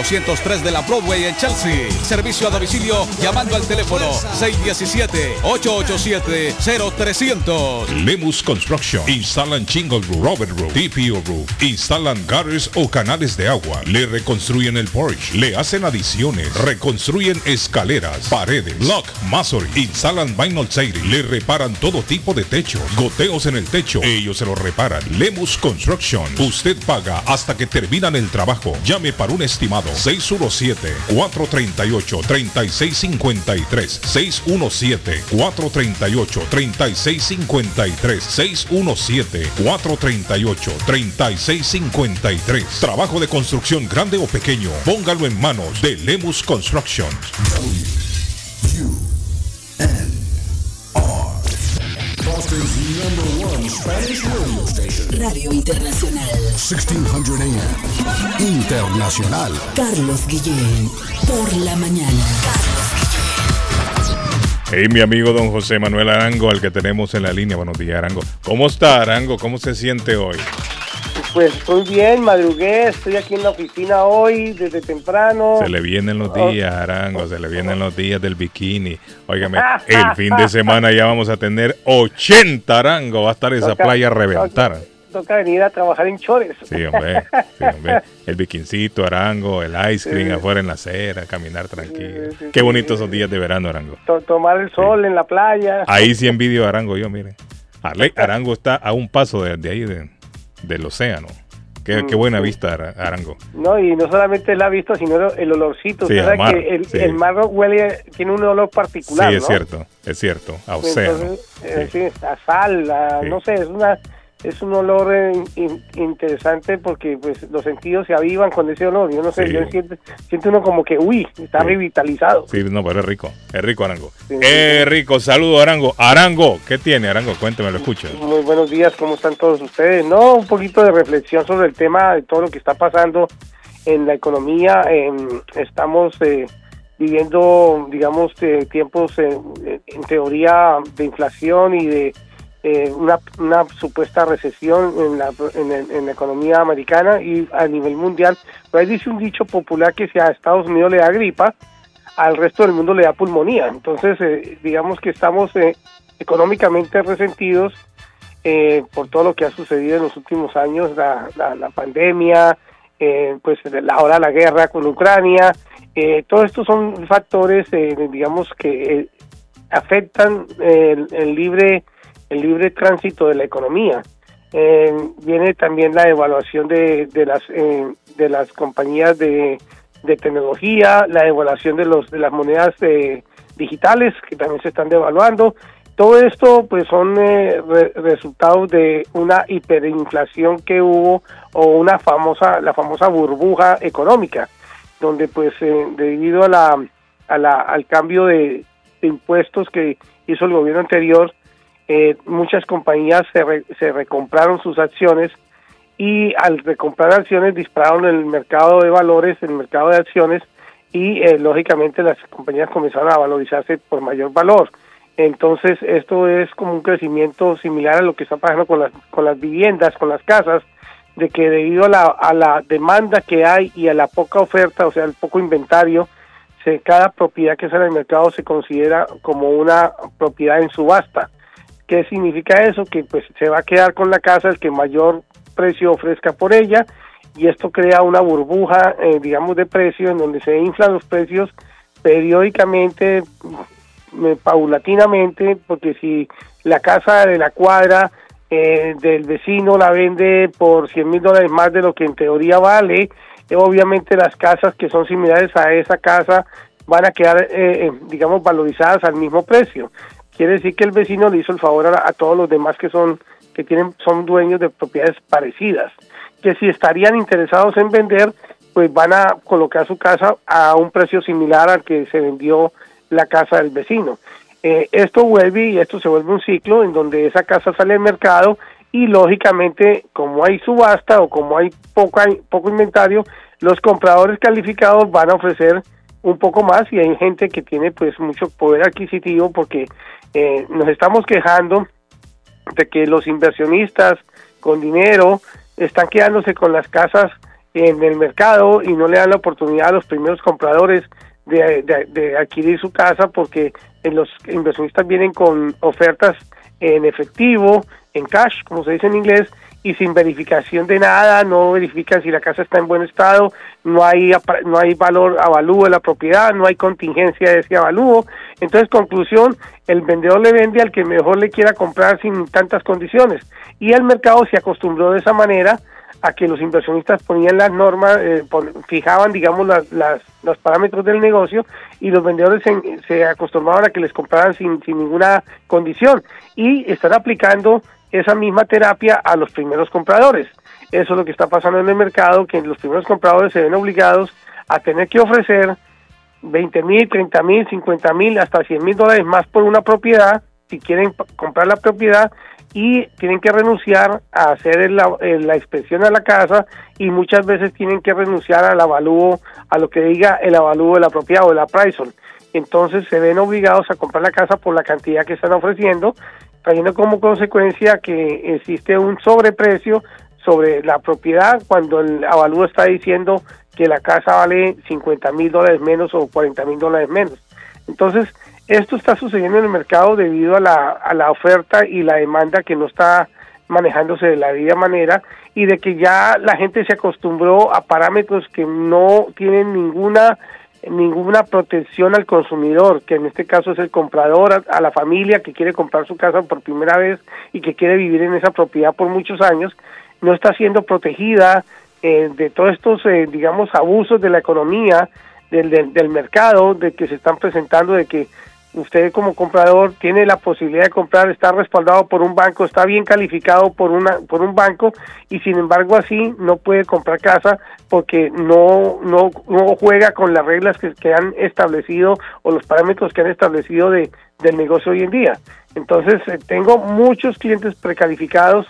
403 de la Broadway en Chelsea. Servicio a domicilio llamando al teléfono 617-887-0300. Lemus Construction. Instalan Chingle Roof, Robert Roof, TPO Roof. Instalan gutters o canales de agua. Le reconstruyen el porch. Le hacen adiciones. Reconstruyen escaleras, paredes, block, masonry. Instalan vinyl siding. Le reparan todo tipo de techo. Goteos en el techo. Ellos se lo reparan. Lemus Construction. Usted paga hasta que terminan el trabajo. Llame para un estimado 617-438-3653. 617-438-3653. 617-438-3653. Trabajo de construcción grande o pequeño. Póngalo en manos de Lemus Construction. Boston's number one Spanish radio station. Radio Internacional. 1600 AM. Internacional. Carlos Guillén. Por la mañana. Hey, mi amigo don José Manuel Arango, al que tenemos en la línea. Buenos días, Arango. ¿Cómo está, Arango? ¿Cómo se siente hoy? Pues estoy bien, madrugué, estoy aquí en la oficina hoy desde temprano. Se le vienen los días, Arango, se le vienen los días del bikini. Óigame, el fin de semana ya vamos a tener 80 Arango, va a estar esa Toca- playa a reventar. Toca venir a trabajar en chores. Sí, hombre, sí, hombre. El bikincito, Arango, el ice cream Sí. afuera en la acera, caminar tranquilo. Qué bonitos esos días de verano, Arango. To- tomar el sol en la playa. Ahí sí envidio a Arango yo, mire. Arango está a un paso de, de ahí, de- del océano. Qué, qué Mm, buena vista, Ara- Arango. No, y no solamente la vista, sino el- olorcito. Sí, Usted mar, que el, sí. el mar huele, tiene un olor particular, sí, es ¿no? cierto, es cierto, a océano. Entonces, eh, sí, a sal, a- no sé, es una es un olor eh, in- interesante porque pues los sentidos se avivan con ese olor. Yo no sé, Sí. yo siento, siento uno como que, uy, está revitalizado. Sí, no, pero es rico, es rico, Arango. Sí, Es rico, saludo, Arango. Arango, ¿qué tiene, Arango? Cuénteme, lo escucho. Muy buenos días, ¿cómo están todos ustedes? No, un poquito de reflexión sobre el tema de todo lo que está pasando en la economía. Em, estamos eh, viviendo, digamos, eh, tiempos eh, en teoría de inflación y de eh, una, una supuesta recesión en la, en, en la economía americana y a nivel mundial. Pero ahí dice un dicho popular que si a Estados Unidos le da gripa, al resto del mundo le da pulmonía. Entonces, eh, digamos que estamos eh, económicamente resentidos eh, por todo lo que ha sucedido en los últimos años, la, la, la pandemia, eh, pues ahora la guerra con Ucrania, eh, todos estos son factores, digamos, que afectan el libre el libre tránsito de la economía. Eh, viene también la evaluación de, de las eh, de las compañías de, de tecnología, la evaluación de los de las monedas eh, digitales que también se están devaluando. Todo esto pues son eh, re- resultados de una hiperinflación que hubo o una famosa la famosa burbuja económica donde pues eh, debido a la, a la al cambio de, de impuestos que hizo el gobierno anterior eh, muchas compañías se, re- se recompraron sus acciones y al recomprar acciones dispararon el mercado de valores, el mercado de acciones y eh, lógicamente las compañías comenzaron a valorizarse por mayor valor. Entonces esto es como un crecimiento similar a lo que está pasando con las, con las viviendas, con las casas, de que debido a la, demanda que hay y a la poca oferta, o sea, el poco inventario, se, cada propiedad que sale al mercado se considera como una propiedad en subasta. ¿Qué significa eso? Que pues se va a quedar con la casa el que mayor precio ofrezca por ella y esto crea una burbuja, eh, digamos, de precios en donde se inflan los precios periódicamente, mm, eh, paulatinamente, porque si la casa de la cuadra eh, del vecino la vende por 100 mil dólares más de lo que en teoría vale, obviamente las casas que son similares a esa casa van a quedar, digamos, valorizadas al mismo precio. Quiere decir que el vecino le hizo el favor a, a todos los demás que son que tienen son dueños de propiedades parecidas, que si estarían interesados en vender, pues van a colocar su casa a un precio similar al que se vendió la casa del vecino. Eh, esto vuelve y esto se vuelve un ciclo en donde esa casa sale al mercado y lógicamente como hay subasta o como hay poco, poco inventario, los compradores calificados van a ofrecer un poco más y hay gente que tiene pues mucho poder adquisitivo porque eh, nos estamos quejando de que los inversionistas con dinero están quedándose con las casas en el mercado y no le dan la oportunidad a los primeros compradores de, de, adquirir su casa porque los inversionistas vienen con ofertas en efectivo, en cash, como se dice en inglés, y sin verificación de nada, no verifican si la casa está en buen estado, no hay no hay valor avalúo de la propiedad, no hay contingencia de ese avalúo. Entonces, conclusión, el vendedor le vende al que mejor le quiera comprar sin tantas condiciones. Y el mercado se acostumbró de esa manera a que los inversionistas ponían las normas, eh, fijaban, digamos, las, los parámetros del negocio y los vendedores se, se, acostumbraban a que les compraran sin, sin ninguna condición y están aplicando esa misma terapia a los primeros compradores. Eso es lo que está pasando en el mercado, que los primeros compradores se ven obligados a tener que ofrecer 20 mil, 30 mil, 50 mil, hasta 100 mil dólares más por una propiedad, si quieren comprar la propiedad, y tienen que renunciar a hacer la, la inspección a la casa y muchas veces tienen que renunciar al avalúo, a lo que diga el avalúo de la propiedad o el appraisal. Entonces se ven obligados a comprar la casa por la cantidad que están ofreciendo, trayendo como consecuencia que existe un sobreprecio sobre la propiedad cuando el avalúo está diciendo que la casa vale 50 mil dólares menos o 40 mil dólares menos. Entonces, esto está sucediendo en el mercado debido a la, a la oferta y la demanda que no está manejándose de la debida manera y de que ya la gente se acostumbró a parámetros que no tienen ninguna ninguna protección al consumidor, que en este caso es el comprador, a, la familia que quiere comprar su casa por primera vez y que quiere vivir en esa propiedad por muchos años, no está siendo protegida eh, de todos estos, eh, digamos, abusos de la economía, del, del, del mercado, de que se están presentando, de que usted como comprador tiene la posibilidad de comprar, está respaldado por un banco, está bien calificado por una por un banco y sin embargo así no puede comprar casa porque no no, no juega con las reglas que, que han establecido o los parámetros que han establecido de del negocio hoy en día. Entonces eh, tengo muchos clientes precalificados,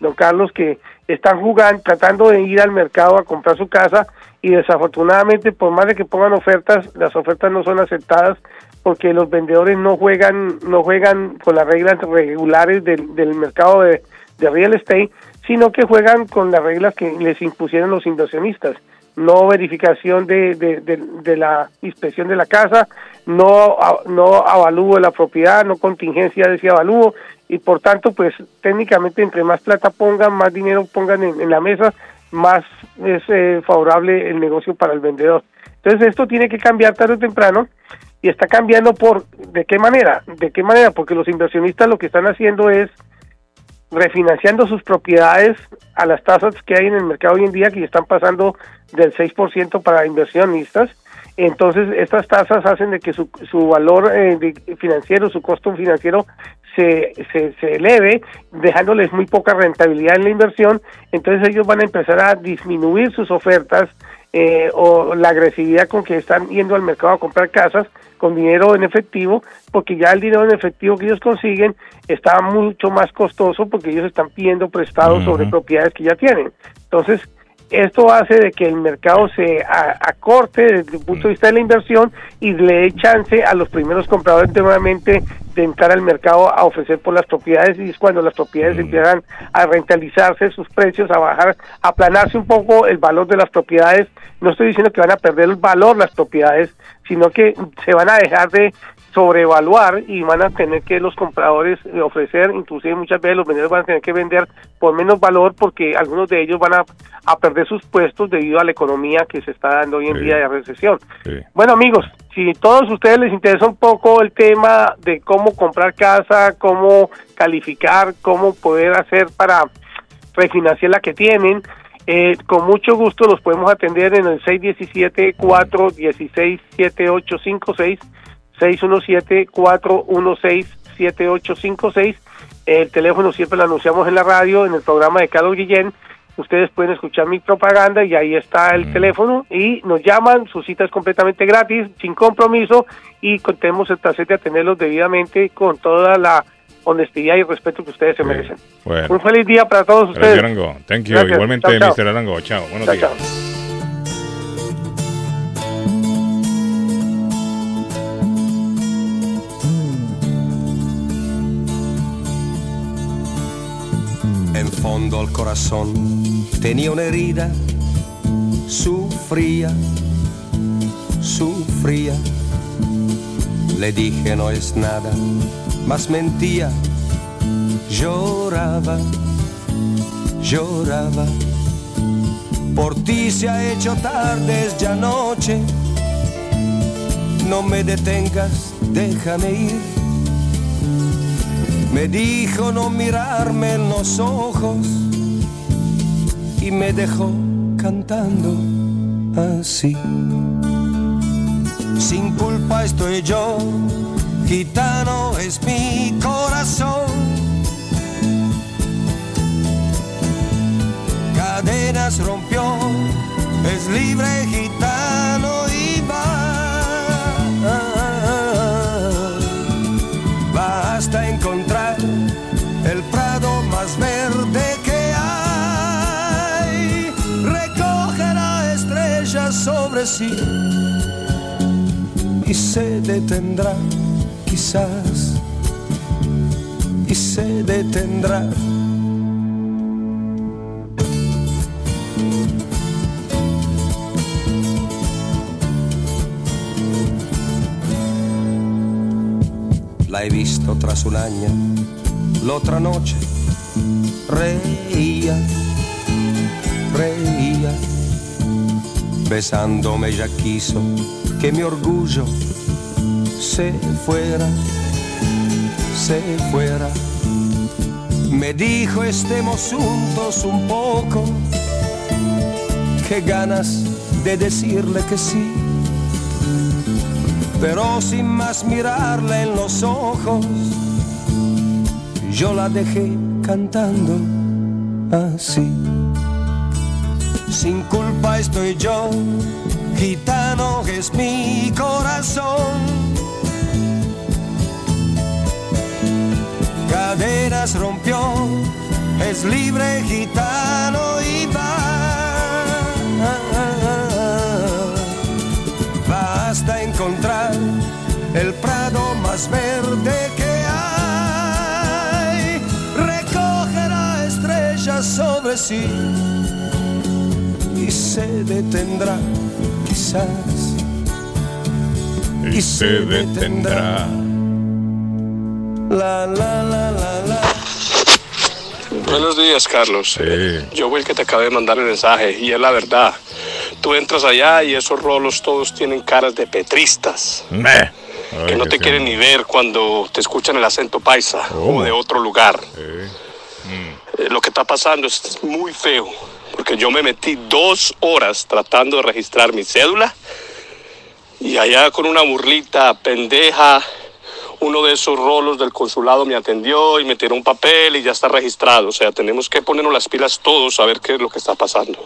don Carlos, que están jugando, tratando de ir al mercado a comprar su casa y desafortunadamente por más de que pongan ofertas, las ofertas no son aceptadas porque los vendedores no juegan no juegan con las reglas regulares del, del mercado de, de real estate, sino que juegan con las reglas que les impusieron los inversionistas no verificación de, de, la inspección de la casa, no, no avalúo de la propiedad, no contingencia de ese avalúo y por tanto pues técnicamente entre más plata pongan, más dinero pongan en, la mesa, más es eh, favorable el negocio para el vendedor. Entonces esto tiene que cambiar tarde o temprano y está cambiando por de qué manera, de qué manera, porque los inversionistas lo que están haciendo es refinanciando sus propiedades a las tasas que hay en el mercado hoy en día que están pasando del 6% para inversionistas. Entonces, estas tasas hacen de que su, su valor eh, financiero, su costo financiero se, se, se eleve, dejándoles muy poca rentabilidad en la inversión. Entonces, ellos van a empezar a disminuir sus ofertas eh, o la agresividad con que están yendo al mercado a comprar casas con dinero en efectivo, porque ya el dinero en efectivo que ellos consiguen está mucho más costoso porque ellos están pidiendo prestados sobre propiedades que ya tienen. Entonces, esto hace de que el mercado se acorte desde el punto de vista de la inversión y le dé chance a los primeros compradores nuevamente de entrar al mercado a ofrecer por las propiedades y es cuando las propiedades empiezan a rentalizarse sus precios, a bajar, a aplanarse un poco el valor de las propiedades. No estoy diciendo que van a perder el valor las propiedades, sino que se van a dejar de sobrevaluar y van a tener que los compradores ofrecer, inclusive muchas veces los vendedores van a tener que vender por menos valor porque algunos de ellos van a, a perder sus puestos debido a la economía que se está dando hoy en día de recesión. Bueno amigos, si a todos ustedes les interesa un poco el tema de cómo comprar casa, cómo calificar, cómo poder hacer para refinanciar la que tienen, eh, con mucho gusto los podemos atender en el 617-416-7856 617-416 7856. El teléfono siempre lo anunciamos en la radio, en el programa de Carlos Guillén. Ustedes pueden escuchar mi propaganda y ahí está el teléfono y nos llaman, su cita es completamente gratis, sin compromiso y tenemos el placer de atenderlos debidamente con toda la honestidad y respeto que ustedes se merecen. Un feliz día para todos ustedes. Arango. Thank you. Igualmente, Mr. Arango. Chao. Buenos días. Fondo al corazón tenía una herida, sufría, sufría. Le dije no es nada, mas mentía, lloraba, lloraba. Por ti se ha hecho tarde, es ya noche. No me detengas, déjame ir. Me dijo no mirarme en los ojos y me dejó cantando así. Sin culpa estoy yo, gitano es mi corazón. Cadenas rompió, es libre gitano sí. Y se detendrá quizás. Y se detendrá. La he visto tras un año, la otra noche. Reía, reía, besándome ya quiso que mi orgullo se fuera, se fuera. Me dijo estemos juntos un poco, qué ganas de decirle que sí, pero sin más mirarle en los ojos, yo la dejé cantando así. Sin culpa estoy yo gitano es mi corazón. Cadenas rompió, es libre gitano y va. Basta encontrar el prado más verde que hay. Recogerá estrellas sobre sí y se detendrá quizás y, se detendrá. La, la, la, la, la. Buenos días, Carlos. Yo fui el que te acabé de mandar el mensaje y es la verdad. Tú entras allá y esos rolos todos tienen caras de petristas. que no te quieren ni ver cuando te escuchan el acento paisa o de otro lugar. Eh, lo que está pasando es muy feo porque yo me metí dos horas tratando de registrar mi cédula y allá con una burlita pendeja, uno de esos rolos del consulado me atendió y me tiró un papel y ya está registrado. O sea, tenemos que ponernos las pilas todos a ver qué es lo que está pasando.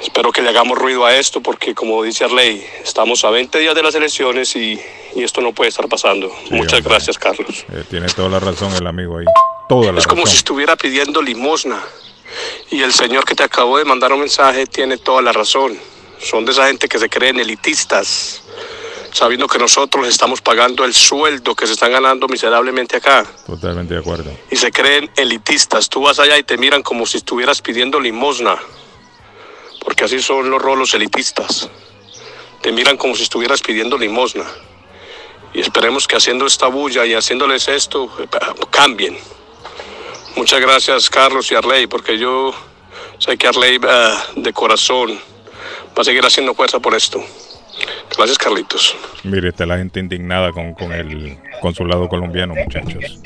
Espero que le hagamos ruido a esto porque, como dice Arley, estamos a 20 días de las elecciones y, y esto no puede estar pasando. Muchas gracias, Carlos. Eh, tiene toda la razón el amigo ahí. Toda la es como si estuviera pidiendo limosna. Y el señor que te acabó de mandar un mensaje tiene toda la razón. Son de esa gente que se creen elitistas, sabiendo que nosotros estamos pagando el sueldo que se están ganando miserablemente acá. Totalmente de acuerdo. Y se creen elitistas. Tú vas allá y te miran como si estuvieras pidiendo limosna. Porque así son los rolos elitistas. Te miran como si estuvieras pidiendo limosna. Y esperemos que haciendo esta bulla y haciéndoles esto, eh, cambien. Muchas gracias, Carlos y Arley, porque yo sé que Arley eh, de corazón va a seguir haciendo fuerza por esto. Gracias, Carlitos. Mire, está la gente indignada con, con el consulado colombiano, muchachos.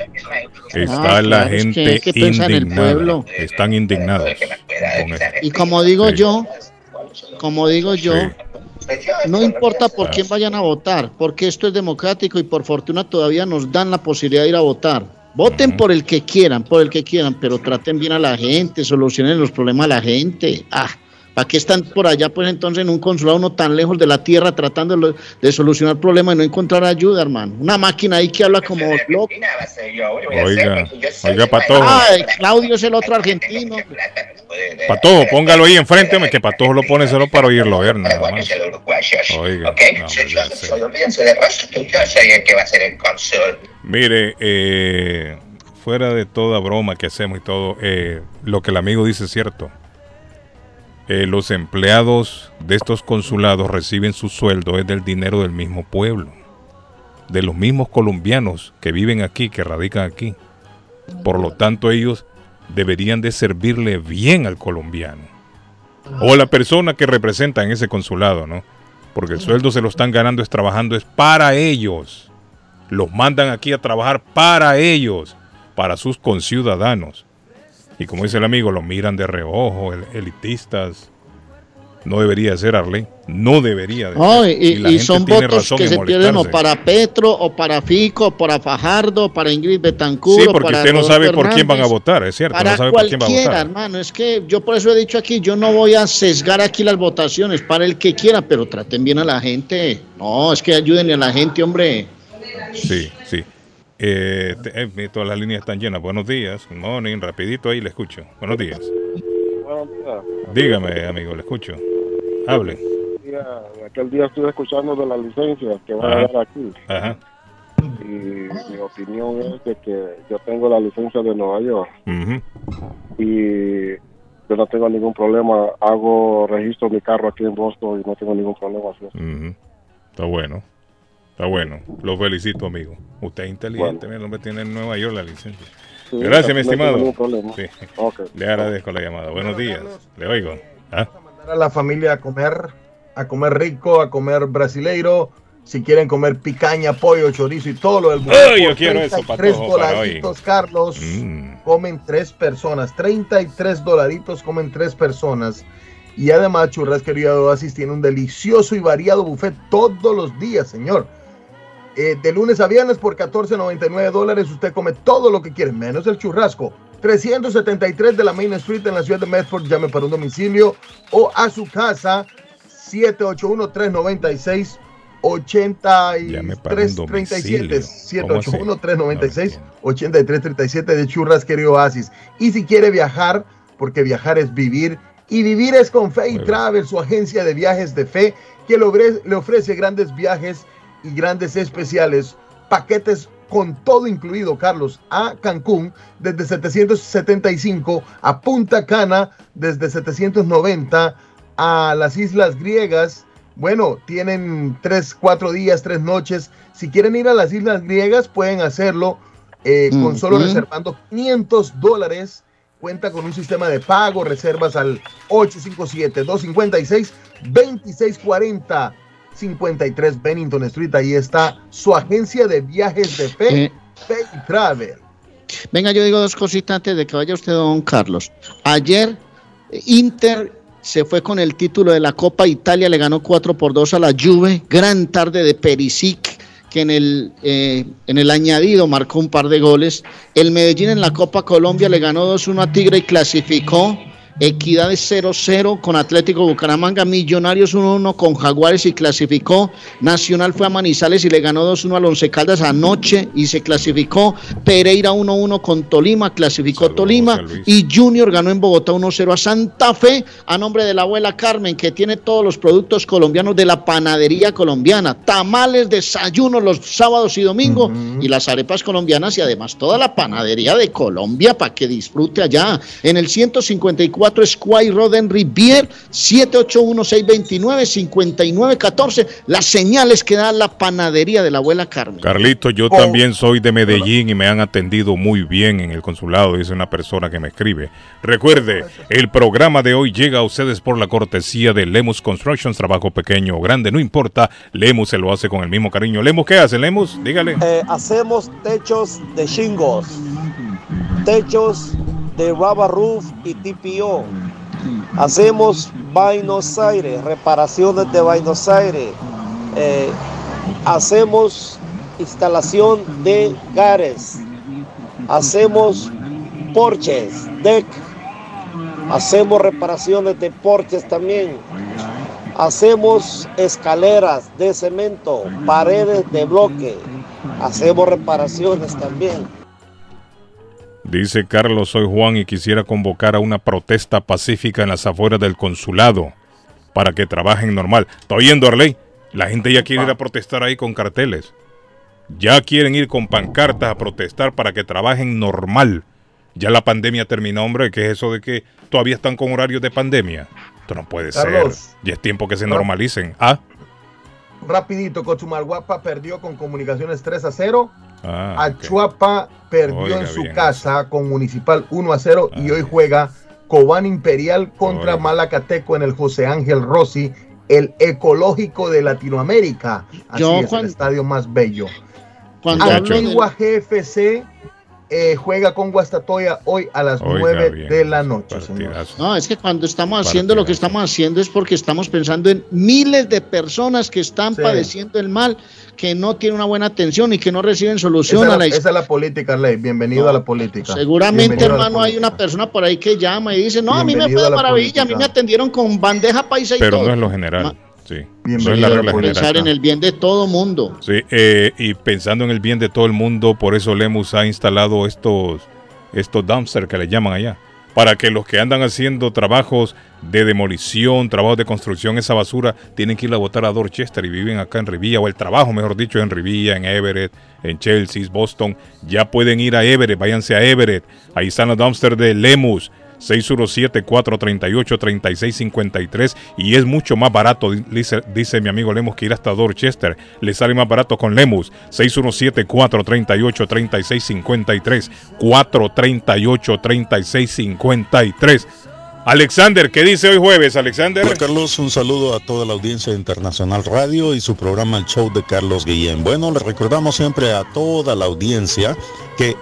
Está Ah, la claro, es que gente hay que pensar en el indignada. pueblo. Están indignados. Y como digo yo, como digo yo, No importa por quién vayan a votar, porque esto es democrático y por fortuna todavía nos dan la posibilidad de ir a votar. Voten por el que quieran, por el que quieran, pero traten bien a la gente, solucionen los problemas a la gente. Ah, ¿para qué están por allá, pues entonces en un consulado uno tan lejos de la tierra tratando de, de solucionar problemas y no encontrar ayuda, hermano? Una máquina ahí que habla como loco. Oiga, oiga, Patojo. Ay, Claudio es el otro argentino. Patojo, póngalo ahí enfrente, que Patojo lo pone solo para oírlo ver, nada más. Oiga, no, Olvídense de Rosa, que yo soy el que va a ser el cónsul. Mire, eh, fuera de toda broma que hacemos y todo, eh, lo que el amigo dice es cierto. Eh, los empleados de estos consulados reciben su sueldo es del dinero del mismo pueblo, de los mismos colombianos que viven aquí, que radican aquí. Por lo tanto, ellos deberían de servirle bien al colombiano o la persona que representa en ese consulado, ¿no? Porque el sueldo se lo están ganando es trabajando es para ellos. Los mandan aquí a trabajar para ellos, para sus conciudadanos. Y como dice el amigo, lo miran de reojo, el- elitistas. No debería ser Arley. No debería de ser. y, la y gente son tiene votos razón que se pierden o para Petro, o para Fico, o para Fajardo, o para Ingrid Betancourt. Sí, porque para usted no sabe por quién van a votar, es cierto. Para no sabe por quién va a cualquiera, votar. hermano. Es que yo por eso he dicho aquí, yo no voy a sesgar aquí las votaciones para el que quiera, pero traten bien a la gente. No, es que ayúdenle a la gente, hombre. Sí, sí. Eh, te- eh, todas las líneas están llenas. Buenos días. Good morning. Rapidito ahí le escucho. Buenos días. Buenos días. Dígame, amigo, le escucho. Hable. Aquel día estuve escuchando de las licencias que van a dar aquí. Ajá. Y mi opinión es de que yo tengo la licencia de Nueva York y yo no tengo ningún problema. Hago registro mi carro aquí en Boston y no tengo ningún problema. Ujú. Está bueno. Está bueno. Lo felicito, amigo. Usted es inteligente. Bueno. mira, El hombre tiene en Nueva York la licencia. Sí, Gracias, no mi estimado. Sí. Le agradezco la llamada. Buenos días. Le oigo. ¿Ah? a la familia a comer, a comer rico, a comer brasileiro. Si quieren comer picaña, pollo, chorizo y todo lo del mundo. Ay, yo quiero eso, 33 Patojo, para hoy. dolaritos, Carlos. Mm. Comen tres personas. 33 dolaritos comen tres personas. Y además, Churrasquería de Oasis tiene un delicioso y variado buffet todos los días, señor. Eh, de lunes a viernes por 14.99 dólares usted come todo lo que quiere, menos el churrasco. 373 de la Main Street en la ciudad de Medford. Llame para un domicilio o a su casa 781-396 8337 781-396 8337 de Churrasquería Oasis. Y si quiere viajar, porque viajar es vivir y vivir es con Fe y Travel, su agencia de viajes de fe, que le ofrece grandes viajes y grandes especiales, paquetes con todo incluido, Carlos, a Cancún desde 775, a Punta Cana desde 790, a las Islas Griegas. Bueno, tienen tres, cuatro días, tres noches. Si quieren ir a las Islas Griegas, pueden hacerlo eh, con solo reservando 500 dólares. Cuenta con un sistema de pago, reservas al 857-256-2640. 53 Bennington Street, ahí está su agencia de viajes de fe, Eh. Fe y Travel. Venga, yo digo dos cositas antes de que vaya usted, don Carlos. Ayer, eh, Inter se fue con el título de la Copa Italia, le ganó 4 por 2 a la Juve. Gran tarde de Perisic, que en el, eh, en el añadido marcó un par de goles. El Medellín en la Copa Colombia le ganó 2-1 a Tigre y clasificó. Equidades 0-0 con Atlético Bucaramanga, Millonarios 1-1 con Jaguares y clasificó. Nacional fue a Manizales y le ganó 2-1 al Once Caldas anoche y se clasificó. Pereira 1-1 con Tolima, clasificó Tolima. Y Junior ganó en Bogotá 1-0 a Santa Fe a nombre de la abuela Carmen, que tiene todos los productos colombianos de la panadería colombiana. Tamales, desayunos los sábados y domingos y las arepas colombianas y además toda la panadería de Colombia para que disfrute allá. En el 154 Squire Road en Rivier, 781-629-5914. Las señales que da la panadería de la abuela Carmen. Carlito, yo también soy de Medellín y me han atendido muy bien en el consulado, dice una persona que me escribe. Recuerde, el programa de hoy llega a ustedes por la cortesía de Lemus Constructions, trabajo pequeño o grande, no importa, Lemus se lo hace con el mismo cariño. Lemus, ¿qué hace, Lemus? Dígale. Eh, hacemos techos de shingles, techos de rubber roof y TPO. Hacemos Buenos Aires, reparaciones de Buenos Aires. Eh, hacemos instalación de gares, hacemos porches, deck, hacemos reparaciones de porches también, hacemos escaleras de cemento, paredes de bloque, hacemos reparaciones también. Dice Carlos, soy Juan y quisiera convocar a una protesta pacífica en las afueras del consulado para que trabajen normal. ¿Está oyendo, Arley? La gente ya quiere ir a protestar ahí con carteles. Ya quieren ir con pancartas a protestar para que trabajen normal. Ya la pandemia terminó, hombre. ¿Qué es eso de que todavía están con horarios de pandemia? Esto no puede Carlos. ser. Ya es tiempo que se normalicen. Ah, Rapidito, Cochumalguapa perdió con Comunicaciones 3 a 0. Ah, Achuapa perdió Oiga en su bien casa con Municipal 1 a 0 y hoy juega Cobán Imperial contra Malacateco en el José Ángel Rossi, el ecológico de Latinoamérica. Así Yo, es, el estadio más bello. Cuando Antigua GFC eh, juega con Guastatoya hoy a las Oiga 9 bien, de la noche. señor. No, es que cuando estamos haciendo lo que estamos haciendo es porque estamos pensando en miles de personas que están Sí. padeciendo el mal, que no tienen una buena atención y que no reciben solución Esa, a es la la, esa es la política, Ley. Bienvenido a la política. Seguramente, Bienvenido a hermano, hay una persona por ahí que llama y dice, no, a mí me fue a de la maravilla, a mí política. me atendieron con bandeja paisa y pero todo. no es lo general. Sí. No es Bienvenido la. Pensar general. en el bien de todo mundo. Sí, eh, y pensando en el bien de todo el mundo, por eso Lemus ha instalado estos, estos dumpsters que le llaman allá. Para que los que andan haciendo trabajos de demolición, trabajos de construcción, esa basura, tienen que ir a botar a Dorchester y viven acá en Rivilla, o el trabajo, mejor dicho, en Rivilla, en Everett, en Chelsea, Boston. Ya pueden ir a Everett, váyanse a Everett. Ahí están los dumpsters de Lemus. 617-438-3653 y es mucho más barato, dice, dice mi amigo Lemus, que ir hasta Dorchester. Le sale más barato con Lemus. 617-438-3653. 438-3653. Alexander, ¿qué dice hoy jueves, Alexander? Hola Carlos, un saludo a toda la audiencia de Internacional Radio y su programa El Show de Carlos Guillén. Bueno, le recordamos siempre a toda la audiencia que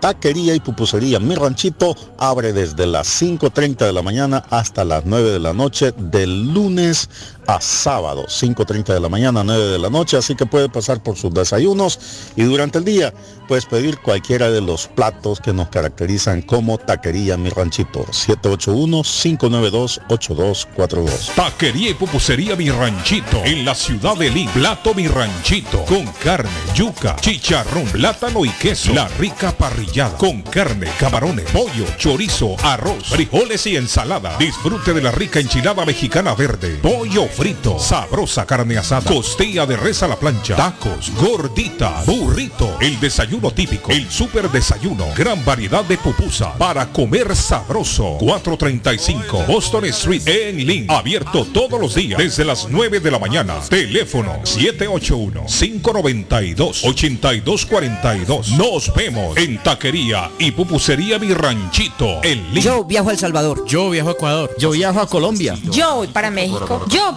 Taquería y Pupusería Mi Ranchito abre desde las 5.30 de la mañana hasta las 9 de la noche, del lunes a sábado, 5.30 de la mañana, 9 de la noche, así que puede pasar por sus desayunos y durante el día puedes pedir cualquiera de los platos que nos caracterizan como Taquería Mi Ranchito, 781-592-8242. Taquería y pupusería Mi Ranchito en la ciudad de Lima. Plato Mi Ranchito con carne, yuca, chicharrón, plátano y queso. La rica parrillada con carne, camarones, pollo, chorizo, arroz, frijoles y ensalada. Disfrute de la rica enchilada mexicana verde, pollo frito, sabrosa carne asada, costilla de res a la plancha, tacos, gordita, burrito, el desayuno típico, el super desayuno, gran variedad de pupusa para comer sabroso. 435 Boston Street en Lynn, abierto todos los días desde las 9 de la mañana. Teléfono 781-592-8242. Nos vemos en Taquería y Pupusería Mi Ranchito en Lynn. Yo viajo a El Salvador. Yo viajo a Ecuador. Yo viajo a Colombia. Yo voy para México. Yo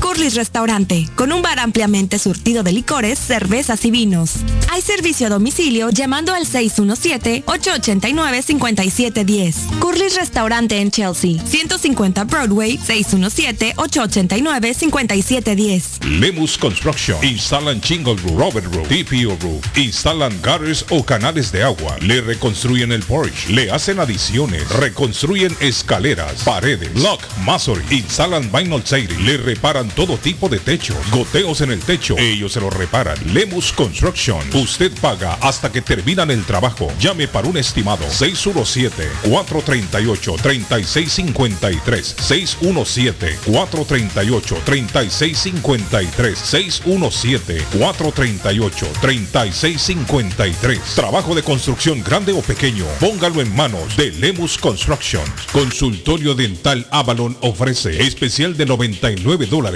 Curly's Restaurante, con un bar ampliamente surtido de licores, cervezas y vinos. Hay servicio a domicilio llamando al 617-889-5710. Curly's Restaurante en Chelsea, 150 Broadway, 617-889-5710. Lemus Construction. Instalan Chingle Roof, Robert Roof, TPO Roof. Instalan gutters o canales de agua. Le reconstruyen el porch. Le hacen adiciones. Reconstruyen escaleras, paredes, block, masonry. Instalan vinyl siding. Le reparan todo tipo de techo. Goteos en el techo. Ellos se lo reparan. Lemus Construction. Usted paga hasta que terminan el trabajo. Llame para un estimado. 617-438-3653. 617-438-3653. 617-438-3653. Trabajo de construcción grande o pequeño. Póngalo en manos de Lemus Construction. Consultorio Dental Avalon ofrece especial de 99 dólares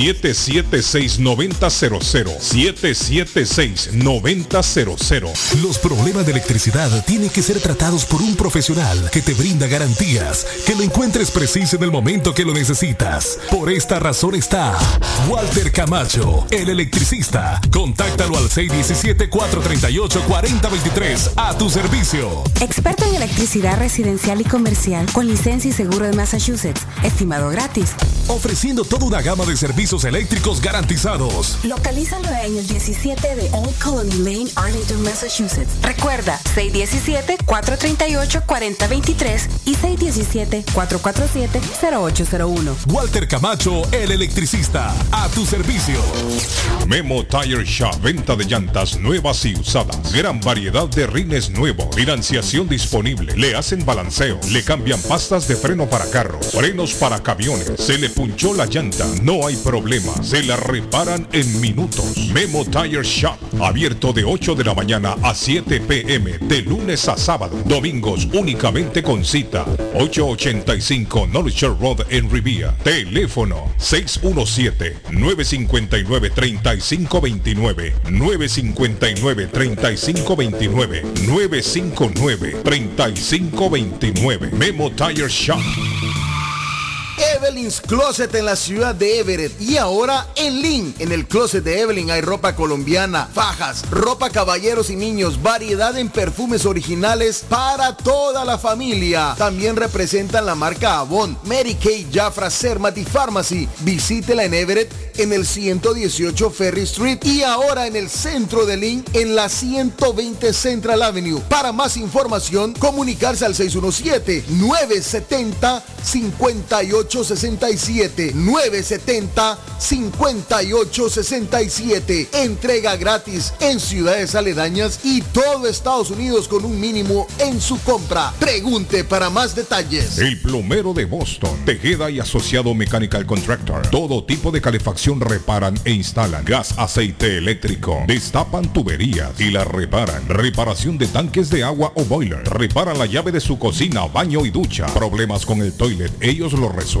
776-9000. Los problemas de electricidad tienen que ser tratados por un profesional que te brinda garantías, que lo encuentres preciso en el momento que lo necesitas. Por esta razón está Walter Camacho, el electricista. Contáctalo al 617-438-4023 a tu servicio. Experto en electricidad residencial y comercial con licencia y seguro de Massachusetts. Estimado gratis. Ofreciendo toda una gama de servicios eléctricos garantizados. Localízalo en el 17 de Old Colony Lane, Arlington, Massachusetts. Recuerda, 617-438-4023 y 617-447-0801. Walter Camacho, el electricista. A tu servicio. Memo Tire Shop. Venta de llantas nuevas y usadas. Gran variedad de rines nuevos. Financiación disponible. Le hacen balanceo. Le cambian pastas de freno para carros. Frenos para camiones. Se le punchó la llanta. No hay problema. Se la reparan en minutos. Memo Tire Shop. Abierto de 8 de la mañana a 7 pm. De lunes a sábado. Domingos únicamente con cita. 885 Knowledge Road en Rivia. Teléfono 617-959-3529. 959-3529. 959-3529. Memo Tire Shop. Evelyn's Closet en la ciudad de Everett y ahora en Lynn. En el closet de Evelyn hay ropa colombiana, fajas, ropa caballeros y niños, variedad en perfumes originales para toda la familia. También representan la marca Avon, Mary Kay, Jafra, Sermat y Pharmacy. Visítela en Everett en el 118 Ferry Street y ahora en el centro de Lynn en la 120 Central Avenue. Para más información, comunicarse al 617 970 58 6867 970 5867 Entrega gratis en ciudades aledañas y todo Estados Unidos con un mínimo en su compra. Pregunte para más detalles. El plomero de Boston, Tejeda y Asociado Mechanical Contractor. Todo tipo de calefacción reparan e instalan. Gas, aceite eléctrico. Destapan tuberías y la reparan. Reparación de tanques de agua o boiler. Reparan la llave de su cocina, baño y ducha. Problemas con el toilet, ellos lo resuelven.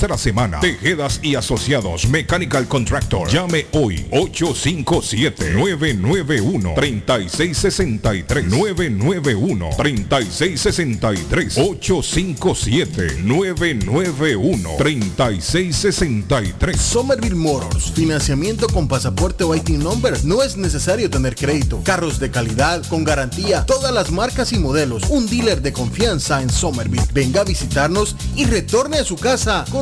de la semana. Tejedas y Asociados Mechanical Contractor. Llame hoy 857-991-3663. 991-3663. 857-991-3663. Somerville Motors. Financiamiento con pasaporte o IT number. No es necesario tener crédito. Carros de calidad, con garantía, todas las marcas y modelos. Un dealer de confianza en Somerville. Venga a visitarnos y retorne a su casa con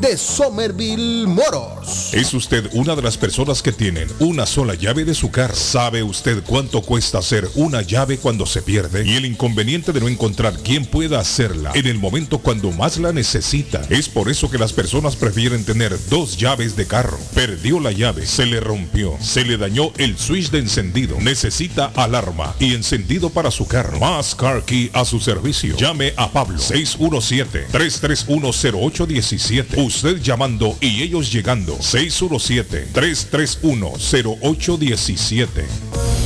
de Somerville Motors. ¿Es usted una de las personas que tienen una sola llave de su carro? ¿Sabe usted cuánto cuesta hacer una llave cuando se pierde? Y el inconveniente de no encontrar quién pueda hacerla en el momento cuando más la necesita. Es por eso que las personas prefieren tener dos llaves de carro. Perdió la llave, se le rompió, se le dañó el switch de encendido. Necesita alarma y encendido para su carro. Más Car Key a su servicio. Llame a Pablo 617-331-0817 usted llamando y ellos llegando. 617-331-0817.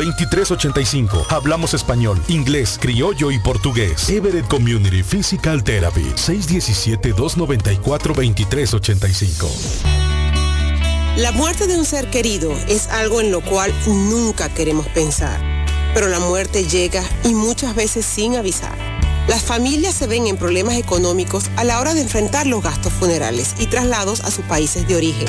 617-294-2385. Hablamos español, inglés, criollo y portugués. Everett Community Physical Therapy. 617-294-2385. La muerte de un ser querido es algo en lo cual nunca queremos pensar, pero la muerte llega y muchas veces sin avisar. Las familias se ven en problemas económicos a la hora de enfrentar los gastos funerales y traslados a sus países de origen.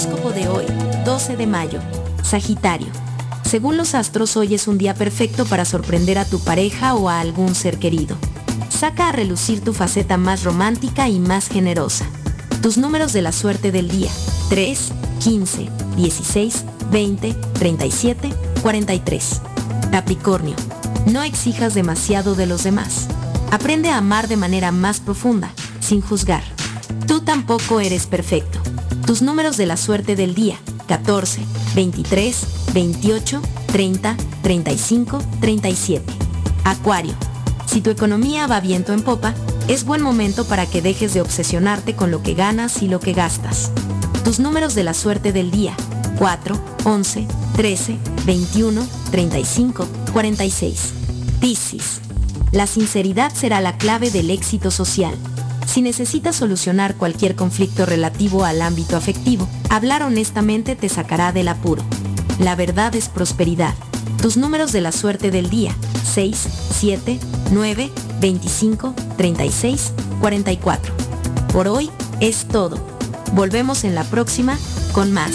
Horóscopo de hoy, 12 de mayo. Sagitario. Según los astros, hoy es un día perfecto para sorprender a tu pareja o a algún ser querido. Saca a relucir tu faceta más romántica y más generosa. Tus números de la suerte del día. 3, 15, 16, 20, 37, 43. Capricornio. No exijas demasiado de los demás. Aprende a amar de manera más profunda, sin juzgar. Tú tampoco eres perfecto. Tus números de la suerte del día. 14, 23, 28, 30, 35, 37. Acuario. Si tu economía va viento en popa, es buen momento para que dejes de obsesionarte con lo que ganas y lo que gastas. Tus números de la suerte del día. 4, 11, 13, 21, 35, 46. Piscis. La sinceridad será la clave del éxito social. Si necesitas solucionar cualquier conflicto relativo al ámbito afectivo, hablar honestamente te sacará del apuro. La verdad es prosperidad. Tus números de la suerte del día. 6, 7, 9, 25, 36, 44. Por hoy es todo. Volvemos en la próxima con más.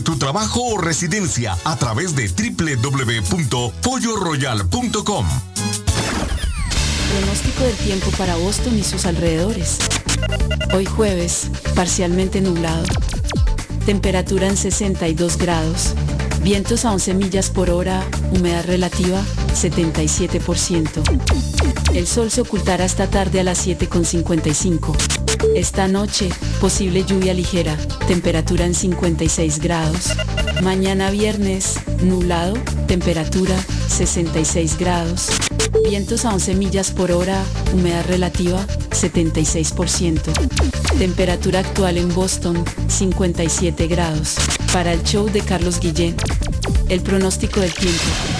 tu trabajo o residencia a través de www.polloroyal.com. Pronóstico del tiempo para Boston y sus alrededores. Hoy jueves, parcialmente nublado. Temperatura en 62 grados. Vientos a 11 millas por hora, humedad relativa 77%. El sol se ocultará esta tarde a las 7.55. Esta noche, posible lluvia ligera, temperatura en 56 grados. Mañana viernes, nublado, temperatura 66 grados. Vientos a 11 millas por hora, humedad relativa 76%. Temperatura actual en Boston 57 grados. Para el show de Carlos Guillén, el pronóstico del tiempo.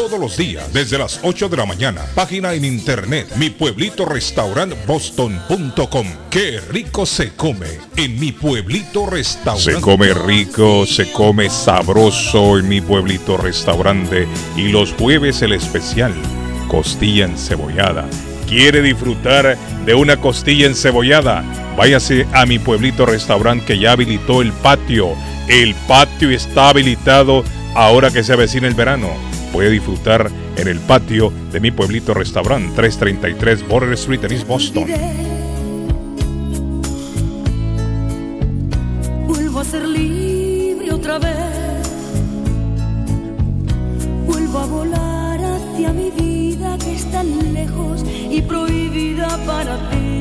todos los días desde las 8 de la mañana. Página en internet mi pueblito boston.com. Qué rico se come en mi pueblito restaurante. Se come rico, se come sabroso en mi pueblito restaurante y los jueves el especial costilla encebollada. ¿Quiere disfrutar de una costilla encebollada? Váyase a mi pueblito restaurante que ya habilitó el patio. El patio está habilitado ahora que se avecina el verano puede disfrutar en el patio de mi pueblito restaurante 333 Border Street en East Boston. Vuelvo a ser libre otra vez. Vuelvo a volar hacia mi vida que es tan lejos y prohibida para ti.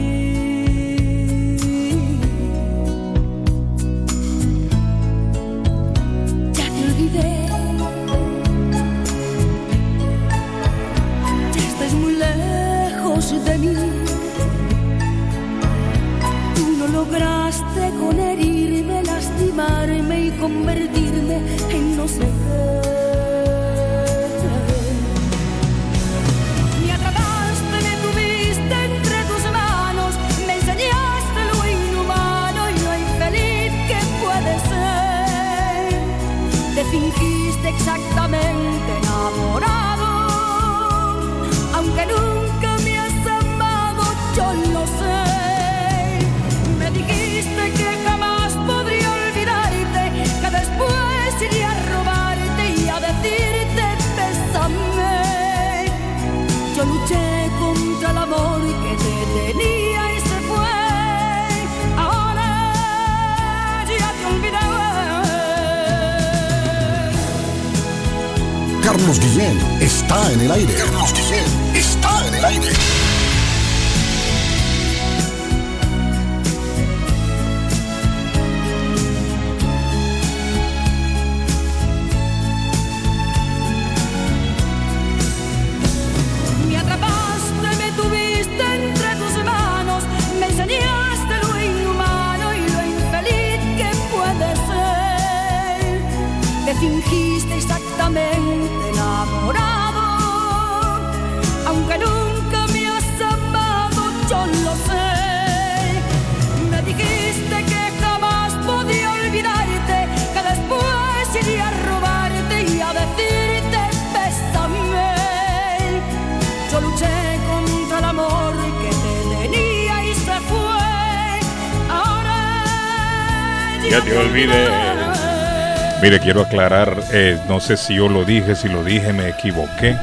Mire, quiero aclarar, eh, no sé si yo lo dije, si lo dije me equivoqué.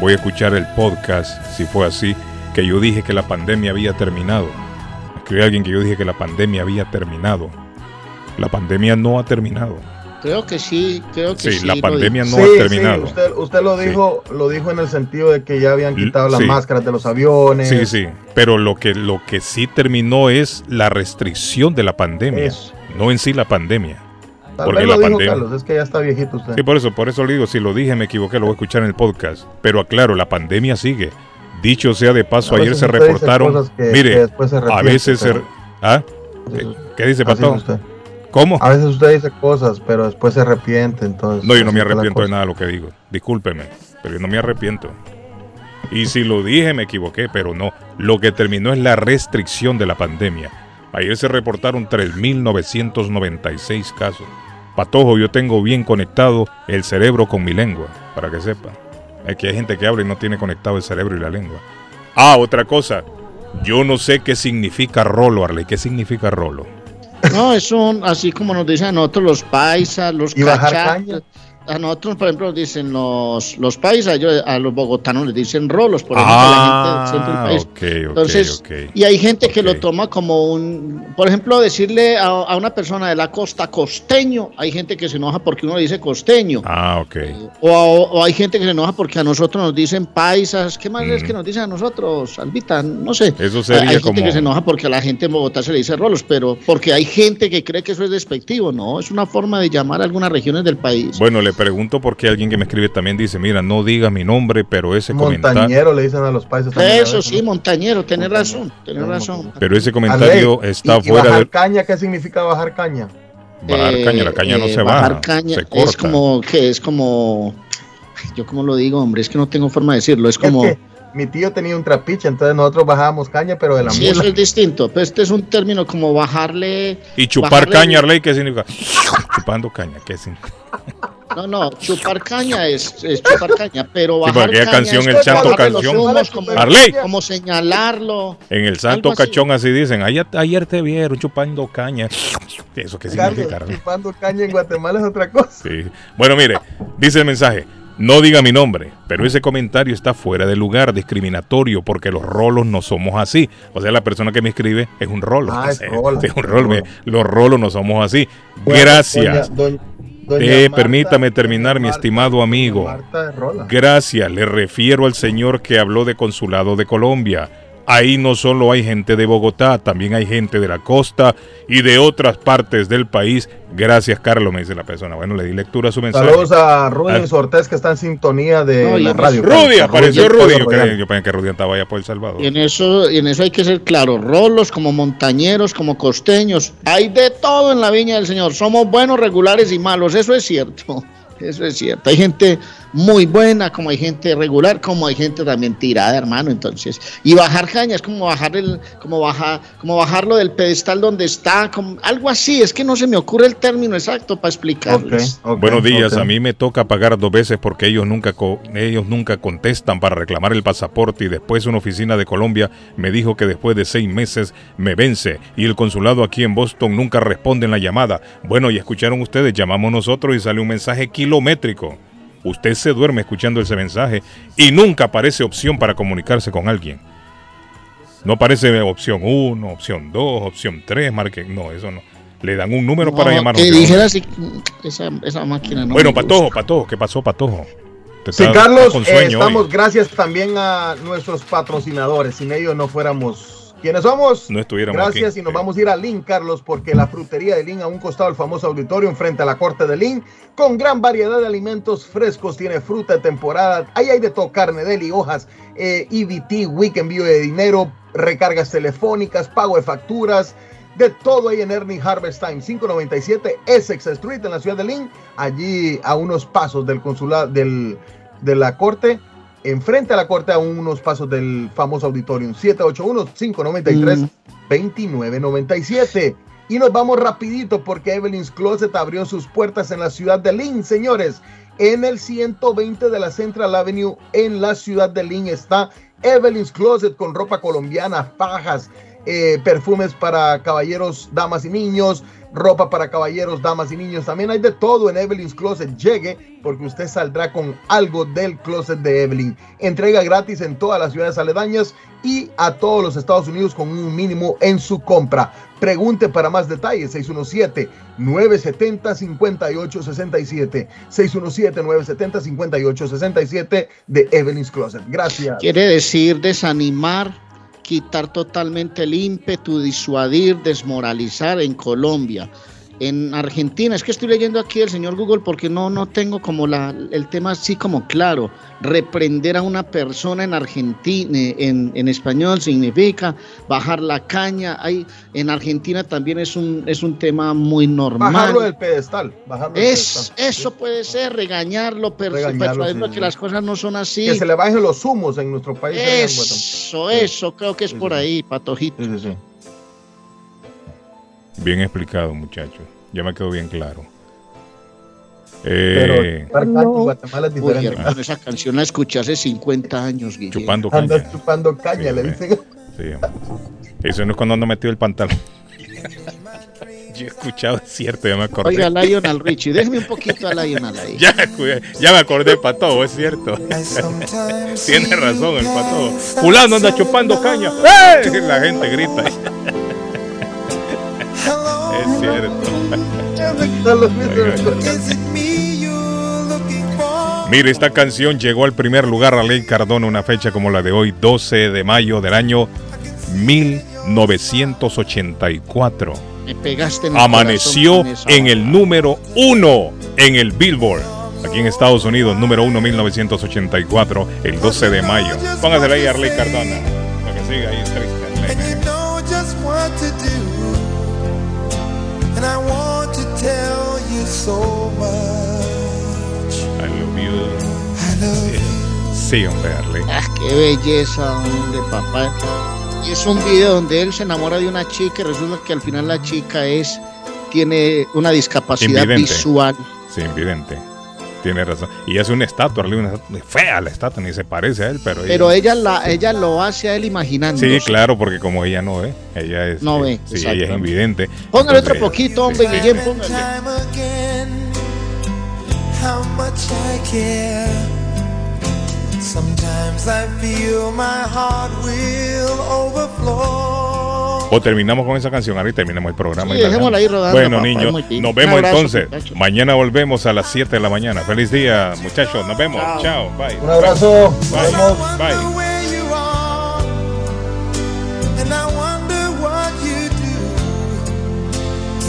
Voy a escuchar el podcast, si fue así, que yo dije que la pandemia había terminado. Escribió alguien que yo dije que la pandemia había terminado. La pandemia no ha terminado. Creo que sí, creo que sí. Sí, la pandemia no Sí, ha sí, terminado. usted, usted lo dijo, lo dijo en el sentido de que ya habían quitado las sí. máscaras de los aviones. Sí, sí, pero lo que, lo que sí terminó es la restricción de la pandemia, Eso. no en sí la pandemia. Tal Porque vez la dijo pandemia... Carlos, es que ya está viejito usted. Sí, por eso, por eso le digo, si lo dije me equivoqué, lo voy a escuchar en el podcast. Pero aclaro, la pandemia sigue. Dicho sea de paso, ayer se reportaron. que- mire, que después se a veces se. ¿Ah? ¿Qué, qué dice, usted. ¿Cómo? A veces usted dice cosas, pero después se arrepiente, entonces. No, yo no me arrepiento de nada de lo que digo. Discúlpeme, pero yo no me arrepiento. Y si lo dije, me equivoqué, pero no. Lo que terminó es la restricción de la pandemia. Ayer se reportaron 3.996 casos. Patojo, yo tengo bien conectado el cerebro con mi lengua, para que sepa. Es que hay gente que habla y no tiene conectado el cerebro y la lengua. Ah, otra cosa. Yo no sé qué significa rolo, Arley. ¿Qué significa rolo? No, es un, así como nos dicen a nosotros los paisas, los ¿Y bajar cachacos. A nosotros, por ejemplo, nos dicen los, los paisas, a los bogotanos les dicen rolos, por ejemplo, Ah, la gente del centro del país. ok, ok, Entonces, y hay gente que lo toma como un, por ejemplo, decirle a, a una persona de la costa costeño, hay gente que se enoja porque uno le dice costeño. Ah, ok. O, o hay gente que se enoja porque a nosotros nos dicen paisas. ¿Qué más es que nos dicen a nosotros, Albita? No sé. Eso sería hay gente como- que se enoja porque a la gente en Bogotá se le dice rolos, pero porque hay gente que cree que eso es despectivo. No, es una forma de llamar a algunas regiones del país. Bueno, le pregunto porque alguien que me escribe también dice, mira, no digas mi nombre, pero ese comentario, Montañero le dicen a los países también. Eso sí, montañero, tenés razón, tenés razón. pero ese comentario está ¿y- y fuera bajar de caña qué significa bajar caña? bajar Eh, caña, la caña no eh, se bajar baja, caña se corta. es como que es como yo cómo lo digo, hombre, es que no tengo forma de decirlo, es como Es que mi tío tenía un trapiche, entonces nosotros bajábamos caña, pero de la Sí, eso es distinto, pero este es un término como bajarle y chupar bajarle- caña, Arley, ¿qué significa? Chupando caña, ¿qué significa? No, no, chupar caña es, es chupar caña, pero Sí, bajar porque aquella caña canción, es el como santo canción. humos, como, Arley. como señalarlo. En el santo cachón así dicen, ayer, ayer te vieron chupando caña. ¿Eso qué Carlos, significa? Arley? chupando caña en Guatemala es otra cosa. Sí. Bueno, mire, dice el mensaje. No diga mi nombre, pero ese comentario está fuera de lugar, discriminatorio, porque los rolos no somos así. O sea, la persona que me escribe es un rolo. Ah, es Sí, rolo, sí, un es rolo. Los rolos no somos así. Bueno, Gracias. doña Eh, Marta- permítame terminar, mi estimado amigo. Gracias, le refiero al señor que habló de Consulado de Colombia. Ahí no solo hay gente de Bogotá, también hay gente de la costa y de otras partes del país. Gracias, Carlos, me dice la persona. Bueno, le di lectura a su mensaje. Saludos a Rudy. Ortiz que está en sintonía de No, la radio. Rudy, apareció Rudy. Yo, pensé que Rudy estaba allá por El Salvador. Y en eso, y en eso hay que ser claro, rolos como montañeros, como costeños, hay de todo en la viña del Señor. Somos buenos, regulares y malos, eso es cierto. Eso es cierto. Hay gente muy buena, como hay gente regular, como hay gente también tirada, hermano. Entonces, y bajar caña es como bajar el, como bajar, como bajarlo del pedestal donde está, como, algo así. Es que no se me ocurre el término exacto para explicarles. Buenos días, a mí me toca pagar dos veces porque ellos nunca co- ellos nunca contestan para reclamar el pasaporte y después una oficina de Colombia me dijo que después de seis meses me vence y el consulado aquí en Boston nunca responde en la llamada. Bueno, y escucharon ustedes, llamamos nosotros y sale un mensaje kilométrico. Usted se duerme escuchando ese mensaje y nunca aparece opción para comunicarse con alguien. No aparece opción 1, opción 2, opción 3, marque. No, eso no. Le dan un número para llamar. que dijera así, esa, esa máquina no. Bueno. Patojo, Patojo, ¿qué pasó, Patojo? Sí, Carlos, eh, estamos gracias también a nuestros patrocinadores. Sin ellos no fuéramos ¿Quiénes somos? No estuviéramos Gracias y nos vamos a ir a Lin, Carlos, porque la frutería de Lin a un costado del famoso auditorio enfrente a la corte de Lin, con gran variedad de alimentos frescos, tiene fruta de temporada, ahí hay de todo, carne, deli, hojas, eh, EBT, week envío de dinero, recargas telefónicas, pago de facturas, de todo ahí en Ernie Harvest Time, 597 Essex Street en la ciudad de Lin, allí a unos pasos del consulado del, de la corte enfrente a la corte a unos pasos del famoso auditorium 781-593-2997. Y nos vamos rapidito porque Evelyn's Closet abrió sus puertas en la ciudad de Lynn, señores. En el 120 de la Central Avenue en la ciudad de Lynn está Evelyn's Closet con ropa colombiana, fajas, eh, perfumes para caballeros, damas y niños, ropa para caballeros, damas y niños. También hay de todo en Evelyn's Closet. Llegue porque usted saldrá con algo del closet de Evelyn. Entrega gratis en todas las ciudades aledañas y a todos los Estados Unidos con un mínimo en su compra. Pregunte para más detalles 617-970-5867. 617-970-5867 de Evelyn's Closet. Gracias. Quiere decir desanimar quitar totalmente el ímpetu, disuadir, desmoralizar en Colombia en Argentina. Es que estoy leyendo aquí el señor Google porque no, no tengo como la, el tema así como claro. Reprender a una persona en Argentina, en, en español significa bajar la caña. Hay, en Argentina también es un, es un tema muy normal. Bajarlo del pedestal. es, Eso puede ser, regañarlo, pero regañarlo, que las cosas no son así. Que se le bajen los humos en nuestro país. Eso, eso, creo que es por ahí, patojito. Bien explicado, muchachos. Ya me quedó bien claro. Eh, Pero esa canción la escuché hace 50 años, Guillermo. Chupando caña. Andas chupando caña, le dicen. Sí, Eso no es cuando ando metido el pantalón. Yo he escuchado, es cierto, ya me acordé. Oiga, Lionel Richie, déjeme un poquito a Lionel ahí. ya, ya me acordé, Pato, es cierto. Tiene razón el Pato. Fulano anda chupando caña. ¡Eh! La gente grita. Es cierto. Mire, esta canción llegó al primer lugar a Ley Cardona una fecha como la de hoy, 12 de mayo del año 1984. Me pegaste Amaneció en el número uno en el Billboard. Aquí en Estados Unidos, número uno 1984, el 12 de mayo. Póngasela ahí a Arley Cardona. Para que siga ahí Sí, hombre, Arley. Ah, qué belleza, hombre, papá. Y es un video donde él se enamora de una chica y resulta que al final la chica es tiene una discapacidad visual. Sí, invidente. Tiene razón. Y hace una estatua, una fea la estatua, ni se parece a él, pero Pero ella, la, ella lo hace a él imaginando. Sí, claro, porque como ella no ve, ella es. No ve. Sí, ella es invidente. Póngale otro poquito, hombre, Guillén, póngale. O terminamos con esa canción, ahorita terminamos el programa. ahí rodando, bueno, niños, nos vemos entonces. Mañana volvemos a las 7 de la mañana. Feliz día, muchachos. Nos vemos. Chao. Bye. Un abrazo. Bye. Bye.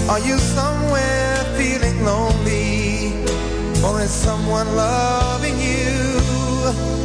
Are you somewhere feeling lonely? Or is someone loving you?